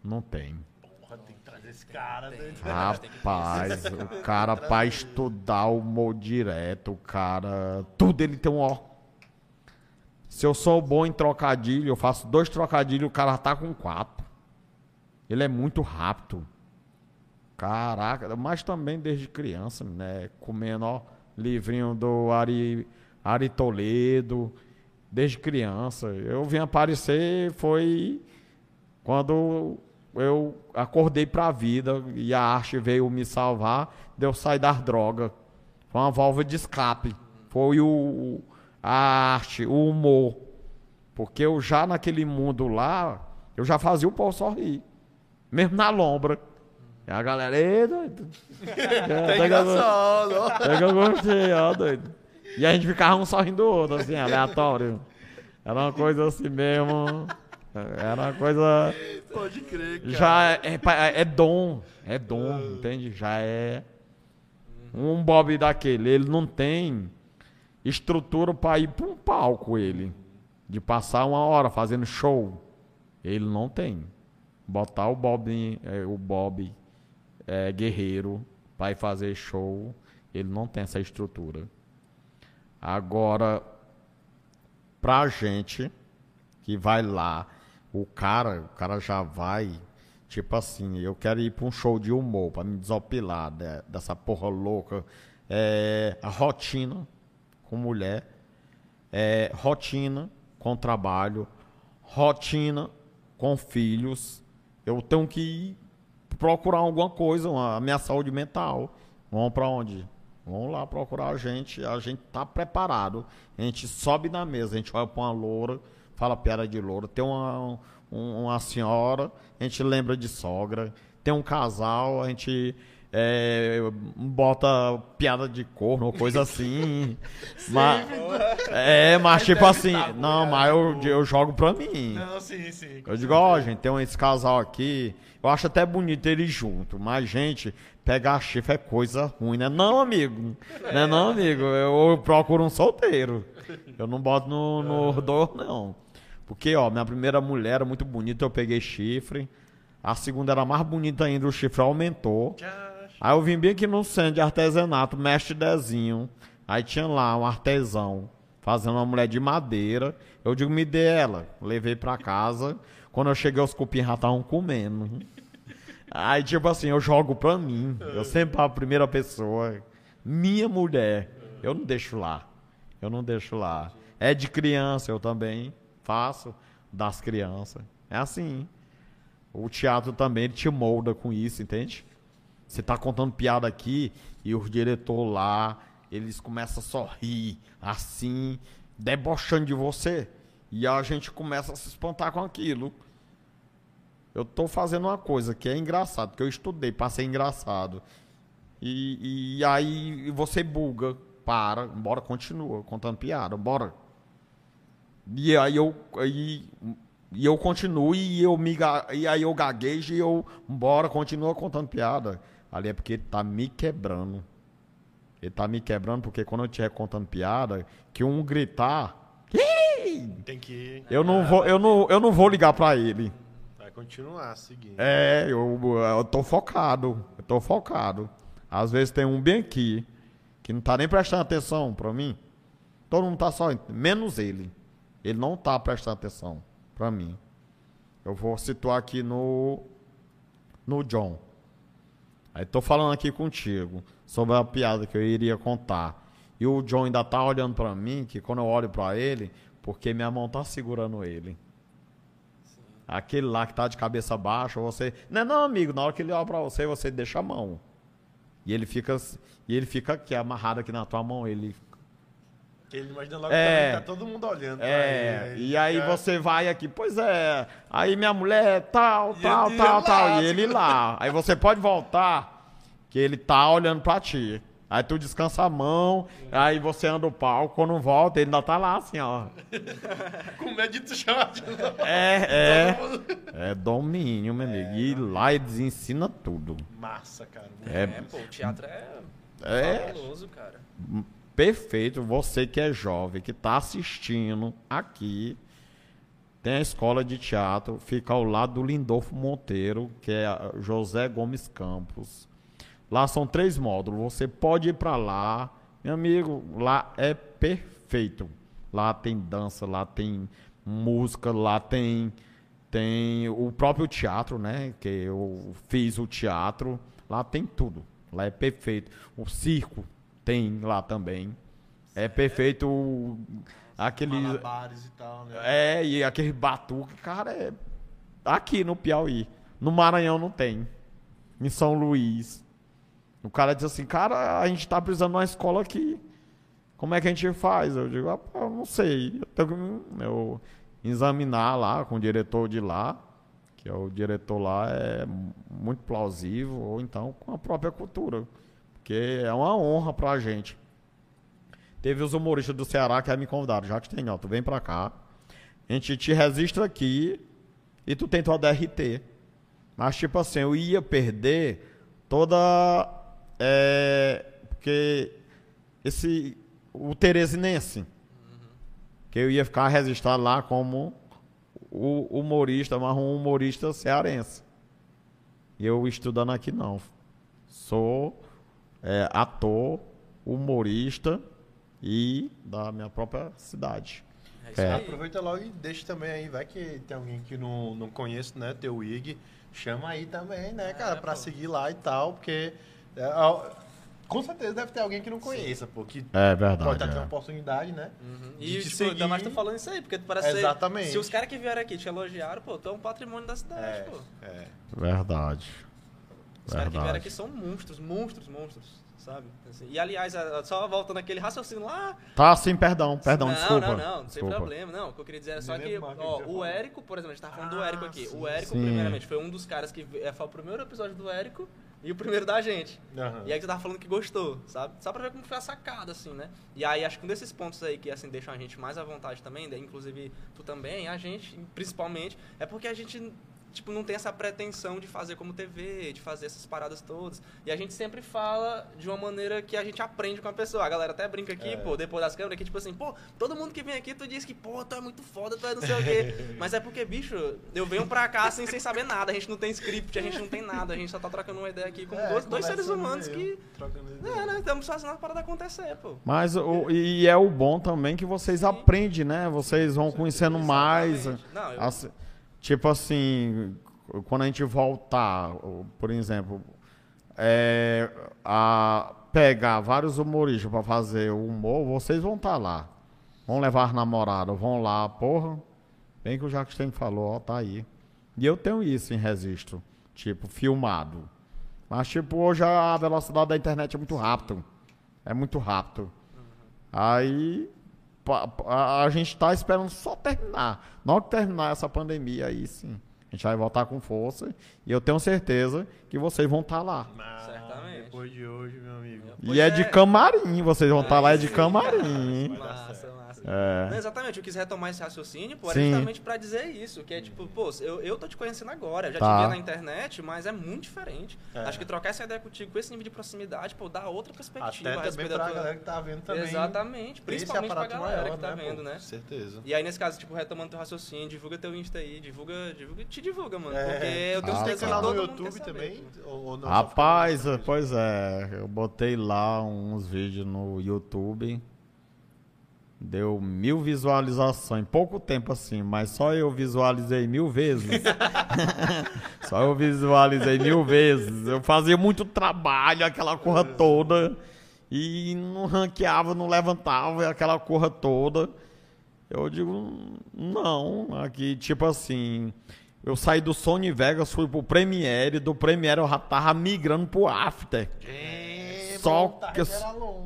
não tem. Porra, tem que trazer esse cara. né? Rapaz, o cara pra estudar o humor direto, o cara. Tudo ele tem um ó. Se eu sou bom em trocadilho, eu faço dois trocadilhos, o cara tá com quatro. Ele é muito rápido. Caraca, mas também desde criança, né? Comendo, ó, livrinho do Ari, Ari Toledo. Desde criança. Eu vim aparecer, foi quando eu acordei pra vida e a arte veio me salvar, deu sair das drogas. Foi uma válvula de escape. Foi o, a arte, o humor. Porque eu já naquele mundo lá, eu já fazia o povo sorrir. Mesmo na lombra. E a galera, ei, doido. É Pega- engraçado, é que eu gostei, ó, doido. E a gente ficava um sorrindo do outro, assim, aleatório. Era uma coisa assim mesmo. Era uma coisa. Pode crer, cara. Já é, é é dom. É dom, entende? Já é. Um Bob daquele, ele não tem estrutura pra ir pra um palco, ele. De passar uma hora fazendo show. Ele não tem. Botar o Bob, é, o Bob é, guerreiro ir fazer show, ele não tem essa estrutura. Agora, pra gente que vai lá, o cara, o cara já vai, tipo assim, eu quero ir pra um show de humor, pra me desopilar de- dessa porra louca. É, a rotina com mulher, é, rotina com trabalho, rotina com filhos. Eu tenho que ir procurar alguma coisa, uma- a minha saúde mental. Vamos pra onde? Vamos lá procurar a gente, a gente tá preparado. A gente sobe na mesa, a gente olha pra uma loura, fala piada de loura. Tem uma, um- uma senhora, a gente lembra de sogra. Tem um casal, a gente é, bota piada de corno ou coisa assim. mas, é, mas tipo assim, não, mas eu, eu jogo pra mim. Não, sim, sim. Eu digo, ó, gente, tem esse casal aqui. Eu acho até bonito eles juntos, mas, gente, pegar chifre é coisa ruim, né? Não, amigo. Né, não, amigo. Eu, eu procuro um solteiro. Eu não boto no, no dor, não. Porque, ó, minha primeira mulher era muito bonita, eu peguei chifre. A segunda era mais bonita ainda, o chifre aumentou. Já- Aí eu vim bem aqui no centro de artesanato, mestre Dezinho. Aí tinha lá um artesão fazendo uma mulher de madeira. Eu digo, me dê ela. Levei pra casa. Quando eu cheguei, os cupins já estavam comendo. Aí, tipo assim, eu jogo pra mim. Eu sempre a primeira pessoa. Minha mulher. Eu não deixo lá. Eu não deixo lá. É de criança, eu também faço das crianças. É assim. O teatro também te molda com isso, entende? Você tá contando piada aqui e os diretores lá, eles começam a sorrir, assim, debochando de você. E a gente começa a se espantar com aquilo. Eu tô fazendo uma coisa que é engraçado, porque eu estudei para ser engraçado. E, e aí você buga, para, bora, continua contando piada, bora. E aí eu, aí, e eu continuo e, eu me, e aí eu gaguejo e eu, bora, continua contando piada. Ali é porque ele tá me quebrando. Ele tá me quebrando porque quando eu estiver contando piada, que um gritar, Tem que. eu não vou, eu não, eu não vou ligar pra ele. Vai continuar seguindo. É, eu, eu tô focado. Eu tô focado. Às vezes tem um bem aqui, que não tá nem prestando atenção pra mim. Todo mundo tá só, menos ele. Ele não tá prestando atenção pra mim. Eu vou situar aqui no no John. Aí tô falando aqui contigo sobre a piada que eu iria contar. E o John ainda tá olhando pra mim, que quando eu olho pra ele, porque minha mão tá segurando ele. Aquele lá que tá de cabeça baixa, você. Não é não, amigo, na hora que ele olha pra você, você deixa a mão. E ele fica, e ele fica aqui, amarrado aqui na tua mão. Ele. Ele imagina logo É. que tá todo mundo olhando. É, ele, e aí fica- você vai aqui, pois é. Aí minha mulher, tal, E tal, tal, lá, tal. E ele lá. Aí você pode voltar, que ele tá olhando pra ti. Aí tu descansa a mão, aí você anda o palco, quando volta, ele ainda tá lá assim, ó. Com medo de tu chamar de novo. É, é. É domínio, meu amigo. E lá eles ensinam tudo. Massa, cara. É, É, pô, o teatro é, É. fabuloso, cara. Perfeito. Você que é jovem, que tá assistindo aqui, tem a escola de teatro, fica ao lado do Lindolfo Monteiro, que é José Gomes Campos. Lá são três módulos. Você pode ir para lá, meu amigo. Lá é perfeito. Lá tem dança, lá tem música, lá tem tem o próprio teatro, né? Que eu fiz o teatro. Lá tem tudo. Lá é perfeito. O circo tem lá também. É perfeito o- aquele Malabares e tal, né? é, e aquele batuque, cara, é aqui no Piauí. No Maranhão não tem. Em São Luís. O cara diz assim, cara, a gente tá precisando de uma escola aqui. Como é que a gente faz? Eu digo, ah, pô, eu não sei. Eu tenho que eu examinar lá com o diretor de lá, que é o diretor lá é muito plausível, ou então com a própria cultura. Porque é uma honra pra gente. Teve os humoristas do Ceará que me convidaram, já que tem, ó, tu vem pra cá, a gente te registra aqui e tu tem tua DRT. Mas, tipo assim, eu ia perder toda. É, porque esse. O Teresinense. Que eu ia ficar registrado lá como o humorista, mas um humorista cearense. E eu estudando aqui não. Sou é, ator, humorista e da minha própria cidade. É isso É. aí. Aproveita logo e deixa também aí, vai que tem alguém que não, não conhece, né, teu IG, chama aí também, né, cara, pra pô. seguir lá e tal, porque é, com certeza deve ter alguém que não conheça, pô, que É pode verdade. estar tendo é. uma oportunidade, né? Uhum. de E, tipo, ainda mais seguir. tô falando isso aí, porque tu parece ser- Exatamente. Se os caras que vieram aqui te elogiaram, pô, tu é um patrimônio da cidade, É, pô. é. Verdade. Os caras que vieram aqui são monstros, monstros, monstros, sabe? Assim, e aliás, só voltando aquele raciocínio lá. Tá, sim, perdão, perdão, não, desculpa. não, não, não tem desculpa. problema, não. O que eu queria dizer é só que, ó, o. Érico, por exemplo, a gente tava falando do Ah, Érico aqui. sim. O Érico, Sim. primeiramente, foi um dos caras que é, foi o primeiro episódio do Érico e o primeiro da gente. Aham. E aí você tava falando que gostou, sabe? Só pra ver como foi a sacada, assim, né? E aí acho que um desses pontos aí que, assim, deixam a gente mais à vontade também, inclusive tu também, a gente, principalmente, é porque a gente, tipo, não tem essa pretensão de fazer como TV, de fazer essas paradas todas. E a gente sempre fala de uma maneira que a gente aprende com a pessoa. A galera até brinca aqui, É. pô, depois das câmeras, que tipo assim, pô, todo mundo que vem aqui, tu diz que, pô, tu é muito foda, tu é não sei o quê. Mas é porque, bicho, eu venho pra cá assim, sem saber nada. A gente não tem script, a gente não tem nada. A gente só tá trocando uma ideia aqui como É, dois, dois seres humanos que trocando ideia. é, né? Estamos fazendo a parada acontecer, pô. Mas o, e é o bom também que vocês aprendem, né? Vocês vão conhecendo mais. Exatamente. Não, eu- Assim, tipo assim, quando a gente voltar, por exemplo, é, a pegar vários humoristas pra fazer o humor, vocês vão estar lá. Vão levar namorado, vão lá, porra. Bem que o Jackstein falou, ó, tá aí. E eu tenho isso em registro, tipo, filmado. Mas, tipo, hoje a velocidade da internet é muito rápido. É muito rápido. Aí pa- pa- a, a gente tá esperando só terminar. Na hora que terminar essa pandemia aí, sim. A gente vai voltar com força. E eu tenho certeza que vocês vão estar lá. Mas, Certamente. Depois de hoje, meu amigo. Pois e é, de é. camarim, vocês vão estar lá é de camarim. Massa. É. Não, exatamente, eu quis retomar esse raciocínio, pô, justamente pra dizer isso, que é tipo, pô, eu, eu tô te conhecendo agora, eu já Tá. te vi na internet, mas é muito diferente. É. Acho que trocar essa ideia contigo com esse nível de proximidade, pô, dá outra perspectiva Até a também respeito da tua... galera que tá vendo também. Exatamente, principalmente pra galera maior, que tá pô? vendo, né? Com certeza. E aí, nesse caso, tipo, retomando teu raciocínio, divulga teu Insta aí, divulga, divulga, te divulga, mano. É. Porque eu tenho Ah, certeza que canal todo no YouTube também? pô. Ou, não, Rapaz, pois é, eu botei lá uns vídeos no YouTube. Deu mil visualizações, em pouco tempo assim, mas só eu visualizei mil vezes. só eu visualizei mil vezes. Eu fazia muito trabalho, aquela corra toda, e não ranqueava, não levantava, aquela corra toda. Eu digo, não, aqui, tipo assim, eu saí do Sony Vegas, fui pro Premiere, do Premiere eu já tava migrando pro After. É, Só que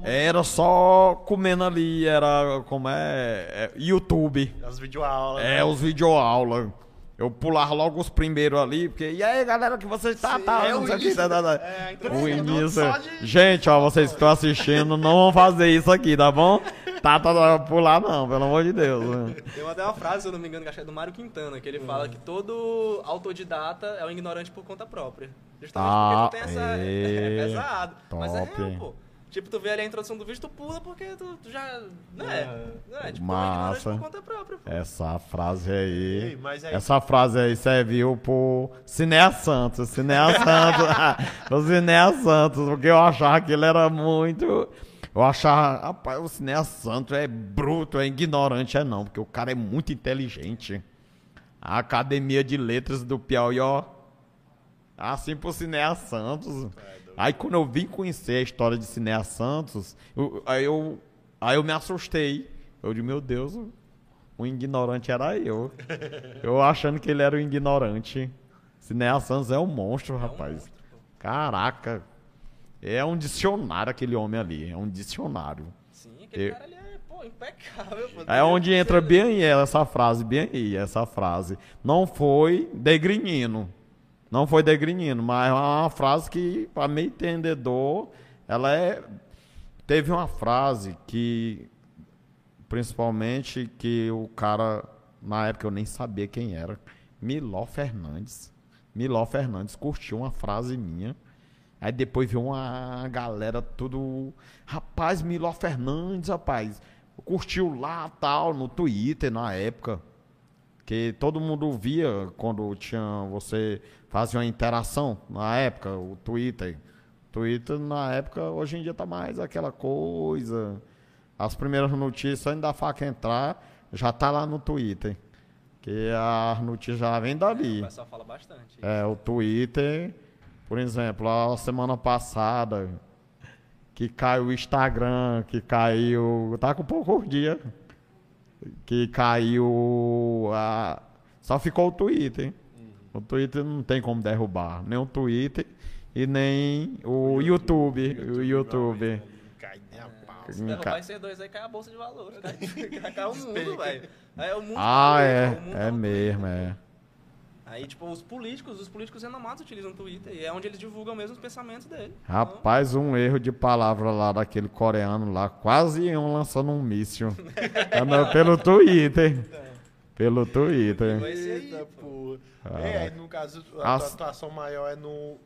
era só comendo ali, era como é, é, YouTube. As videoaulas. É, né? os videoaulas. Eu pulava logo os primeiros ali, porque. E aí, galera, que você está, Sim, tá, é não sei o que. Tá, tá, tá. É, a O introdução. início. de- Gente, ó, vocês que estão assistindo, não vão fazer isso aqui, tá bom? Tá, tá, tá, pular não, pelo amor de Deus. né? Tem até uma frase, se eu não me engano, que acho que é do Mário Quintana, que ele fala Hum. que todo autodidata é um ignorante por conta própria. Justamente Ah, porque tu tem essa. é. É pesado. Mas é Top. real, pô. Tipo, tu vê ali a introdução do vídeo, tu pula porque tu, tu já. Né? É, tipo, Massa. é um ignorante por conta própria, pô. Essa frase aí. Ei, aí- Essa frase aí serviu pro Cinea Santos. Cinea Santos. o Cinea Santos, porque eu achava que ele era muito. Eu achava, rapaz, o Cinea Santos é bruto, é ignorante, é não, porque o cara é muito inteligente. A Academia de Letras do Piauí, ó. Assim pro Cinea Santos. Aí quando eu vim conhecer a história de Cinea Santos, eu- aí, eu, aí eu me assustei. Eu disse, meu Deus, o- ignorante era eu. Eu achando que ele era o ignorante. Cinea Santos é um monstro, rapaz. Caraca. É um dicionário aquele homem ali. É um dicionário. Sim, aquele Eu- cara ali é, pô, impecável, pô. É onde entra bem aí essa frase, bem aí, essa frase. Não foi degrinino. Não foi degrinino, mas é uma frase que, para meio entendedor, ela é. Teve uma frase que, principalmente, que o cara, na época eu nem sabia quem era, Miló Fernandes. Miló Fernandes curtiu uma frase minha. Aí depois viu uma galera tudo. Rapaz, Miló Fernandes, rapaz. Curtiu lá tal, no Twitter na época. Que todo mundo via quando tinha. Você fazia uma interação na época, o Twitter. Twitter na época, hoje em dia tá mais aquela coisa. As primeiras notícias, antes da faca entrar, já tá lá no Twitter. Que a notícia já vem O dali. pessoal fala bastante. É, o Twitter, por exemplo, a semana passada, que caiu o Instagram, que caiu. Tá com poucos dias. Que caiu. A, só ficou o Twitter. O Twitter não tem como derrubar. Nem o Twitter e nem o, YouTube. O YouTube. Cai nem a pau. Se derrubar esses dois aí, cai a bolsa de valores. Cai, cai o mundo, velho. Aí o mundo Ah, é. o mundo É tá mesmo, é. Aí, tipo, os políticos, os políticos renomados utilizam o Twitter. E é onde eles divulgam mesmo os pensamentos dele. Rapaz, um erro de palavra lá daquele coreano lá, quase iam lançando um míssil. Andando pelo Twitter. Pelo Twitter. Eita, pô. pô. É, aí no caso, a As- tua atuação maior é no,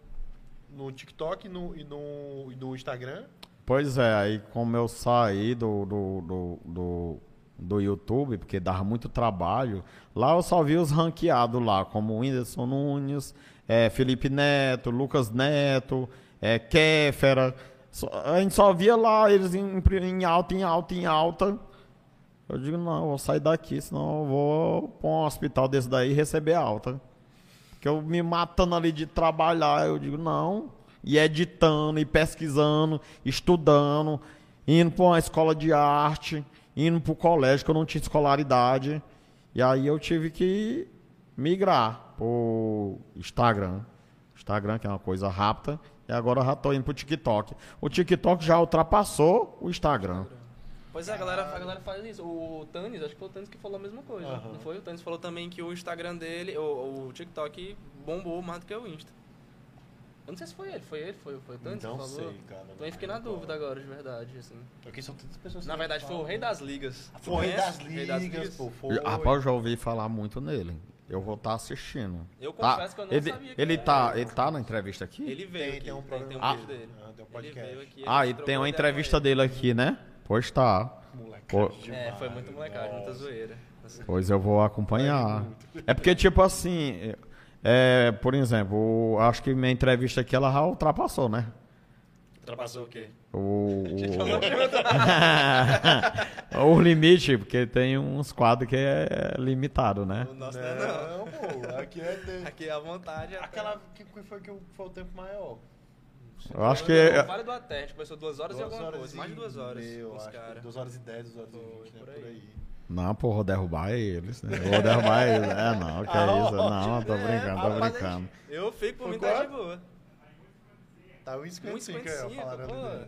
no TikTok e no, e, no, e no Instagram. Pois é, aí como eu saí do, do, do, do, do YouTube, porque dava muito trabalho, lá eu só vi os ranqueados lá, como Whindersson Nunes, é, Felipe Neto, Lucas Neto, é, Kéfera. A gente só via lá eles em, em alta, em alta, em alta. Eu digo, não, eu vou sair daqui, senão eu vou pra um hospital desse daí e receber alta. Que eu me matando ali de trabalhar, eu digo, não. E editando, e pesquisando, estudando, indo para uma escola de arte, indo para o colégio, que eu não tinha escolaridade. E aí eu tive que migrar pro Instagram. Instagram, que é uma coisa rápida, e agora eu já tô indo pro TikTok. O TikTok já ultrapassou o Instagram. Pois é, a galera, a galera faz isso. O Tanis, acho que foi o Tanis que falou a mesma coisa. Aham. Não foi? O Tanis falou também que o Instagram dele, o, o TikTok, bombou mais do que o Insta. Eu não sei se foi ele, foi ele, foi, foi o Tony que Não falou? sei, cara. Também fiquei na dúvida agora, de verdade, assim. Porque são tantas pessoas. Na que verdade, foi o falam. rei das ligas. Foi o rei das ligas, pô. Foi. Rapaz, eu já ouvi falar muito nele. Eu vou estar assistindo. Eu Tá, confesso que eu não ele, sabia que ele tá, ele. ele tá na entrevista aqui? Ele veio Tem- aqui, tem um tem, programa tem um dele. vídeo dele. Ah, tem um Ele podcast. veio aqui, Ah, e tem uma entrevista ele. dele aqui, né? Pois tá. Molecagem. É, foi muito molecagem, muita zoeira. Pois eu vou acompanhar. É porque, tipo assim, é, por exemplo, o- acho que minha entrevista aqui ela já ultrapassou, né? Ultrapassou o quê? O, o, o limite, porque tem uns quadros que é limitado, né? O nosso não é não. Não, pô. Aqui é. de- Aqui à vontade. até- Aquela que que foi que foi o tempo maior? Eu acho que. Não, Vale do Até, a gente começou duas horas e Duas alguma horas coisa, e mais de duas horas. os acho que caras. Duas horas e dez, duas horas e vinte, né? por Por aí. Não, pô, vou derrubar eles, né? Vou derrubar eles. É, não, que é isso? Não, tô brincando, tô rapaz, brincando. Eu fico por mim, tá de boa. Tá um Muito 55 que eu ia 55, falar. pô. né?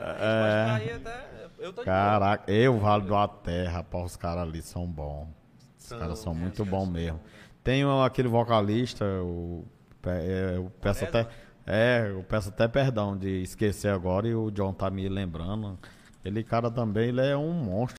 É. A gente pode cair até... Eu tô de boa. Caraca, eu, Vale do Até, rapaz, os caras ali são bons. Os São, caras são os muito bons mesmo. Tem aquele vocalista, o, é, eu peço até, é, eu peço até perdão de esquecer agora e o John tá me lembrando. Ele cara também, ele é um monstro.